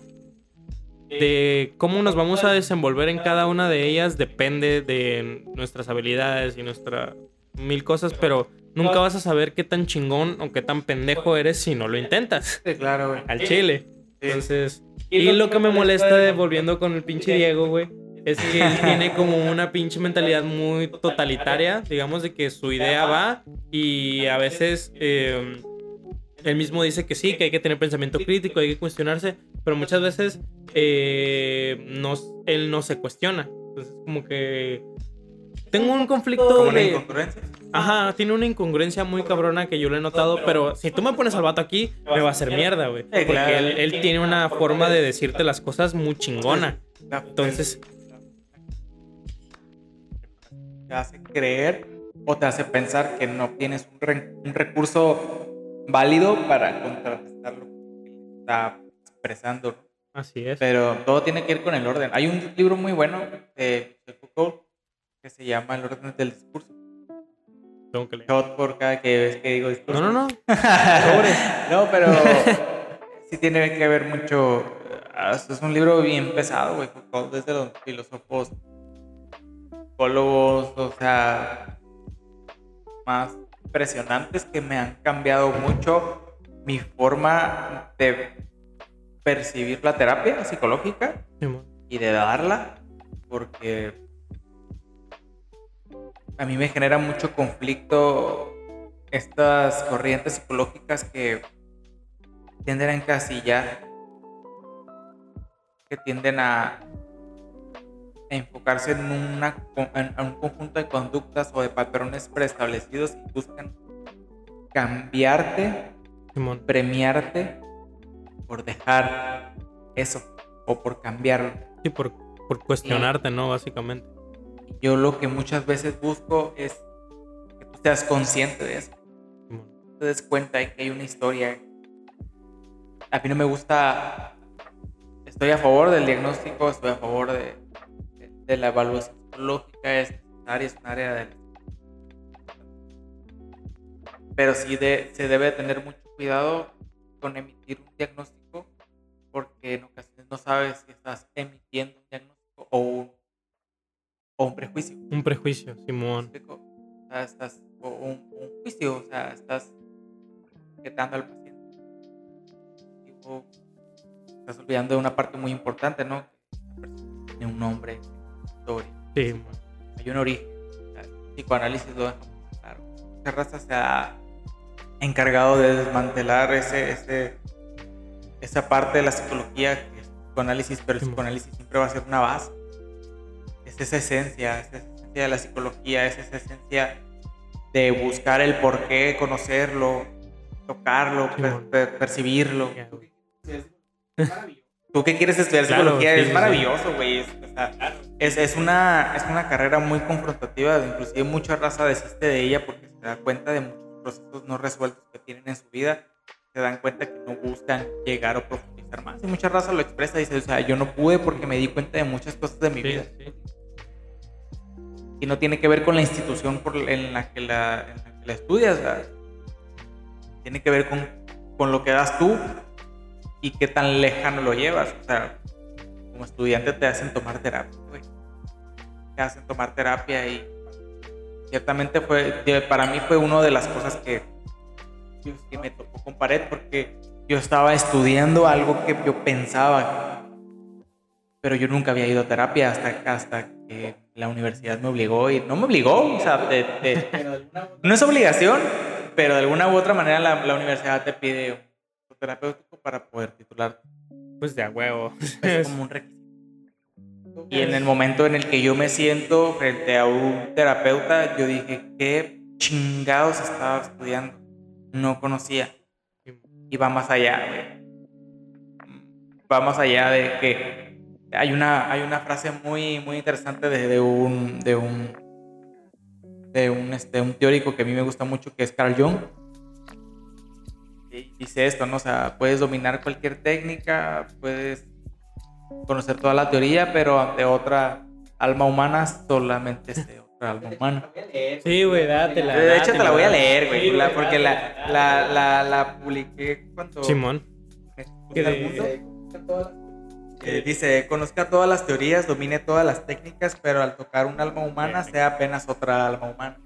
A: De cómo nos vamos a desenvolver en cada una de ellas depende de nuestras habilidades y nuestras mil cosas, pero nunca vas a saber qué tan chingón o qué tan pendejo eres si no lo intentas.
B: Sí, claro, güey.
A: Al chile. Entonces, y lo que me molesta de volviendo con el pinche Diego, güey, es que él tiene como una pinche mentalidad muy totalitaria, digamos, de que su idea va y a veces eh, él mismo dice que sí, que hay que tener pensamiento crítico, hay que cuestionarse, pero muchas veces eh, no, él no se cuestiona. Entonces, como que tengo un conflicto
B: ¿Como una incongruencia?
A: Ajá, tiene una incongruencia muy cabrona que yo lo he notado, pero si tú me pones al vato aquí, me va a hacer mierda, güey. Porque él, él, tiene una forma de decirte las cosas muy chingona. Entonces,
B: te hace creer o te hace pensar que no tienes un, recurso válido para contrarrestar lo que está expresando.
A: Así es.
B: Pero todo tiene que ir con el orden. Hay un libro muy bueno de Foucault que se llama El orden del discurso.
A: Tengo que leer.
B: por cada que ves que digo discurso.
A: No, no, no.
B: no, pero sí tiene que ver mucho. Ah, es un libro bien pesado, güey. Foucault desde los filósofos psicólogos, o sea, más impresionantes que me han cambiado mucho mi forma de percibir la terapia psicológica y de darla, porque a mí me genera mucho conflicto estas corrientes psicológicas que tienden a encasillar, que tienden a enfocarse en, una, en, un conjunto de conductas o de patrones preestablecidos y buscan cambiarte, premiarte por dejar eso o por cambiarlo.
A: Sí, por, por cuestionarte, ¿no? Básicamente.
B: Yo lo que muchas veces busco es que tú seas consciente de eso. Te des cuenta de que hay una historia. A mí no me gusta. Estoy a favor del diagnóstico, estoy a favor de, de la evaluación psicológica es necesaria, es un área de... Pero sí de, se debe tener mucho cuidado con emitir un diagnóstico porque en ocasiones no sabes si estás emitiendo un diagnóstico o un, o un prejuicio.
A: Un prejuicio, Simón.
B: O sea, estás, o un, juicio, o sea, estás etiquetando al paciente. estás olvidando de una parte muy importante, ¿no? Tiene un nombre,
A: Sí.
B: Hay un origen. El psicoanálisis lo deja claro. raza se ha encargado de desmantelar ese, ese, esa parte de la psicología que es psicoanálisis, pero el psicoanálisis siempre va a ser una base. Es esa esencia, es esa esencia de la psicología, es esa esencia de buscar el porqué, conocerlo, tocarlo, percibirlo. ¿Tú qué quieres estudiar psicología? es maravilloso, güey. Es, es, una, es una carrera muy confrontativa, inclusive mucha raza desiste de ella porque se da cuenta de muchos procesos no resueltos que tienen en su vida, se dan cuenta que no buscan llegar o profundizar más. Y mucha raza lo expresa, dice, o sea, yo no pude porque me di cuenta de muchas cosas de mi vida. Y no tiene que ver con la institución por, en, la que la, la estudias, tiene que ver con, con lo que das tú y qué tan lejano lo llevas. O sea, como estudiante te hacen tomar terapia, Te hacen tomar terapia y ciertamente fue, para mí fue una de las cosas que, que me tocó con pared porque yo estaba estudiando algo que yo pensaba, pero yo nunca había ido a terapia hasta, hasta que la universidad me obligó y no me obligó, o sea, no es obligación, pero de alguna u otra manera la, la universidad te pide un terapéutico para poder titular.
A: Pues de a huevo.
B: Es como un requisito. Y en el momento en el que yo me siento frente a un terapeuta, yo dije, ¿qué chingados estaba estudiando? No conocía. Y va más allá, güey. Va más allá de que hay una, hay una frase muy, muy interesante de, de un, de un, de un, este, un teórico que a mí me gusta mucho, que es Carl Jung. Y dice esto, ¿no? O sea, puedes dominar cualquier técnica, puedes conocer toda la teoría, pero ante otra alma humana solamente es de otra alma humana.
A: Sí, güey, dátela.
B: De hecho, te la voy a leer, güey, porque la, la, la, la, publiqué cuando...
A: Simón.
B: Eh, dice, conozca todas las teorías, domine todas las técnicas, pero al tocar un alma humana sea apenas otra alma humana.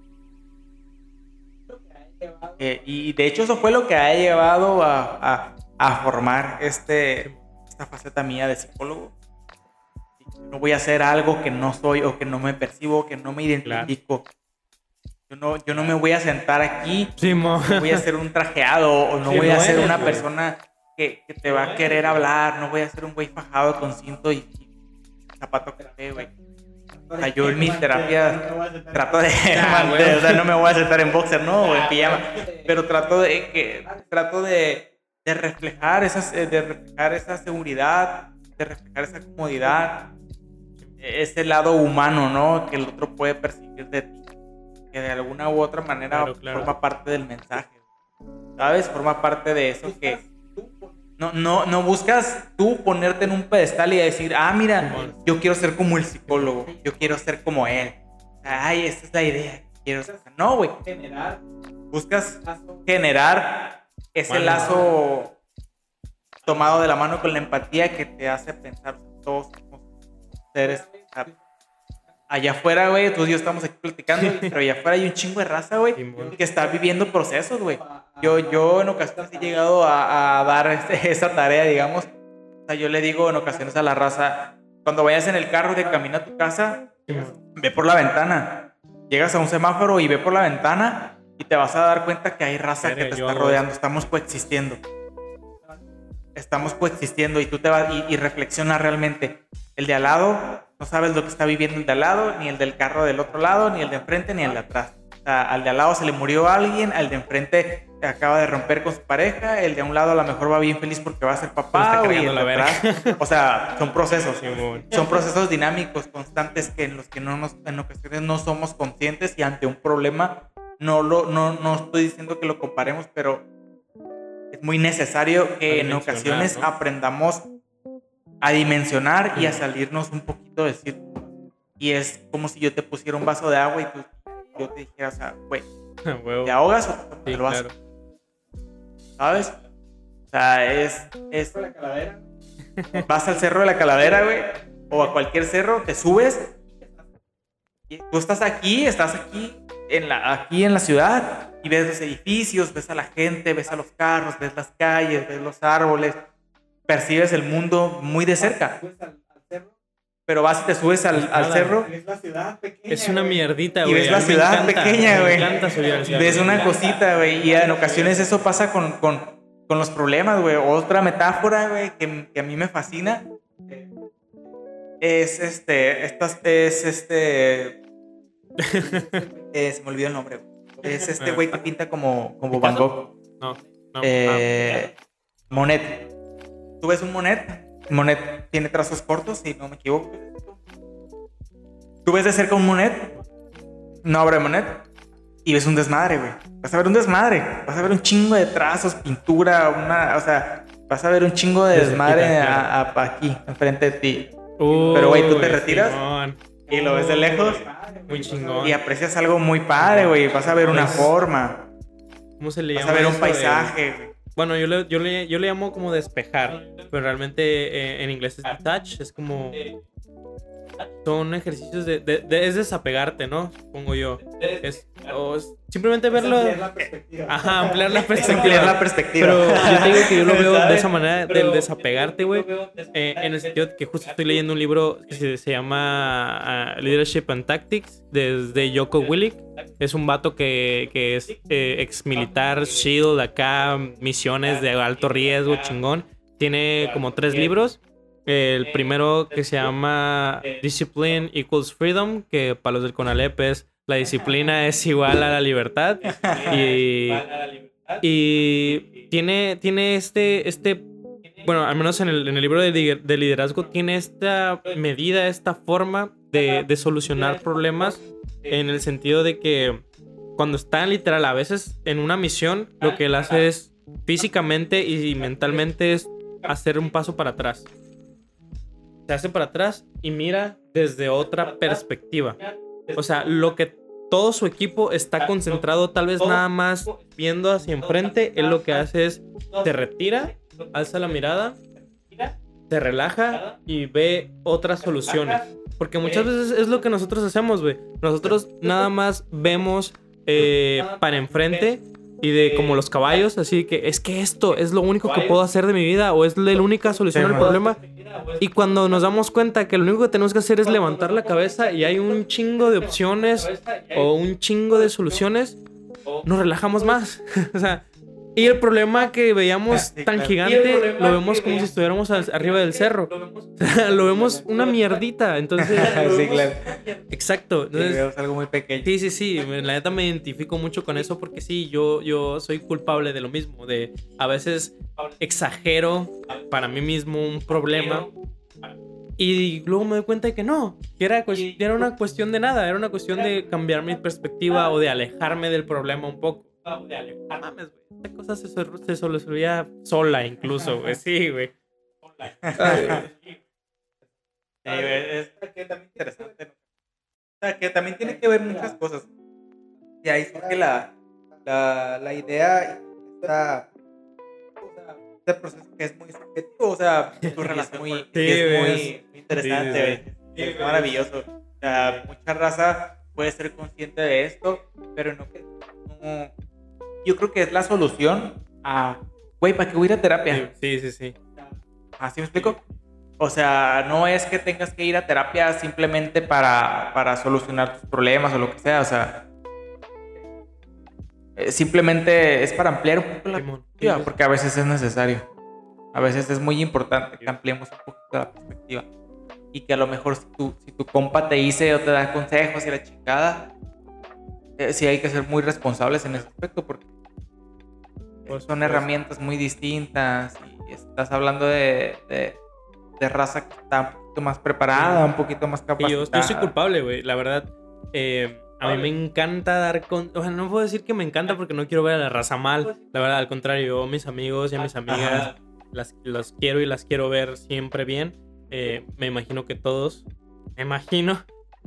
B: Eh, y de hecho eso fue lo que ha llevado a, a, a formar este, faceta mía de psicólogo. No voy a hacer algo que no soy o que no me percibo, que no me identifico. Yo no, yo no me voy a sentar aquí, no voy a ser un trajeado o no voy a ser una persona que, que, te va a querer hablar, no voy a ser un güey fajado con cinto y, zapato café, güey. O sea, yo en mi terapia trato de, o sea, no me voy a sentar en boxer, no, o en pijama, pero trato de que, trato de, de reflejar, esa, eh, de reflejar esa seguridad, de reflejar esa comodidad, ese lado humano, ¿no? Que el otro puede percibir de ti, que de alguna u otra manera forma parte del mensaje, ¿sabes? Forma parte de eso que no, no, no buscas tú ponerte en un pedestal y decir, ah, mira, yo quiero ser como el psicólogo, yo quiero ser como él. Ay, esa es la idea. Quiero ser. No, güey. Buscas generar ese lazo tomado de la mano con la empatía que te hace pensar todos somos seres. Allá afuera, güey, tú y yo estamos aquí platicando, pero allá afuera hay un chingo de raza, güey, que está viviendo procesos, güey. Yo, yo en ocasiones he llegado a, dar este, esa tarea, digamos. O sea, yo le digo en ocasiones a la raza, cuando vayas en el carro de camino a tu casa, ve por la ventana. Llegas a un semáforo y ve por la ventana y te vas a dar cuenta que hay raza que te está rodeando. Estamos coexistiendo. Estamos coexistiendo y tú te vas y, reflexionas realmente. El de al lado, no sabes lo que está viviendo el de al lado, ni el del carro del otro lado, ni el de enfrente, ni el de atrás. O sea, al de al lado se le murió alguien, al de enfrente acaba de romper con su pareja, el de un lado a lo mejor va bien feliz porque va a ser papá, y el de atrás, o sea, son procesos, son procesos dinámicos, constantes que en los que no nos, en ocasiones no somos conscientes y ante un problema no, lo, no, no estoy diciendo que lo comparemos, pero es muy necesario que en ocasiones aprendamos a dimensionar y a salirnos un poquito del círculo. Y es como si yo te pusiera un vaso de agua y tú, yo te dijera, o sea, güey, ¿te ahogas o te lo vas? ¿Sabes? O sea, es... es la calavera? Vas al cerro de la calavera, güey, o a cualquier cerro, te subes, y tú estás aquí, estás aquí, en la, aquí en la ciudad y ves los edificios, ves a la gente, ves a los carros, ves las calles, ves los árboles, percibes el mundo muy de cerca. Pero vas y te subes al, al cerro.
A: Es una mierdita,
B: güey. Y ves la ciudad pequeña, güey. Ves una cosita, güey. Y en ocasiones eso pasa con, con, con los problemas, güey. Otra metáfora, güey, que, que, a mí me fascina. Es este. Estas, es este eh, se me olvidó el nombre. Es este güey que pinta como, como Van Gogh.
A: No, no.
B: Eh, Monet. ¿Tú ves un Monet? Monet tiene trazos cortos, si no me equivoco. tú ves de cerca un Monet, una obra de Monet, y ves un desmadre, güey. Vas a ver un desmadre. Vas a ver un chingo de trazos, pintura, una. O sea, vas a ver un chingo de desmadre aquí, enfrente de ti. Pero, güey, tú te retiras y lo ves de lejos.
A: Muy chingón.
B: Y aprecias algo muy padre, güey. Vas a ver una forma.
A: ¿Cómo se le llama?
B: Vas a ver un paisaje, güey.
A: Bueno, yo le, yo, le, yo le llamo como despejar, pero realmente eh, en inglés es touch, es como son ejercicios de, de, es desapegarte, ¿no? Supongo yo. Es, simplemente verlo. Ampliar la perspectiva. Ajá, ampliar la perspectiva.
B: ampliar la perspectiva.
A: Pero yo te digo que yo lo veo de esa manera, del desapegarte, güey. Eh, en el sentido que justo estoy leyendo un libro que se, llama ah, Leadership and Tactics, desde Joko Willick. Es un vato que, que es eh, ex militar, SHIELD, acá, misiones de alto riesgo, chingón. Tiene como tres libros el primero que se llama Discipline Equals Freedom, que para los del CONALEP es la disciplina es igual a la libertad. Y, y tiene, tiene este, este, bueno, al menos en el, en el libro de, de, liderazgo, tiene esta medida, esta forma de, de solucionar problemas en el sentido de que cuando está literal, a veces en una misión, lo que él hace es físicamente y mentalmente es hacer un paso para atrás se hace para atrás y mira desde otra perspectiva. O sea, lo que todo su equipo está concentrado tal vez nada más viendo hacia enfrente, él lo que hace es te retira, alza la mirada, te relaja y ve otras soluciones. Porque muchas veces es lo que nosotros hacemos, güey. Nosotros nada más vemos eh, para enfrente y de como los caballos, así que es que esto es lo único que puedo hacer de mi vida o es la única solución al problema. Y cuando nos damos cuenta que lo único que tenemos que hacer es levantar la cabeza y hay un chingo de opciones o un chingo de soluciones, nos relajamos más. o sea, y el problema que veíamos tan gigante, lo vemos como si estuviéramos arriba del cerro. lo vemos una mierdita. Entonces.
B: sí, claro.
A: Exacto.
B: Entonces, algo muy pequeño.
A: Sí, sí, sí. La neta me identifico mucho con eso porque sí, yo, yo soy culpable de lo mismo. De a veces exagero para mí mismo un problema. Y luego me doy cuenta de que no, que era, era una cuestión de nada, era una cuestión de cambiar mi perspectiva o de alejarme del problema un poco. Mames, güey. Esta cosa se, se solucionaría sola, incluso, güey. Sí, güey.
B: es que también interesante. O sea, que también tiene que ver muchas cosas. Y ahí surge la, la, la idea, esta, este proceso que es muy subjetivo, o sea, tu relación muy, es muy interesante, es maravilloso. O sea, mucha raza puede ser consciente de esto, pero no que no, yo creo que es la solución a, güey, ¿para qué voy a ir a terapia?
A: Sí, sí, sí.
B: ¿Así me explico? O sea, no es que tengas que ir a terapia simplemente para, para solucionar tus problemas o lo que sea, o sea, eh, simplemente es para ampliar un poco la perspectiva, porque a veces es necesario. A veces es muy importante que ampliemos un poco la perspectiva. Y que a lo mejor si tu, si tu compa te dice o te da consejos y la chingada, eh, sí hay que ser muy responsables en ese aspecto porque pues son herramientas muy distintas y estás hablando de, de, raza que está un poquito más preparada, un poquito más capacitada.
A: yo, soy culpable, güey. La verdad, eh, a mí me encanta dar con... O sea, no puedo decir que me encanta porque no quiero ver a la raza mal. La verdad, al contrario, yo mis amigos y a mis amigas las, los quiero y las quiero ver siempre bien. Eh, me imagino que todos, me imagino,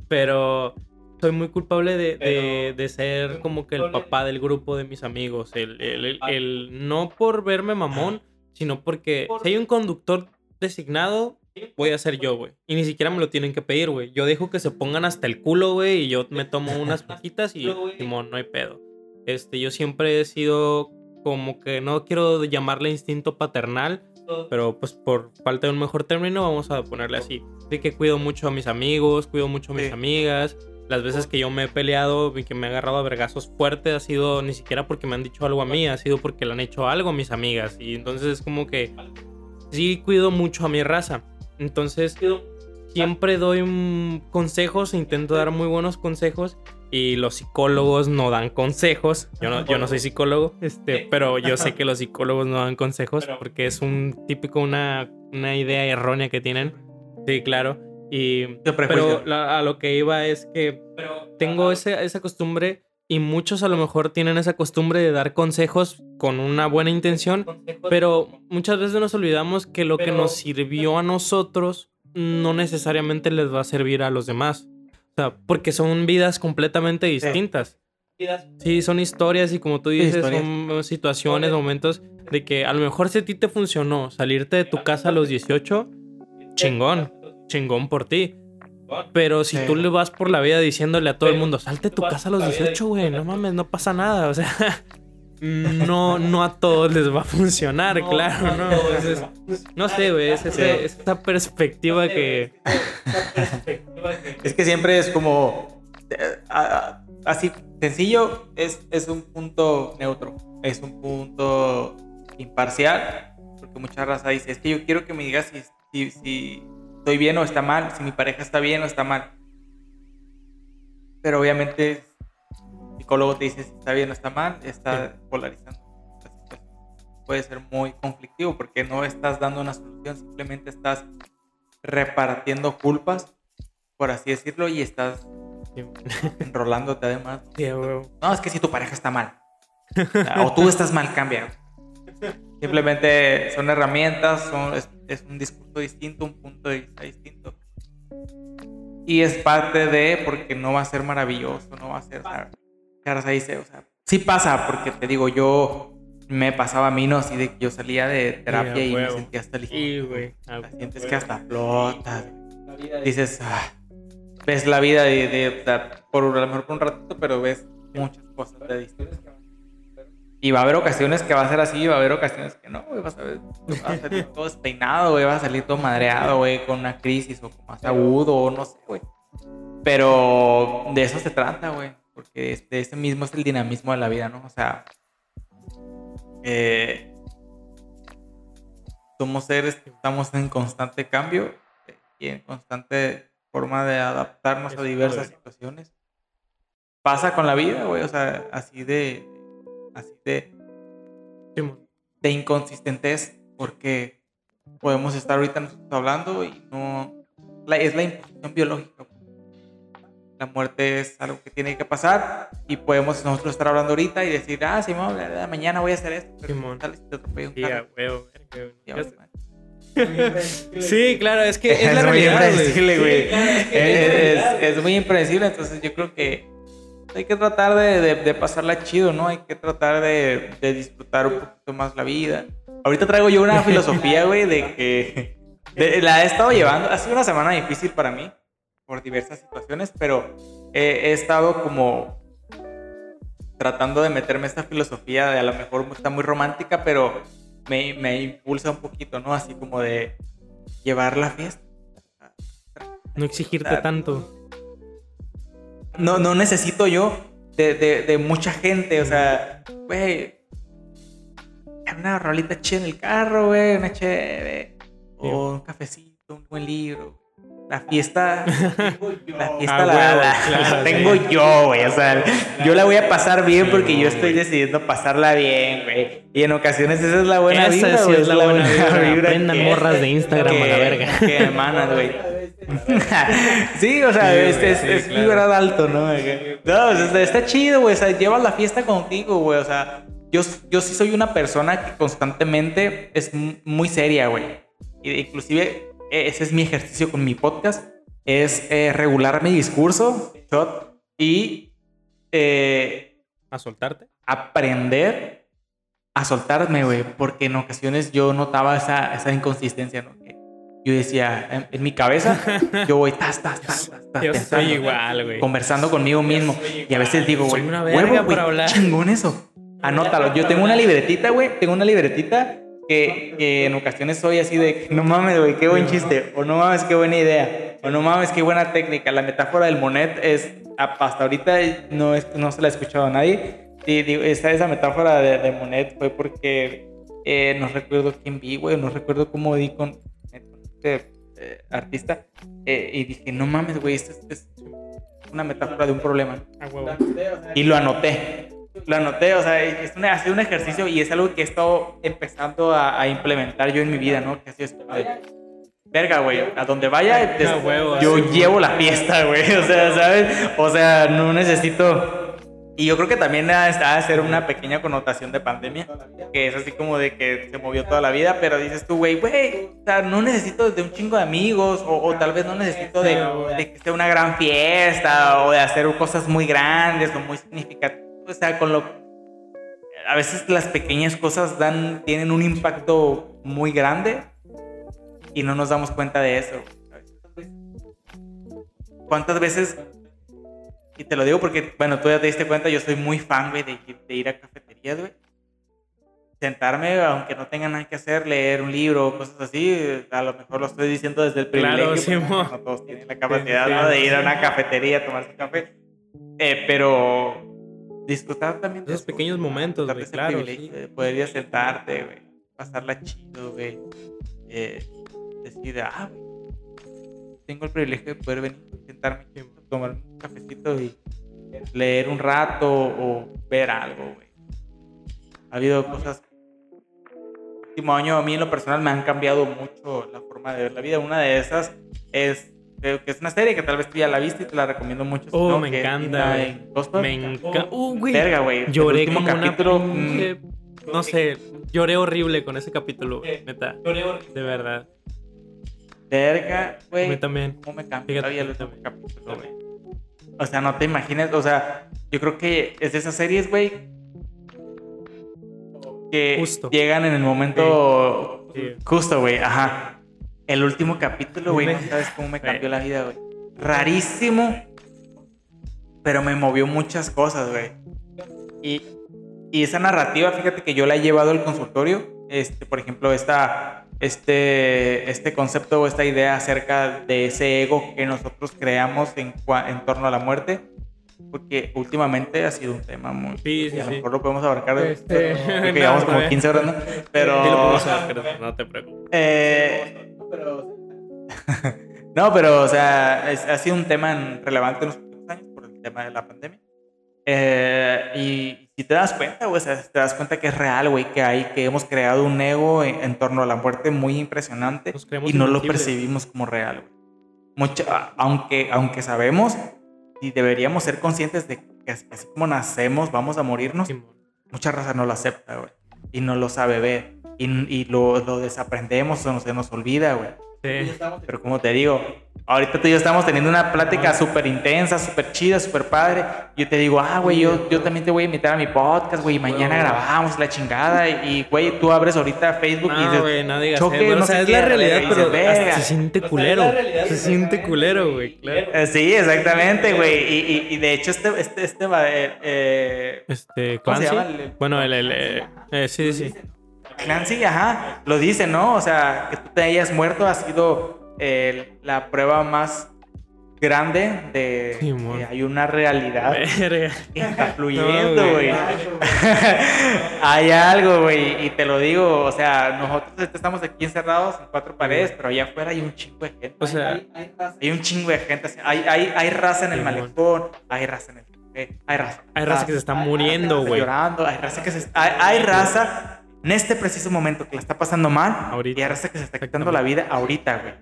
A: pero soy muy culpable de, de, ser como que el papá del grupo de mis amigos. El, el, el, no por verme mamón, sino porque si hay un conductor designado, voy a ser yo, güey. Y ni siquiera me lo tienen que pedir, güey. Yo dejo que se pongan hasta el culo, güey, y yo me tomo unas poquitas y, Simón, no hay pedo. Este, yo siempre he sido como que no quiero llamarle instinto paternal, pero pues por falta de un mejor término vamos a ponerle así. Así que cuido mucho a mis amigos, cuido mucho a mis amigas, las veces que yo me he peleado y que me he agarrado a vergazos fuertes ha sido ni siquiera porque me han dicho algo a mí, ha sido porque le han hecho algo a mis amigas. Y entonces es como que sí cuido mucho a mi raza. Entonces siempre doy consejos, intento dar muy buenos consejos. Y los psicólogos no dan consejos. Yo no, yo no soy psicólogo, este, pero yo sé que los psicólogos no dan consejos porque es un típico, una, una idea errónea que tienen. Sí, claro. Y, pero a lo que iba es que tengo ese, esa costumbre y muchos a lo mejor tienen esa costumbre de dar consejos con una buena intención, pero muchas veces nos olvidamos que lo que nos sirvió a nosotros no necesariamente les va a servir a los demás. O sea, porque son vidas completamente distintas. Sí, son historias y como tú dices, son situaciones, momentos de que a lo mejor si a ti te funcionó salirte de tu casa a los 18, chingón, chingón por ti. Pero si tú le vas por la vida diciéndole a todo el mundo, salte de tu casa a los 18, güey, no mames, no pasa nada. O sea, no, no a todos les va a funcionar, claro, ¿no? no sé, güey, es, esa perspectiva que...
B: Es que siempre es como... Eh, así, sencillo, es, es un punto neutro, es un punto imparcial, porque mucha raza dice, es que yo quiero que me digas si, si, estoy bien o está mal, si mi pareja está bien o está mal. Pero obviamente el psicólogo te dice si está bien o está mal, está polarizando. Puede ser muy conflictivo porque no estás dando una solución, simplemente estás repartiendo culpas, por así decirlo, y estás enrolándote además. no, es que si tu pareja está mal. o tú estás mal, cambia. Simplemente son herramientas, son, es, un discurso distinto, un punto de vista distinto. Y es parte de, porque no va a ser maravilloso, no va a ser... ahí se, o sea, sí pasa, porque te digo, yo me pasaba a mí, ¿no? Así de que yo salía de terapia y me sentía hasta
A: ligero.
B: güey. Sientes que hasta flotas. Dices, ah, ves la vida de, por a lo mejor por un ratito, pero ves muchas cosas de distintas. Y va a haber ocasiones que va a ser así, va a haber ocasiones que no, güey. Vas a, ver, a salir todo despeinado, güey. Vas a salir todo madreado, güey, con una crisis o más agudo, o no sé, güey. Pero de eso se trata, güey. Porque este, ese mismo es el dinamismo de la vida, ¿no? O sea, eh, somos seres que estamos en constante cambio y en constante forma de adaptarnos a diversas situaciones. Pasa con la vida, güey. O sea, así de así de, de inconsistentes porque podemos estar ahorita nosotros hablando y no es la imposición biológica. La muerte es algo que tiene que pasar y podemos nosotros estar hablando ahorita y decir, ah, Simón, mañana voy a hacer esto.
A: sí, claro, es que es, la realidad,
B: güey. Es, es, muy impredecible, entonces yo creo que hay que tratar de, de, pasarla chido, ¿no? Hay que tratar de, de, disfrutar un poquito más la vida. Ahorita traigo yo una filosofía, güey, de que la he estado llevando. Ha sido una semana difícil para mí por diversas situaciones, pero he, estado como tratando de meterme esta filosofía de a lo mejor está muy romántica, pero me, me impulsa un poquito, ¿no? Así como de llevar la fiesta.
A: No exigirte tanto
B: no, no necesito yo de, de, de mucha gente, o sea, güey, una rolita chida en el carro, güey, una chévere, o un cafecito, un buen libro. La fiesta, la fiesta la, tengo yo, güey. O sea, yo la voy a pasar bien porque yo estoy decidiendo pasarla bien, güey. Y en ocasiones esa es la buena vida,
A: sí es la, buena, vibra. Aprendan morras de Instagram a la verga.
B: Que emanas, güey. sí, o sea, es, es, es alto, ¿no? No, está chido, güey. O sea, llevas la fiesta contigo, güey. O sea, yo, yo sí soy una persona que constantemente es muy seria, güey. Inclusive, e, ese es mi ejercicio con mi podcast. Es eh, regular mi discurso, shot, y... Eh,
A: ¿A soltarte?
B: Aprender a soltarme, güey. Porque en ocasiones yo notaba esa, esa inconsistencia, ¿no? Yo decía, en, mi cabeza, yo voy, tas, tas, tas, tas,
A: Yo soy igual, güey.
B: Conversando conmigo mismo. Y a veces digo, güey,
A: verga güey,
B: chingón eso. Anótalo. Yo tengo una libretita, güey, tengo una libretita que, que, en ocasiones soy así de, no mames, güey, qué buen chiste. O no mames, qué buena idea. O no mames, qué buena técnica. La metáfora del monet es, hasta ahorita no, es, no se la ha escuchado a nadie. Y digo, esa, esa metáfora de, de monet fue porque eh, no recuerdo quién vi, güey, no recuerdo cómo di con este, eh, artista eh, y dije, no mames, güey, esto, es una metáfora de un problema. Y lo anoté. Lo anoté, o sea, es una, ha sido un ejercicio y es algo que he estado empezando a, implementar yo en mi vida, ¿no? Que así es, verga, güey, a donde vaya, yo llevo la fiesta, güey. O sea, ¿sabes? O sea, no necesito y yo creo que también está a ser una pequeña connotación de pandemia, que es así como de que se movió toda la vida, pero dices tú, güey, güey, o sea, no necesito de un chingo de amigos, o, tal vez no necesito de, de, que sea una gran fiesta, o de hacer cosas muy grandes o muy significativas. O sea, con lo. A veces las pequeñas cosas dan, tienen un impacto muy grande y no nos damos cuenta de eso. ¿Cuántas veces y te lo digo porque, bueno, tú ya te diste cuenta, yo soy muy fan, güey, de, ir a cafeterías, güey. Sentarme, aunque no tenga nada que hacer, leer un libro, cosas así. A lo mejor lo estoy diciendo desde el privilegio. Claro, no todos tienen la capacidad de ir a una cafetería a tomarse café. Eh, pero disfrutar también
A: de esos pequeños momentos, güey, claro. Sí.
B: Poder sentarte, güey, pasarla chido, güey. Eh, decir, ah, güey, tengo el privilegio de poder venir, sentarme, tomar un cafecito y leer un rato o ver algo, güey. Ha habido cosas. El último año a mí en lo personal me han cambiado mucho la forma de ver la vida. Una de esas es que es una serie que tal vez tú ya la viste y te la recomiendo mucho.
A: Oh, me encanta. Me encanta. Uh, güey.
B: Verga, güey.
A: Lloré como capítulo. Mm, no sé, lloré horrible con ese capítulo, neta. Lloré horrible. De verdad.
B: Verga, güey.
A: Mí también.
B: ¿Cómo me cambió Fíjate, el último capítulo, güey? O sea, no te imagines, o sea, yo creo que es de esas series, güey, que llegan en el momento justo, güey, ajá. El último capítulo, güey, no sabes cómo me cambió la vida, güey. Rarísimo, pero me movió muchas cosas, güey. Y, y esa narrativa, fíjate que yo la he llevado al consultorio. Este, por ejemplo, esta este, este concepto o esta idea acerca de ese ego que nosotros creamos en, en torno a la muerte, porque últimamente ha sido un tema muy...
A: Sí, sí,
B: a lo mejor lo podemos abarcar, este... porque llevamos como 15 horas, ¿no?
A: Pero... no te preocupes.
B: Eh... no, pero, o sea, ha sido un tema relevante en los últimos años por el tema de la pandemia. Eh, y si te das cuenta, güey, te das cuenta que es real, güey, que hay, que hemos creado un ego en, torno a la muerte muy impresionante y no lo percibimos como real, güey. Mucho, aunque, aunque sabemos y deberíamos ser conscientes de que así como nacemos, vamos a morirnos, mucha raza no lo acepta, güey, y no lo sabe ver, y, y lo, lo, desaprendemos o se nos olvida, güey. Sí. Pero como te digo, ahorita tú y yo estamos teniendo una plática súper intensa, súper chida, súper padre. Yo te digo, ah, güey, yo, yo también te voy a invitar a mi podcast, güey, mañana grabamos la chingada. Y, güey, tú abres ahorita Facebook y
A: dices, güey, no digas choque, no o sea, es la realidad, pero se siente culero. Se siente culero, güey, claro.
B: Eh, sí, exactamente, güey. Y, y, de hecho, este, este, este, eh,
A: eh, este, ¿cómo se llama? bueno, el, el, eh, sí, sí.
B: Clancy, ajá, lo dice, ¿no? O sea, que tú te hayas muerto ha sido eh, la prueba más grande de que hay una realidad que está fluyendo, güey. hay algo, güey, y te lo digo, o sea, nosotros estamos aquí encerrados en cuatro paredes, pero allá afuera hay un chingo de gente.
A: O sea,
B: hay, un chingo de gente, hay, hay, hay raza en el malecón, hay raza en el hay raza.
A: Hay raza que se está muriendo, güey.
B: Llorando, hay raza que se hay, hay raza en este preciso momento que la está pasando mal ahorita. y arrastra que se está quitando la vida ahorita, güey.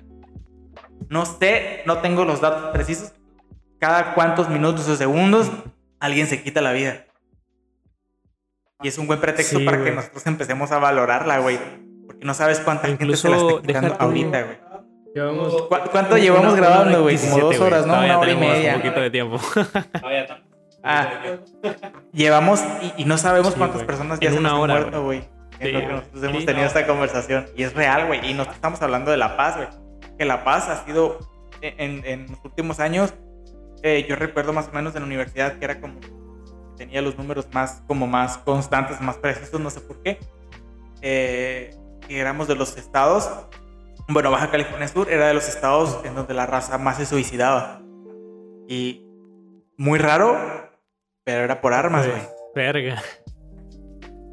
B: No sé, no tengo los datos precisos. Cada cuántos minutos o segundos alguien se quita la vida. Y es un buen pretexto para que nosotros empecemos a valorarla, güey. Porque no sabes cuánta gente se la está quitando ahorita, güey. ¿Cuánto llevamos grabando, güey? Como dos horas, ¿no? Una hora y media.
A: Un poquito de tiempo.
B: ah, llevamos y, no sabemos cuántas personas ya se han muerto, güey nosotros hemos tenido esta conversación. Y es real, güey. Y no estamos hablando de la paz, güey. Que la paz ha sido en, en los últimos años. Eh, yo recuerdo más o menos en la universidad que era como. Tenía los números más, como más constantes, más precisos, no sé por qué. Eh, que éramos de los estados. Bueno, Baja California Sur era de los estados en donde la raza más se suicidaba. Y muy raro, pero era por armas, güey.
A: Verga.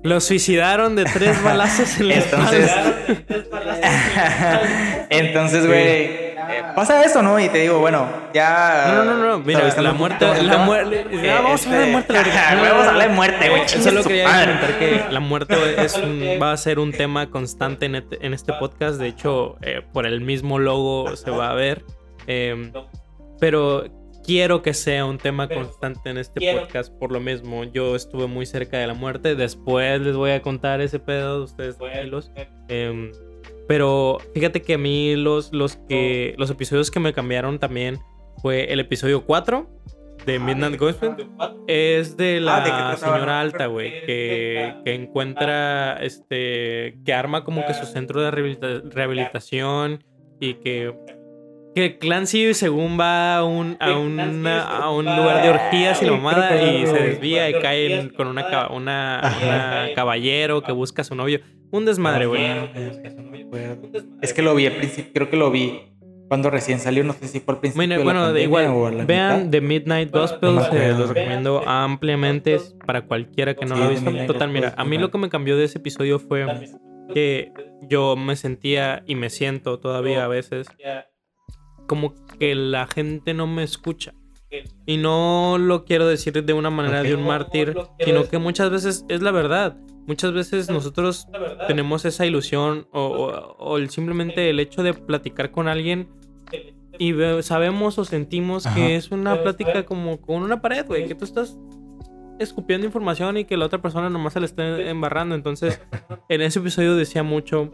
A: Lo suicidaron de tres balazos en la
B: Entonces, entonces, güey, eh, pasa eso, ¿no? Y te digo, bueno, ya.
A: No, no, no, mira, la muerte. La muerte. Ya, vamos a hablar de muerte.
B: vamos a hablar de muerte, güey.
A: Solo quería comentar que la muerte es un, va a ser un tema constante en este, en este podcast. De hecho, eh, por el mismo logo se va a ver. Eh, pero quiero que sea un tema constante en este podcast por lo mismo. Yo estuve muy cerca de la muerte. Después les voy a contar ese pedo de ustedes tranquilos. Eh, pero fíjate que a mí los, los, que, los episodios que me cambiaron también fue el episodio 4 de ah, Midnight Gospel. Es de la ah, señora alta, güey, que, que, encuentra, este, que arma como que su centro de rehabilitación y que que Clancy, según va a un, a, a un lugar de orgías y la mamada y se desvía y cae con una, una, caballero que busca a su novio. Un desmadre, güey.
B: Es que lo vi al principio, creo que lo vi cuando recién salió, no sé si fue al principio.
A: Bueno, de igual, vean The Midnight Gospel, los recomiendo ampliamente para cualquiera que no lo ha visto. Total, mira, a mí lo que me cambió de ese episodio fue que yo me sentía y me siento todavía a veces como que la gente no me escucha. Y no lo quiero decir de una manera de un mártir, sino que muchas veces es la verdad. Muchas veces nosotros tenemos esa ilusión o, simplemente el hecho de platicar con alguien y sabemos o sentimos que es una plática como con una pared, güey, que tú estás escupiendo información y que la otra persona nomás se le está embarrando. Entonces, en ese episodio decía mucho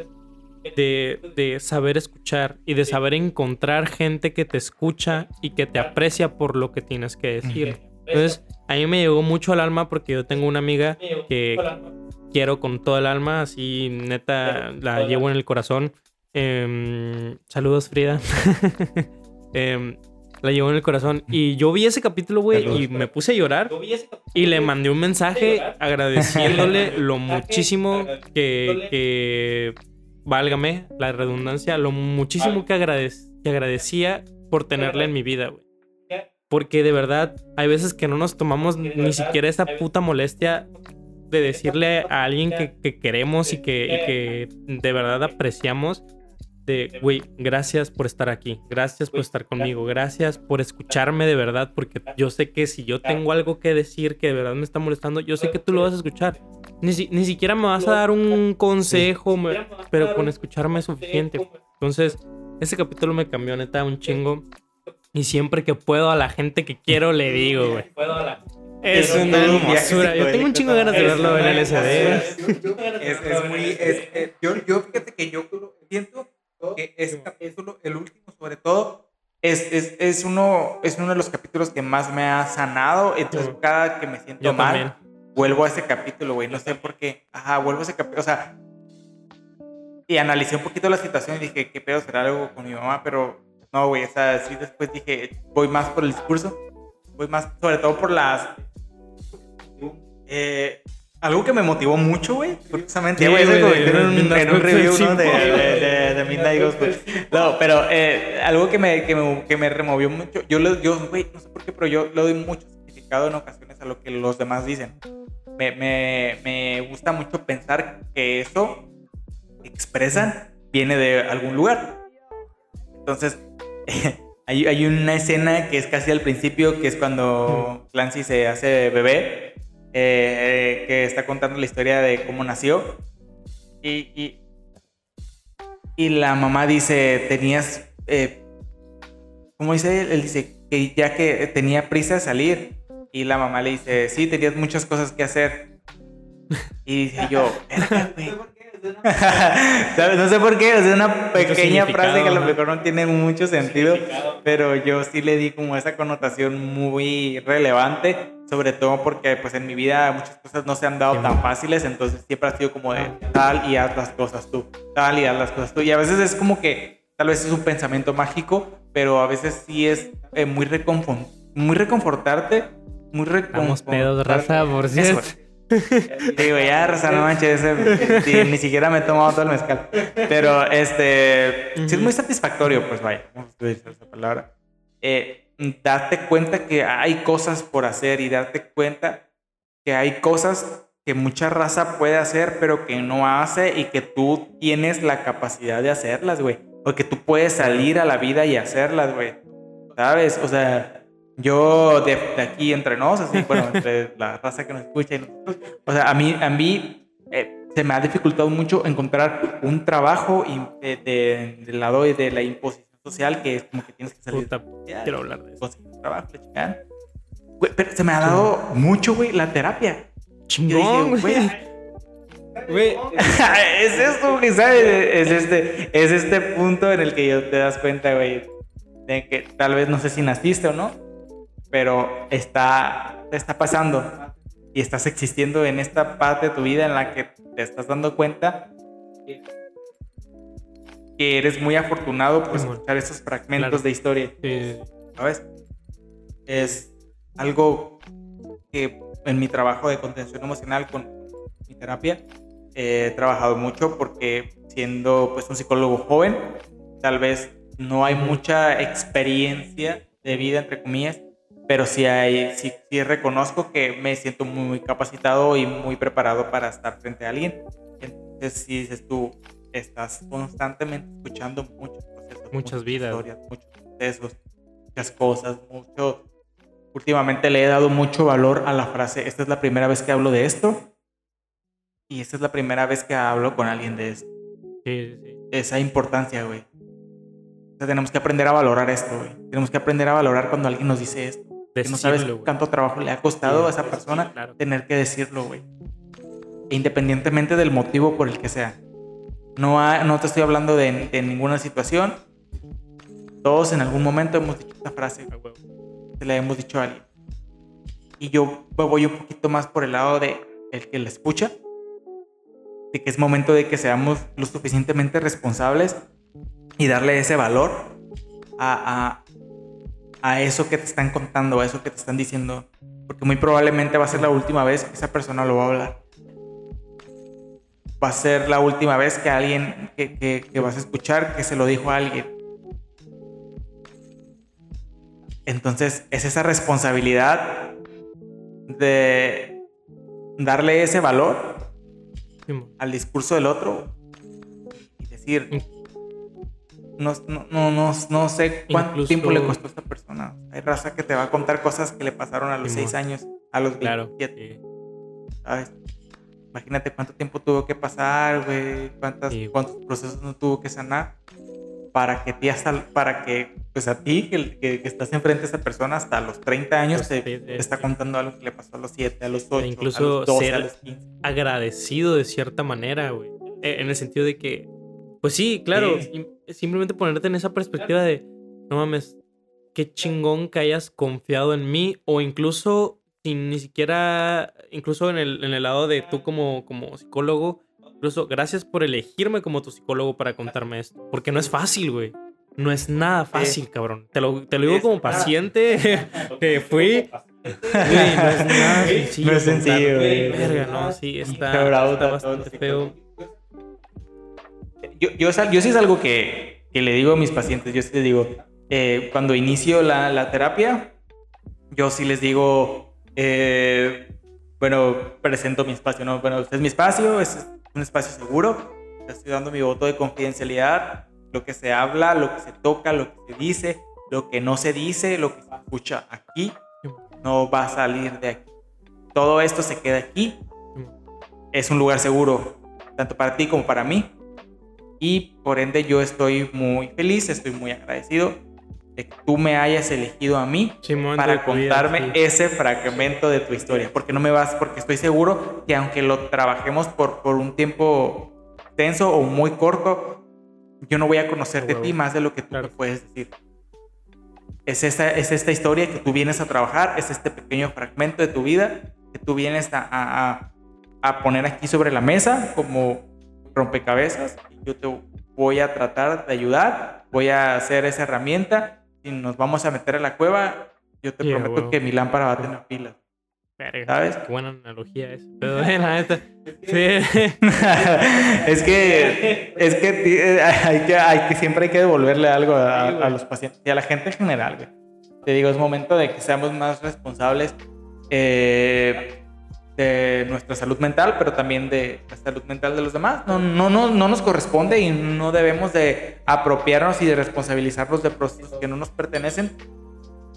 A: de, saber escuchar y de saber encontrar gente que te escucha y que te aprecia por lo que tienes que decir. Entonces, a mí me llegó mucho al alma porque yo tengo una amiga que quiero con todo el alma, así neta la llevo en el corazón. Em, saludos, Frida. Em, la llevo en el corazón. Y yo vi ese capítulo, güey, y me puse a llorar. Y le mandé un mensaje agradeciéndole lo muchísimo que válgame la redundancia, lo muchísimo que, agradecía por tenerla en mi vida, güey. Porque de verdad, hay veces que no nos tomamos ni siquiera esa puta molestia de decirle a alguien que, queremos y que, y que de verdad apreciamos de, güey, gracias por estar aquí, gracias por estar conmigo, gracias por escucharme de verdad, porque yo sé que si yo tengo algo que decir que de verdad me está molestando, yo sé que tú lo vas a escuchar. Ni, ni siquiera me vas a dar un consejo, pero con escucharme es suficiente. Entonces, ese capítulo me cambió neta un chingo. Y siempre que puedo a la gente que quiero le digo, güey. Es una hermosura. Yo tengo un chingo de ganas de verlo en el SD.
B: Es, muy. Es, yo, yo fíjate que yo siento que ese capítulo, el último sobre todo, es, es, es, uno, es uno de los capítulos que más me ha sanado. Entonces, cada que me siento mal, vuelvo a ese capítulo, güey. No sé por qué. Ajá, vuelvo a ese capítulo. O sea, y analicé un poquito la situación y dije, ¿qué pedo será algo con mi mamá? Pero no, güey. O sea, sí, después dije, voy más por el discurso. Voy más, sobre todo por las. Eh, algo que me motivó mucho, güey, precisamente, güey, en, un, review, ¿no? De, de, de, Midnight Gospel. No, pero eh, algo que me, que me, que, me, removió mucho, yo, lo, yo, güey, no sé por qué, pero yo le doy mucho en ocasiones a lo que los demás dicen. Me, me, me gusta mucho pensar que eso expresan viene de algún lugar. Entonces, hay, hay una escena que es casi al principio, que es cuando Clancy se hace bebé eh, que está contando la historia de cómo nació. Y, y, la mamá dice, tenías, eh, ¿cómo dice? Él dice que ya que tenía prisa de salir. Y la mamá le dice, sí, tenías muchas cosas que hacer. Y dice yo, no sé por qué, es una pequeña frase que a lo mejor no tiene mucho sentido, pero yo sí le di como esa connotación muy relevante, sobre todo porque pues en mi vida muchas cosas no se han dado tan fáciles, entonces siempre ha sido como de tal y haz las cosas tú, tal y haz las cosas tú, y a veces es como que tal vez es un pensamiento mágico, pero a veces sí es eh, muy, muy reconfortarte, muy reconfortarte.
A: pedos, raza, por cierto.
B: Digo, ya, Rosa, no manches, ni siquiera me he tomado todo el mezcal. Pero, este, sí es muy satisfactorio, pues vaya, vamos a decir esa palabra. Eh, darte cuenta que hay cosas por hacer y darte cuenta que hay cosas que mucha raza puede hacer, pero que no hace y que tú tienes la capacidad de hacerlas, güey. o que tú puedes salir a la vida y hacerlas, güey. ¿Sabes? O sea, yo de, aquí entre nos, así, bueno, entre la raza que nos escucha y nosotros, o sea, a mí, a mí eh, se me ha dificultado mucho encontrar un trabajo de, del lado de la imposición social que es como que tienes que salir.
A: quiero hablar de eso.
B: Trabajo, Güey, pero se me ha dado mucho, güey, la terapia.
A: Chingón, güey.
B: Güey, es esto, güey, ¿sabes? Es este, es este punto en el que yo te das cuenta, güey, de que tal vez no sé si naciste o no, pero está, te está pasando y estás existiendo en esta parte de tu vida en la que te estás dando cuenta que eres muy afortunado por escuchar esos fragmentos de historia. ¿Sabes? Es algo que en mi trabajo de contención emocional con mi terapia he trabajado mucho porque siendo pues un psicólogo joven, tal vez no hay mucha experiencia de vida, entre comillas, pero sí, hay, sí, sí reconozco que me siento muy, capacitado y muy preparado para estar frente a alguien. Entonces, si dices tú, estás constantemente escuchando muchos procesos,
A: muchas, vidas,
B: historias, muchos procesos, muchas cosas, mucho. Últimamente le he dado mucho valor a la frase, esta es la primera vez que hablo de esto y esta es la primera vez que hablo con alguien de esto.
A: Sí, sí.
B: Esa importancia, güey. O sea, tenemos que aprender a valorar esto, güey. Tenemos que aprender a valorar cuando alguien nos dice esto. Que no sabes cuánto trabajo le ha costado a esa persona tener que decirlo, güey. E independientemente del motivo por el que sea. No, no te estoy hablando de, ninguna situación. Todos en algún momento hemos dicho esta frase. Se la hemos dicho a alguien. Y yo voy un poquito más por el lado de el que la escucha. De que es momento de que seamos lo suficientemente responsables y darle ese valor a, a, eso que te están contando, a eso que te están diciendo. Porque muy probablemente va a ser la última vez que esa persona lo va a hablar. Va a ser la última vez que alguien que, que, vas a escuchar que se lo dijo a alguien. Entonces es esa responsabilidad de darle ese valor al discurso del otro y decir, no, no, no, no, sé cuánto tiempo le costó a esta persona. Hay raza que te va a contar cosas que le pasaron a los 6 años, a los 27. ¿Sabes? Imagínate cuánto tiempo tuvo que pasar, güey, cuántos procesos no tuvo que sanar para que ti hasta, para que pues a ti que, que, estás enfrente de esa persona hasta los 30 años pues te, está contando algo que le pasó a los 7, a los 8,
A: incluso a los 12, a los 15. agradecido de cierta manera, güey. E, en el sentido de que pues sí, claro. Simplemente ponerte en esa perspectiva de, no mames, qué chingón que hayas confiado en mí o incluso sin ni siquiera, incluso en el, en el lado de tú como, como psicólogo, incluso gracias por elegirme como tu psicólogo para contarme esto. Porque no es fácil, güey. No es nada fácil, cabrón. Te lo, te lo digo como paciente que fui. no es nada sencillo.
B: No es sencillo, güey.
A: Verga, no, sí, está, está bastante feo
B: yo, yo, yo sí es algo que, que, le digo a mis pacientes, yo sí les digo, eh, cuando inicio la, la, terapia, yo sí les digo, eh, bueno, presento mi espacio, ¿no? Bueno, este es mi espacio, es un espacio seguro, estoy dando mi voto de confidencialidad, lo que se habla, lo que se toca, lo que se dice, lo que no se dice, lo que se escucha aquí, no va a salir de aquí. Todo esto se queda aquí. Es un lugar seguro, tanto para ti como para mí y por ende yo estoy muy feliz, estoy muy agradecido de que tú me hayas elegido a mí para contarme ese fragmento de tu historia, porque no me vas, porque estoy seguro que aunque lo trabajemos por, por un tiempo tenso o muy corto, yo no voy a conocer de ti más de lo que tú me puedes decir. Es esta, es esta historia que tú vienes a trabajar, es este pequeño fragmento de tu vida que tú vienes a, a, a poner aquí sobre la mesa como rompecabezas yo te voy a tratar de ayudar, voy a hacer esa herramienta y nos vamos a meter a la cueva, yo te prometo que mi lámpara va a tener pilas. ¿Sabes?
A: Qué buena analogía es. Pero la neta. Sí.
B: es que es que hay que, hay que siempre hay que devolverle algo a, a, los pacientes y a la gente en general. Te digo, es momento de que seamos más responsables. Eh, de nuestra salud mental, pero también de la salud mental de los demás. No, no, no, no nos corresponde y no debemos de apropiarnos y de responsabilizarnos de procesos que no nos pertenecen,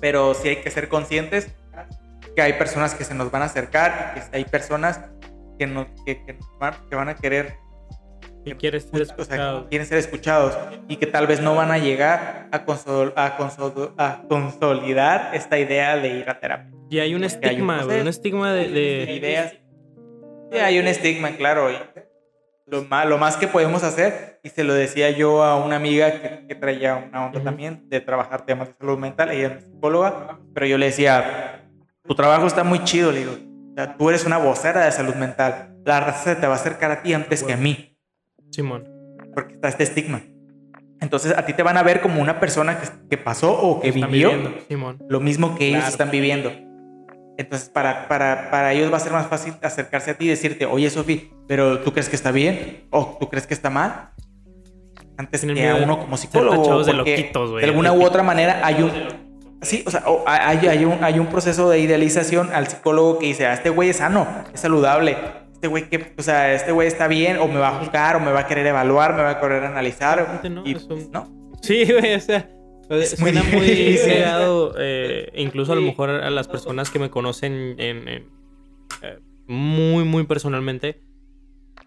B: pero sí hay que ser conscientes que hay personas que se nos van a acercar y que hay personas que, no, que, que, van a querer
A: y quieren ser escuchados.
B: quieren ser escuchados y que tal vez no van a llegar a, a, consolidar esta idea de ir a terapia.
A: Y hay un estigma, un, estigma de,
B: ideas. Sí, hay un estigma, claro. Y lo, más, lo más que podemos hacer, y se lo decía yo a una amiga que, traía una onda también de trabajar temas de salud mental, ella es psicóloga, pero yo le decía, tu trabajo está muy chido, le digo, tú eres una vocera de salud mental, la raza te va a acercar a ti antes que a mí.
A: Simón.
B: Porque está este estigma. Entonces a ti te van a ver como una persona que, pasó o que vivió lo mismo que ellos están viviendo. Entonces para, para, para, ellos va a ser más fácil acercarse a ti y decirte, oye Sofi, pero ¿tú crees que está bien? ¿O tú crees que está mal? Antes que a uno como psicólogo.
A: De, loquitos,
B: de alguna u otra manera hay un... Sí, o sea, hay, hay, un, hay un proceso de idealización al psicólogo que dice, ah, este güey es sano, es saludable, este güey que, o sea, este güey está bien, o me va a juzgar, o me va a querer evaluar, me va a querer analizar. No, y, ¿no?
A: Sí, güey, o sea, suena muy, muy eh, incluso a lo mejor a las personas que me conocen en, eh, muy, muy personalmente.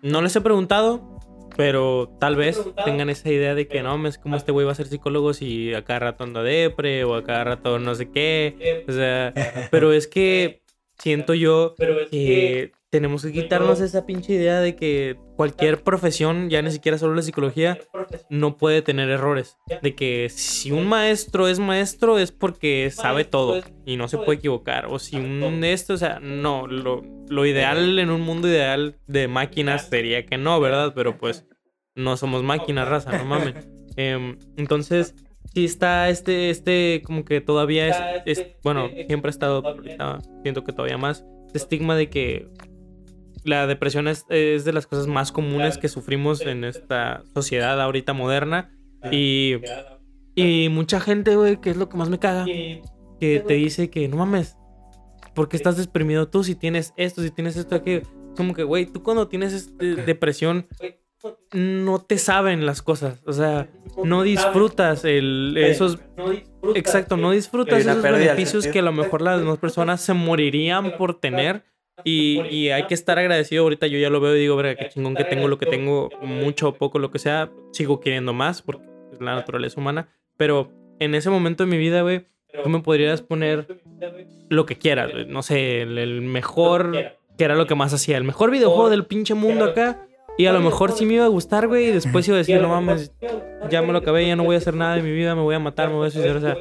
A: No les he preguntado, pero tal vez tengan esa idea de que no, es como este güey va a ser psicólogo si a cada rato anda depre o a cada rato no sé qué. O sea, pero es que siento yo que tenemos que quitarnos esa pinche idea de que cualquier profesión, ya ni siquiera solo la psicología, no puede tener errores. De que si un maestro es maestro es porque sabe todo y no se puede equivocar. O si un esto, o sea, no, lo, lo ideal en un mundo ideal de máquinas sería que no, ¿verdad? Pero pues no somos máquinas, raza, no mames. Em, entonces, sí está este, este, como que todavía es, es bueno, siempre ha estado, siento que todavía más, este estigma de que la depresión es, de las cosas más comunes que sufrimos en esta sociedad ahorita moderna. Y, y mucha gente, güey, que es lo que más me caga, que te dice que no mames, ¿por qué estás deprimido tú si tienes esto, si tienes esto, aquí? Como que, güey, tú cuando tienes este, depresión no te saben las cosas, o sea, no disfrutas el, esos... Exacto, no disfrutas esos beneficios que a lo mejor las demás personas se morirían por tener y, hay que estar agradecido. Ahorita yo ya lo veo y digo, verga, qué chingón que tengo lo que tengo, mucho o poco, lo que sea. Sigo queriendo más porque es la naturaleza humana. Pero en ese momento de mi vida, güey, tú me podrías poner lo que quieras, No sé, el mejor, que era lo que más hacía, el mejor videojuego del pinche mundo acá. Y a lo mejor sí me iba a gustar, güey, y después iba a decir, no mames, ya me lo acabé, ya no voy a hacer nada de mi vida, me voy a matar, me voy a suicidar. O sea,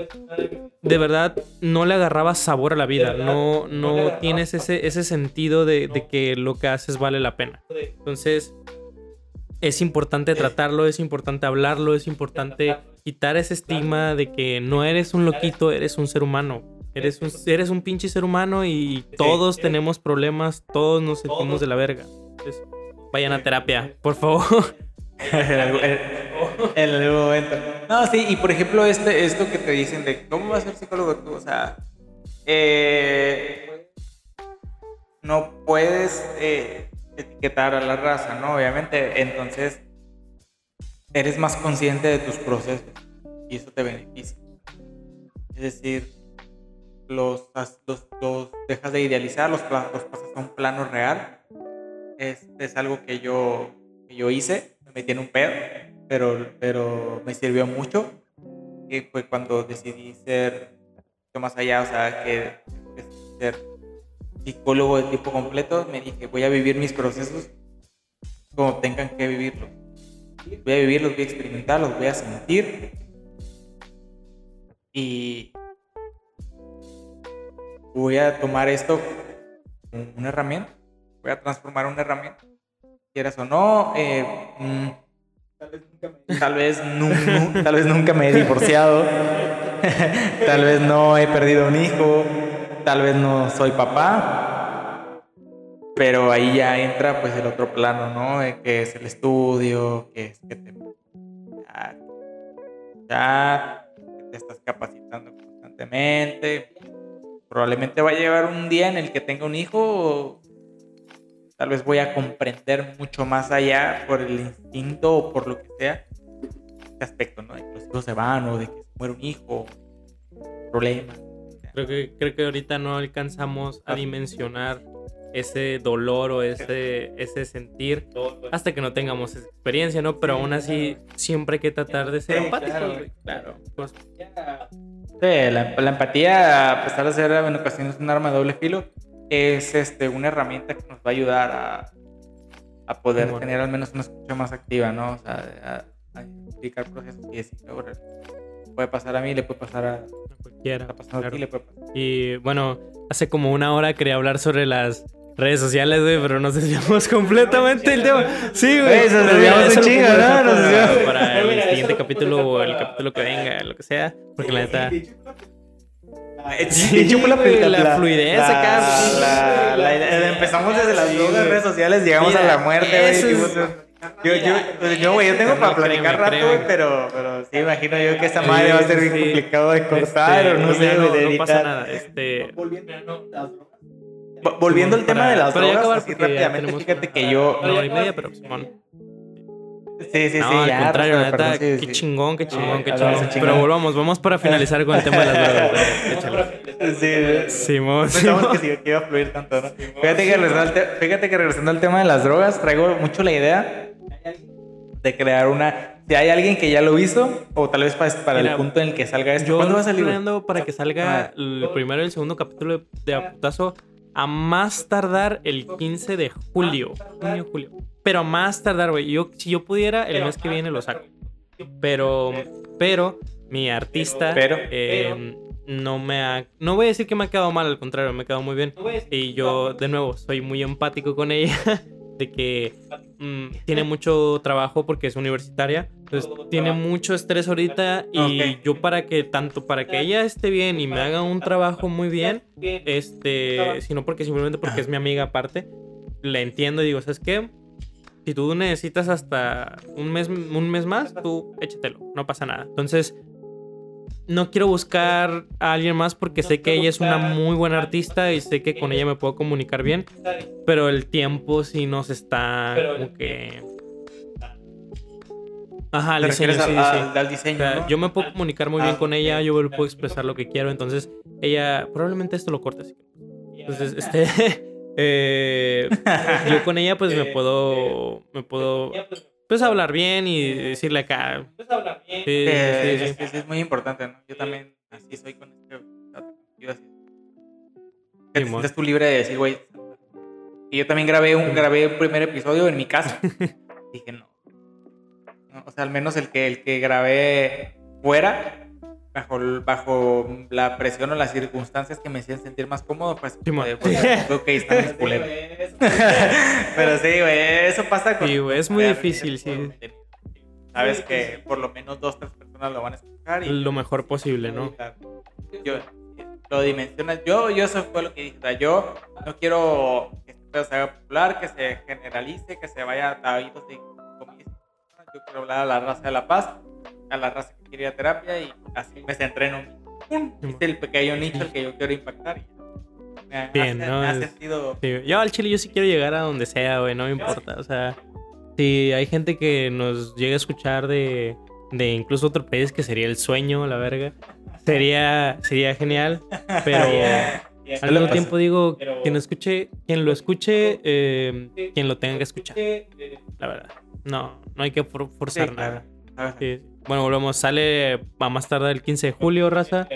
A: de verdad no le agarraba sabor a la vida, no, no tienes ese, ese sentido de, de que lo que haces vale la pena. Entonces, es importante tratarlo, es importante hablarlo, es importante quitar ese estigma de que no eres un loquito, eres un ser humano. Eres un, eres un pinche ser humano y todos tenemos problemas, todos nos sentimos de la verga. Vayan a terapia, por favor.
B: en algún momento. No, sí, y por ejemplo, este, esto que te dicen de cómo vas a ser psicólogo tú, o sea, eh, no puedes eh, etiquetar a la raza, ¿no? Obviamente, entonces eres más consciente de tus procesos y eso te beneficia. Es decir, los, los, dejas de idealizar, los, los pasas a un plano real es, es algo que yo, que yo hice, me metí en un pedo, pero, pero me sirvió mucho. Y fue cuando decidí ser más allá, o sea, que, ser psicólogo de tipo completo, me dije, voy a vivir mis procesos como tengan que vivirlos. Voy a vivirlos, voy a experimentarlos, voy a sentir. Y voy a tomar esto como una herramienta voy a transformar una herramienta, quieras o no. Eh, mm, tal, vez nunca, tal vez nunca me he divorciado, tal vez no he perdido un hijo, tal vez no soy papá, pero ahí ya entra pues el otro plano, ¿no? que es el estudio, que es que te, ya, que te estás capacitando constantemente. Probablemente va a llegar un día en el que tenga un hijo tal vez voy a comprender mucho más allá por el instinto o por lo que sea, este aspecto, ¿no? De que los hijos se van o de que se muere un hijo, problemas.
A: Creo que, creo que ahorita no alcanzamos a dimensionar ese dolor o ese, ese sentir hasta que no tengamos esa experiencia, ¿no? Pero aún así siempre hay que tratar de ser empáticos, claro. Pues.
B: Sí, la, empatía, a pesar de ser en ocasiones un arma de doble filo, es este, una herramienta que nos va a ayudar a, a poder tener al menos una escucha más activa, ¿no? O sea, a, explicar procesos y decir, puede pasar a mí, le puede pasar a,
A: cualquiera. Y bueno, hace como una hora quería hablar sobre las redes sociales, güey, pero nos desviamos completamente el tema. Sí, güey. Nos desviamos un chingo, ¿no? Nos desviamos. Para el siguiente capítulo o el capítulo que venga, lo que sea. Porque la neta. Sí, la, la, fluidez acá.
B: empezamos desde las redes sociales, llegamos a la muerte, güey. Yo, yo, yo, güey, yo tengo para platicar rato, güey, pero, pero sí, imagino yo que esa madre va a ser bien complicado de cortar este, o no sé,
A: no, no pasa nada. Este...
B: Volviendo al tema de las drogas, así rápidamente, fíjate que yo...
A: Una hora y media, pero
B: Sí, sí, sí.
A: No, al contrario, la neta, qué chingón, qué chingón, qué chingón. Pero volvamos, vamos para finalizar con el tema de las drogas.
B: Sí, Simón. Pensamos que, iba a fluir tanto, ¿no? Fíjate que, regresando al fíjate que regresando al tema de las drogas, traigo mucho la idea de crear una. Si hay alguien que ya lo hizo, o tal vez para, el punto en el que salga esto.
A: ¿Cuándo va a salir? para que salga ah. el primero y el segundo capítulo de Aputazo a más tardar el 15 de julio. Junio, julio. Pero más tardar, güey. Yo, si yo pudiera, el mes que viene lo saco. Pero, pero, mi artista eh, no me ha. No voy a decir que me ha quedado mal, al contrario, me ha quedado muy bien. Y yo, de nuevo, soy muy empático con ella. de que mm, tiene mucho trabajo porque es universitaria. Entonces tiene mucho estrés ahorita y yo para que tanto para que ella esté bien y me haga un trabajo muy bien, este, sino porque simplemente porque es mi amiga aparte, la entiendo y digo, ¿sabes qué? Si tú necesitas hasta un mes, un mes más, tú échatelo, no pasa nada. Entonces, no quiero buscar a alguien más porque sé que ella es una muy buena artista y sé que con ella me puedo comunicar bien, pero el tiempo sí nos está como que... Ajá, el diseño, sí,
B: al, diseño
A: Yo me puedo comunicar muy bien ah, con ella, yo puedo expresar lo que quiero, entonces ella, probablemente esto lo corte. Entonces, este... eh, yo con ella pues me puedo... Me puedo pues hablar bien y decirle acá. Pues hablar bien.
B: Sí, sí, sí, es muy importante, ¿no? Yo también así soy con este. Yo así. Que te sientes tú libre de decir, güey. Y yo también grabé un, grabé un primer episodio en mi casa. Dije, no. no. O sea, al menos el que, el que grabé fuera bajo, bajo la presión o las circunstancias que me hacían sentir más cómodo, pues, sí, pues, ok, está mis Pero sí, güey, eso pasa
A: con... Sí, güey, es muy difícil, sí.
B: Sabes que por lo menos dos, tres personas lo van a escuchar. Y,
A: lo mejor posible, ¿no?
B: Yo lo dimensionas. Yo, yo eso fue lo que dije. O sea, yo no quiero que esto se haga popular, que se generalice, que se vaya a oídos de Yo quiero hablar a la raza de la paz, a la raza quería terapia y así me centré en un, este el pequeño nicho al que yo quiero impactar. me, Bien, ¿no? ha sentido...
A: Yo al chile yo sí quiero llegar a donde sea, güey, no me importa. O sea, si hay gente que nos llega a escuchar de, de incluso otro país que sería el sueño, la verga, sería, sería genial, pero... Al mismo tiempo digo, quien lo escuche, quien lo escuche, eh, quien lo tenga que escuchar. La verdad. No, no hay que forzar nada. Sí, bueno, volvemos, sale a más tarde el 15 de julio, raza.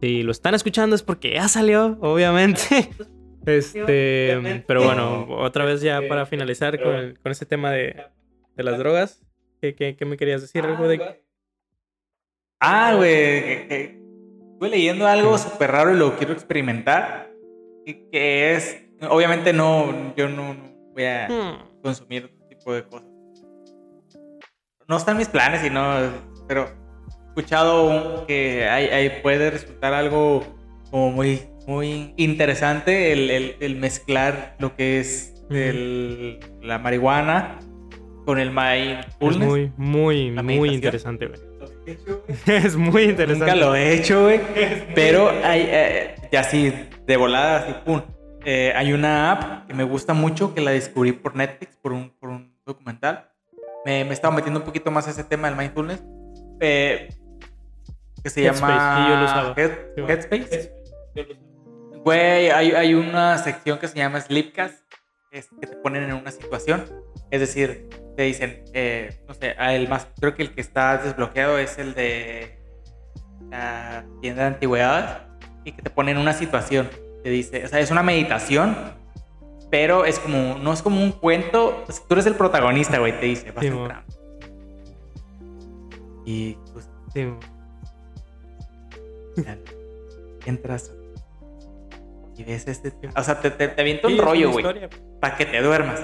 A: Si lo están escuchando es porque ya salió, obviamente. Este, pero bueno, otra vez ya para finalizar con, con este tema de, de las drogas. ¿Qué, ¿Qué, qué, me querías decir? ¿Algo de...?
B: Ah, güey. Estuve leyendo algo súper raro y lo quiero experimentar. Que es... Obviamente no... Yo no, voy a hmm. consumir este tipo de cosas no están mis planes y no, pero he escuchado que hay, puede resultar algo como muy, muy interesante el, el, mezclar lo que es el, la marihuana con el mindfulness.
A: Es muy, muy, muy interesante, güey. es muy interesante.
B: Nunca lo he hecho, güey. Pero hay, eh, ya así, de volada, así, pum. eh, hay una app que me gusta mucho, que la descubrí por Netflix, por un, por un documental. Me, me estaba metiendo un poquito más a ese tema del mindfulness. Eh, que se llama Headspace. Güey, hay, hay, una sección que se llama Sleepcast, es que te ponen en una situación. Es decir, te dicen, eh, no sé, el más, creo que el que está desbloqueado es el de la tienda de antigüedades y que te ponen en una situación. Te dice, o sea, es una meditación, pero es como, no es como un cuento. tú eres el protagonista, güey, te dice, vas a Y pues, entras y ves este. O sea, te, te, avienta un rollo, güey. Para que te duermas.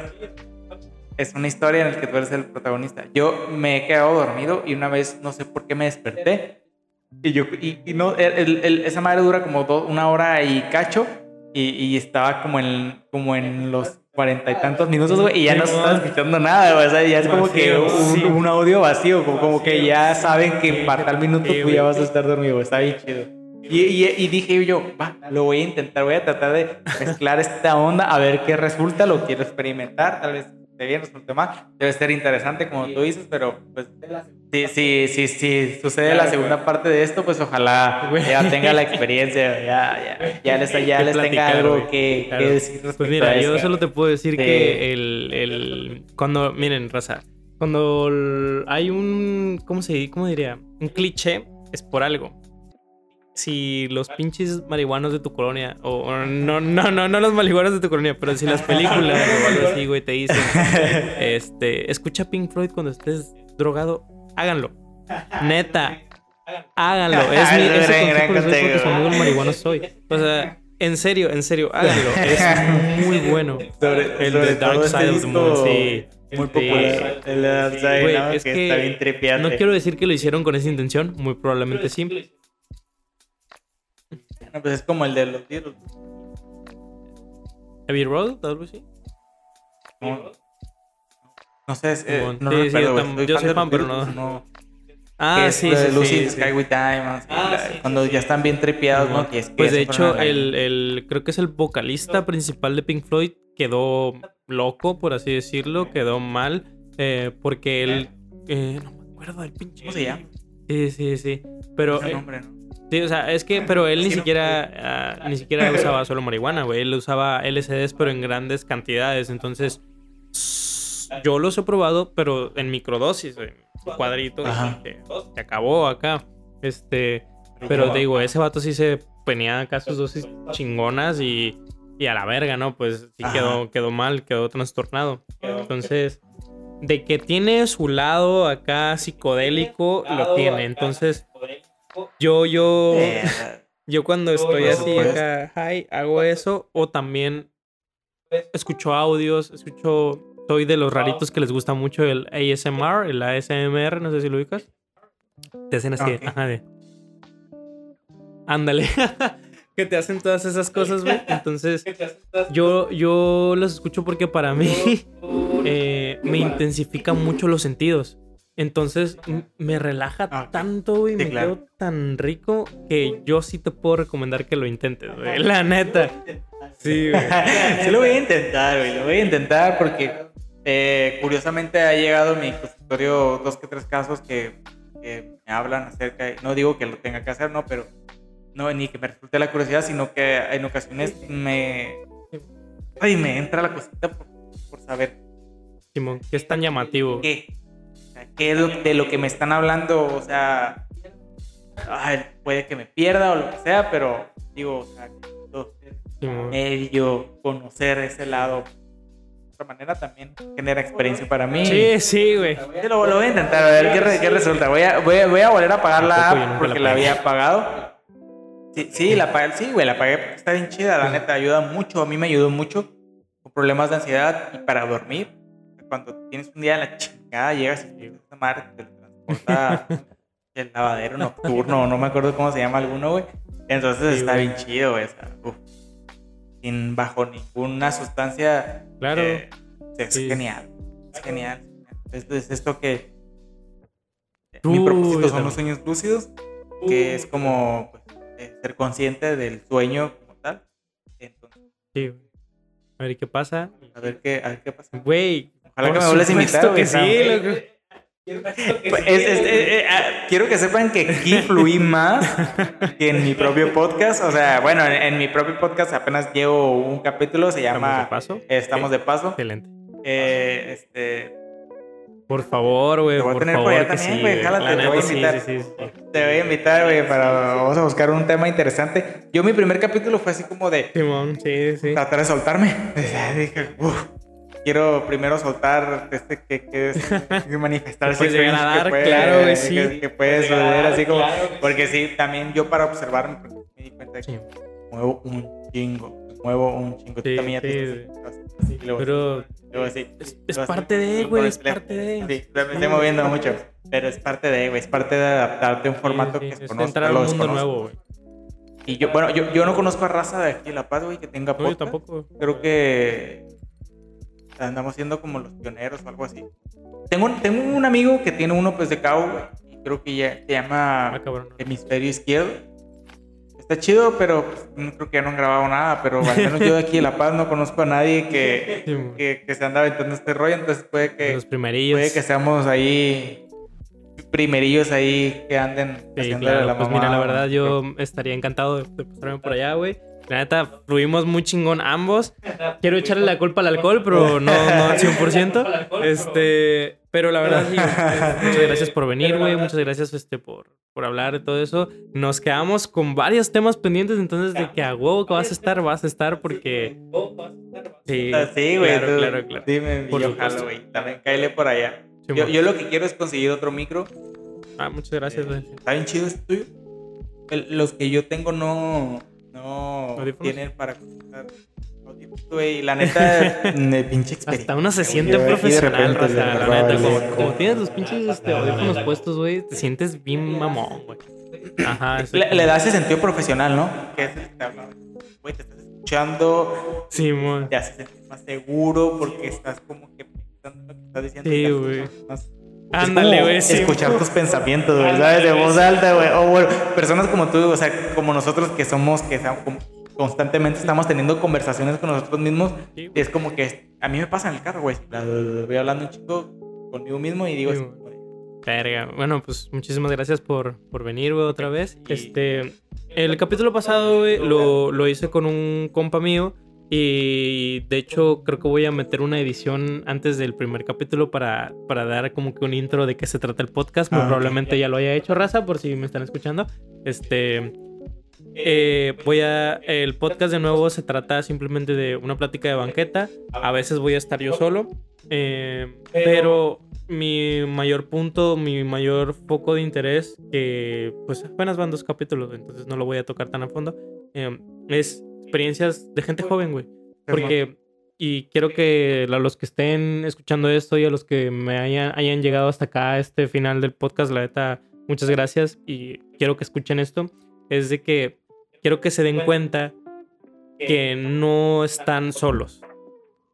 B: Es una historia en la que tú eres el protagonista. Yo me he quedado dormido y una vez no sé por qué me desperté. Y yo, y, no, esa madre dura como una hora y cacho. Y, y, estaba como en, como en los cuarenta y tantos minutos, güey, y ya no se estaba escuchando nada, güey. O sea, ya es como que un, un, audio vacío, como, como que ya saben que para tal minuto tú ya vas a estar dormido. Está bien chido. Y, y, dije yo, va, lo voy a intentar, voy a tratar de mezclar esta onda, a ver qué resulta, lo quiero experimentar, tal vez esté bien, resulte mal, debe ser interesante como tú dices, pero pues sí, sí, sí, sí, sucede la segunda parte de esto, pues ojalá ya tenga la experiencia, ya, ya, ya les, ya les tenga algo que, decir.
A: Pues mira, yo solo te puedo decir que el, el, cuando, miren, Raza, cuando hay un, ¿cómo se cómo diría? Un cliché, es por algo si los pinches marihuanos de tu colonia, o, no, no, no, no los marihuanos de tu colonia, pero si las películas o algo así, güey, te dicen, este, escucha Pink Floyd cuando estés drogado, háganlo. Neta, háganlo. Es mi, ese porque soy muy marihuano soy. O sea, en serio, en serio, háganlo. Es muy bueno. el de Dark Side of the Moon, sí.
B: Muy popular. El de Dark Side, es que, está bien.
A: No quiero decir que lo hicieron con esa intención, muy probablemente sí
B: no, pues es como el de los Beatles.
A: ¿Heavy Road? ¿Algo así?
B: No, no sé, eh, no sí, recuerdo,
A: yo, yo soy fan, pero no.
B: Ah, sí, sí, Lucy Sky with Time, ah, cuando ya están bien tripeados, ¿no?
A: pues de hecho, el, el, creo que es el vocalista principal de Pink Floyd quedó loco, por así decirlo, quedó mal, eh, porque él, eh, no me acuerdo del pinche.
B: ¿Cómo se llama?
A: Sí, sí, sí, pero... Nombre, ¿no? Sí, o sea, es que, pero él ni siquiera, ah, ni siquiera usaba solo marihuana, güey. Él usaba LSDs, pero en grandes cantidades. Entonces, yo los he probado, pero en microdosis, en cuadrito, que se acabó acá. Este, pero digo, ese vato sí se venía acá sus dosis chingonas y, y a la verga, ¿no? Pues sí quedó, quedó mal, quedó trastornado. Entonces, de que tiene su lado acá psicodélico, lo tiene. Entonces, yo, yo, yo cuando estoy así acá, high, hago eso. O también escucho audios, escucho, soy de los raritos que les gusta mucho el ASMR, el ASMR, no sé si lo ubicas. Te hacen así, ajá, de... Ándale. que te hacen todas esas cosas, güey. Entonces, yo, yo los escucho porque para mí eh, me intensifican mucho los sentidos. Entonces me relaja ah, tanto, güey, me quedo tan rico que yo sí te puedo recomendar que lo intentes, güey. La neta.
B: Sí, güey. sí lo voy a intentar, güey. Lo voy a intentar porque eh, curiosamente ha llegado a mi consultorio dos que tres casos que, me hablan acerca, de, no digo que lo tenga que hacer, no, pero no ni que me resulte la curiosidad, sino que en ocasiones me, ay, me entra la cosita por, por saber.
A: Simón, que es tan llamativo.
B: ¿Qué? Qué de lo que me están hablando, o sea, puede que me pierda o lo que sea, pero digo, o sea, medio conocer ese lado de otra manera también genera experiencia para mí.
A: Sí, sí, güey.
B: Lo, voy a intentar, a ver qué, resulta. Voy a, voy, a, volver a apagar la app porque la, había apagado. Sí, sí, la apagué, sí, güey, la apagué porque está bien chida, la neta, ayuda mucho, a mí me ayudó mucho con problemas de ansiedad y para dormir. Cuando tienes un día en la chingada, llegas y esta madre te transporta el lavadero nocturno, no me acuerdo cómo se llama alguno, güey. Entonces está bien chido, güey. sin bajo ninguna sustancia.
A: Claro.
B: Eh, es genial. Es genial. Es, esto que. mi propósito son los sueños lúcidos, que es como pues, eh, ser consciente del sueño como tal. Entonces,
A: Sí, güey. A ver qué pasa.
B: A ver qué, a ver qué pasa.
A: Güey.
B: Ojalá que
A: por
B: me vuelvas a invitar, güey,
A: sí, loco.
B: Pues, es- es- eh, eh, ah, quiero que sepan que aquí fluí más que en mi propio podcast. O sea, bueno, en, en mi propio podcast apenas llevo un capítulo, se
A: ¿Estamos
B: llama
A: de paso?
B: Estamos de paso.
A: Excelente.
B: Eh, este,
A: Por favor, güey,
B: Te voy a
A: por
B: tener por
A: favor
B: allá
A: que
B: también,
A: sí,
B: güey, jálate,
A: La
B: te voy a
A: sí,
B: invitar.
A: sí, sí, sí.
B: te voy a invitar, güey, para vamos a buscar un tema interesante. Yo mi primer capítulo fue así como de
A: Simón, sí, sí.
B: tratar de soltarme. Dije, "Uf, quiero primero soltar este que, que es que manifestar
A: Que puedes
B: ese
A: llegar a
B: cringe
A: dar,
B: que puede,
A: claro, güey, sí.
B: que, que puede suceder así como porque sí también yo para observarme me di cuenta de que
A: Sí.
B: muevo un chingo muevo un chingo Tú
A: Sí,
B: también ya te
A: sí,
B: estás así, luego así,
A: Pero
B: luego así,
A: es, es
B: luego así,
A: parte de,
B: luego
A: güey, es parte de.
B: Sí, me estoy moviendo mucho, pero es parte de, güey, es parte de adaptarte a un formato
A: Sí, sí,
B: que
A: es
B: desconozco,
A: entrar a un mundo nuevo, güey.
B: Y yo, bueno, yo, yo no conozco a raza de aquí de La Paz, güey, que tenga
A: No, yo
B: podcast.
A: tampoco.
B: Creo que andamos siendo como los pioneros o algo así. Tengo, tengo un amigo que tiene uno pues de cabo, y creo que ya se llama
A: Ah.
B: Hemisferio Izquierdo. Está chido, pero pues, no creo que ya no han grabado nada, pero al menos yo de aquí de La Paz no conozco a nadie que,
A: Sí,
B: que, que se anda aventando este rollo, entonces puede que,
A: Los primerillos.
B: puede que seamos ahí primerillos ahí que anden
A: Sí, claro.
B: la
A: pues mira, la verdad, yo estaría encantado de, de pasarme por allá, güey. La neta, fluimos muy chingón ambos. Quiero echarle la culpa al alcohol, pero no, no al 100%. Este, pero la verdad, sí, güey, muchas gracias por venir, güey. Muchas gracias este, por, por hablar de todo eso. Nos quedamos con varios temas pendientes, entonces de que a huevo que vas a estar, vas a estar porque... Sí,
B: Sí, güey.
A: Claro,
B: tú
A: claro, claro.
B: Dime,
A: Por
B: jalo, güey. También cáele por allá. Yo, yo lo que quiero es conseguir otro micro.
A: Ah, muchas gracias, güey.
B: Está bien chido este tuyo. El- los que yo tengo no, no
A: ¿Audífonos?
B: tienen para conectar güey. La neta, de pinche experiencia.
A: Hasta uno se siente profesional,
B: repente,
A: raza, la
B: güey,
A: neta. Como, como tienes los pinches este, audífonos puestos, güey, te sientes bien mamón, güey. Ajá,
B: Le, le da ese sentido profesional, ¿no? Que es el que te habla. Güey, te estás escuchando,
A: Sí, güey.
B: te hace sentir más seguro porque estás como que pensando lo que estás diciendo.
A: Sí,
B: y
A: güey.
B: más-
A: Ándale, güey.
B: Escuchar tus pensamientos, güey, ¿sabes? De voz alta, güey. O bueno, personas como tú, o sea, como nosotros que somos, que constantemente estamos teniendo conversaciones con nosotros mismos.
A: Sí,
B: es como que a mí me pasa en el carro, güey. Voy hablando un chico conmigo mismo y digo,
A: Sí,
B: así
A: Verga. Bueno, pues muchísimas gracias por, por venir, güey, otra vez. Este, el capítulo pasado, güey, lo, lo hice con un compa mío. Y de hecho, creo que voy a meter una edición antes del primer capítulo para, para dar como que un intro de qué se trata el podcast.
B: Ah,
A: probablemente ya lo haya hecho, raza, por si me están escuchando. Este. eh, voy a. El podcast de nuevo se trata simplemente de una plática de banqueta. A veces voy a estar yo solo. eh, pero mi mayor punto, mi mayor foco de interés, que pues apenas van dos capítulos, entonces no lo voy a tocar tan a fondo, eh, es experiencias de gente joven, güey. Porque, y quiero que a los que estén escuchando esto y a los que me hayan, hayan llegado hasta acá, a este final del podcast, la neta, muchas gracias y quiero que escuchen esto, es de que quiero que se den cuenta que no están solos.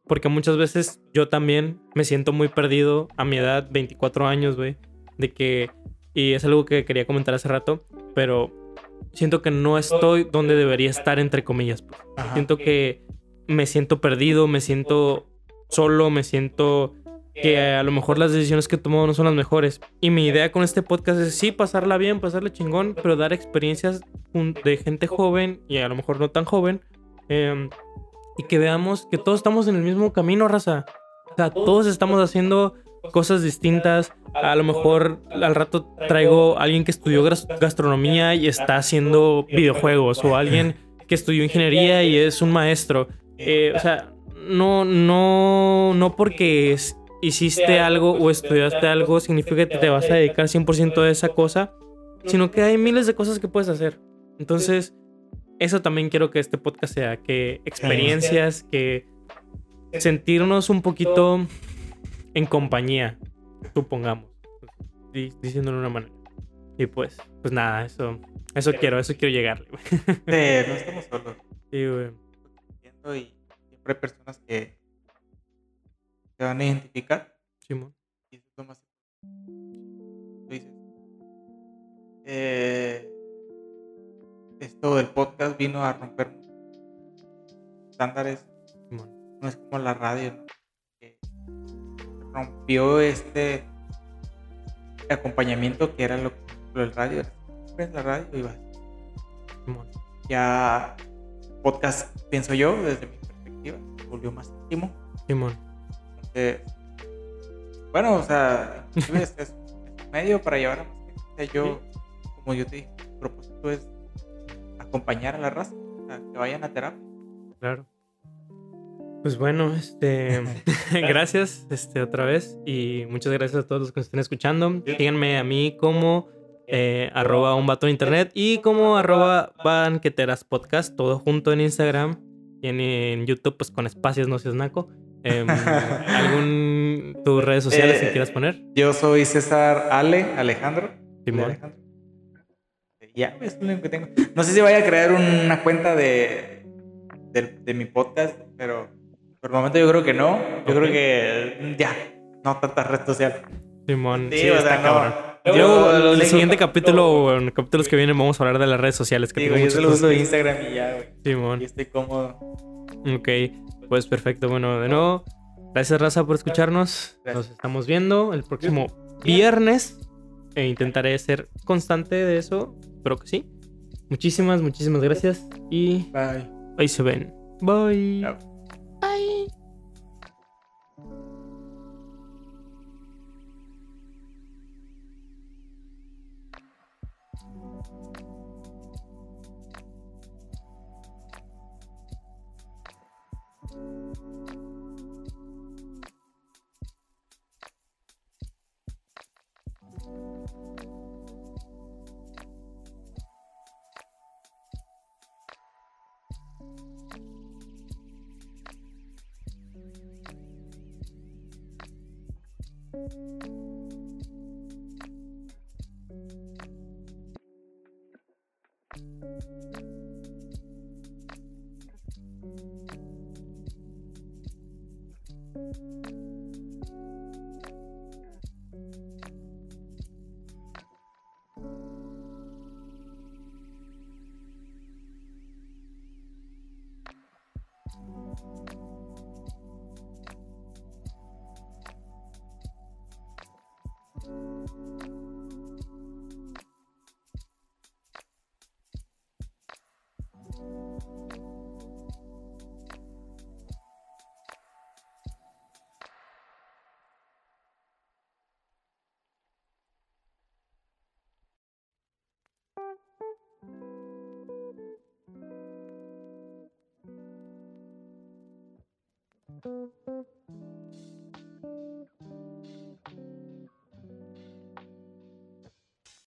A: Porque muchas veces yo también me siento muy perdido a mi edad, 24 años, güey, de que, y es algo que quería comentar hace rato, pero siento que no estoy donde debería estar, entre comillas.
B: Ajá.
A: Siento que me siento perdido, me siento solo, me siento que a lo mejor las decisiones que he tomado no son las mejores. Y mi idea con este podcast es sí, pasarla bien, pasarla chingón, pero dar experiencias de gente joven y a lo mejor no tan joven. em, y que veamos que todos estamos en el mismo camino, raza. O sea, todos estamos haciendo cosas distintas. A lo mejor al rato traigo a alguien que estudió gastronomía y está haciendo videojuegos. O alguien que estudió ingeniería y es un maestro. Eh, o sea, no, no, no porque hiciste algo o estudiaste algo significa que te vas a dedicar 100% a esa cosa, sino que hay miles de cosas que puedes hacer. Entonces, eso también quiero que este podcast sea, que experiencias, que sentirnos un poquito en compañía, supongamos, di- diciéndolo de una manera. Y pues, pues nada, eso, eso quiero, eso quiero llegarle. güey.
B: Sí, no estamos solos.
A: Sí, güey.
B: Y siempre hay personas que se van a identificar.
A: Simón.
B: Y eso es lo más. Tú dices. Eh, esto del podcast vino a romper estándares. No es como la radio, ¿no? Rompió este acompañamiento que era lo, lo del radio. La radio iba. Ya podcast, pienso yo, desde mi perspectiva, volvió más íntimo.
A: Simón.
B: bueno, o sea, es, es, medio para llevar a más gente. yo, como yo te dije, mi propósito es acompañar a la raza, que vayan a terapia.
A: Claro. Pues bueno, este, gracias este, otra vez y muchas gracias a todos los que nos estén escuchando. Síganme a mí como eh, arroba un vato en internet y como arroba banqueteras podcast, todo junto en Instagram y en, YouTube, pues con espacios, no seas naco. Em, ¿Algún tus redes sociales que eh, quieras poner?
B: Yo soy César Ale Alejandro. Simón. Ya, es lo único que tengo. No sé si vaya a crear una cuenta de, de, mi podcast, pero por el momento yo creo que no. Yo creo que ya, no tantas redes sociales.
A: Simón, sí, está cabrón. Yo, el siguiente capítulo o en capítulos que vienen vamos a hablar de las redes sociales.
B: Que yo solo uso Instagram y ya, güey.
A: Simón.
B: Y estoy cómodo.
A: Ok, pues perfecto. Bueno, de nuevo, gracias Raza por escucharnos. Nos estamos viendo el próximo viernes. E intentaré ser constante de eso. Espero que sí. Muchísimas, muchísimas gracias. Y
B: Bye.
A: ahí se ven. Bye.
B: Bye.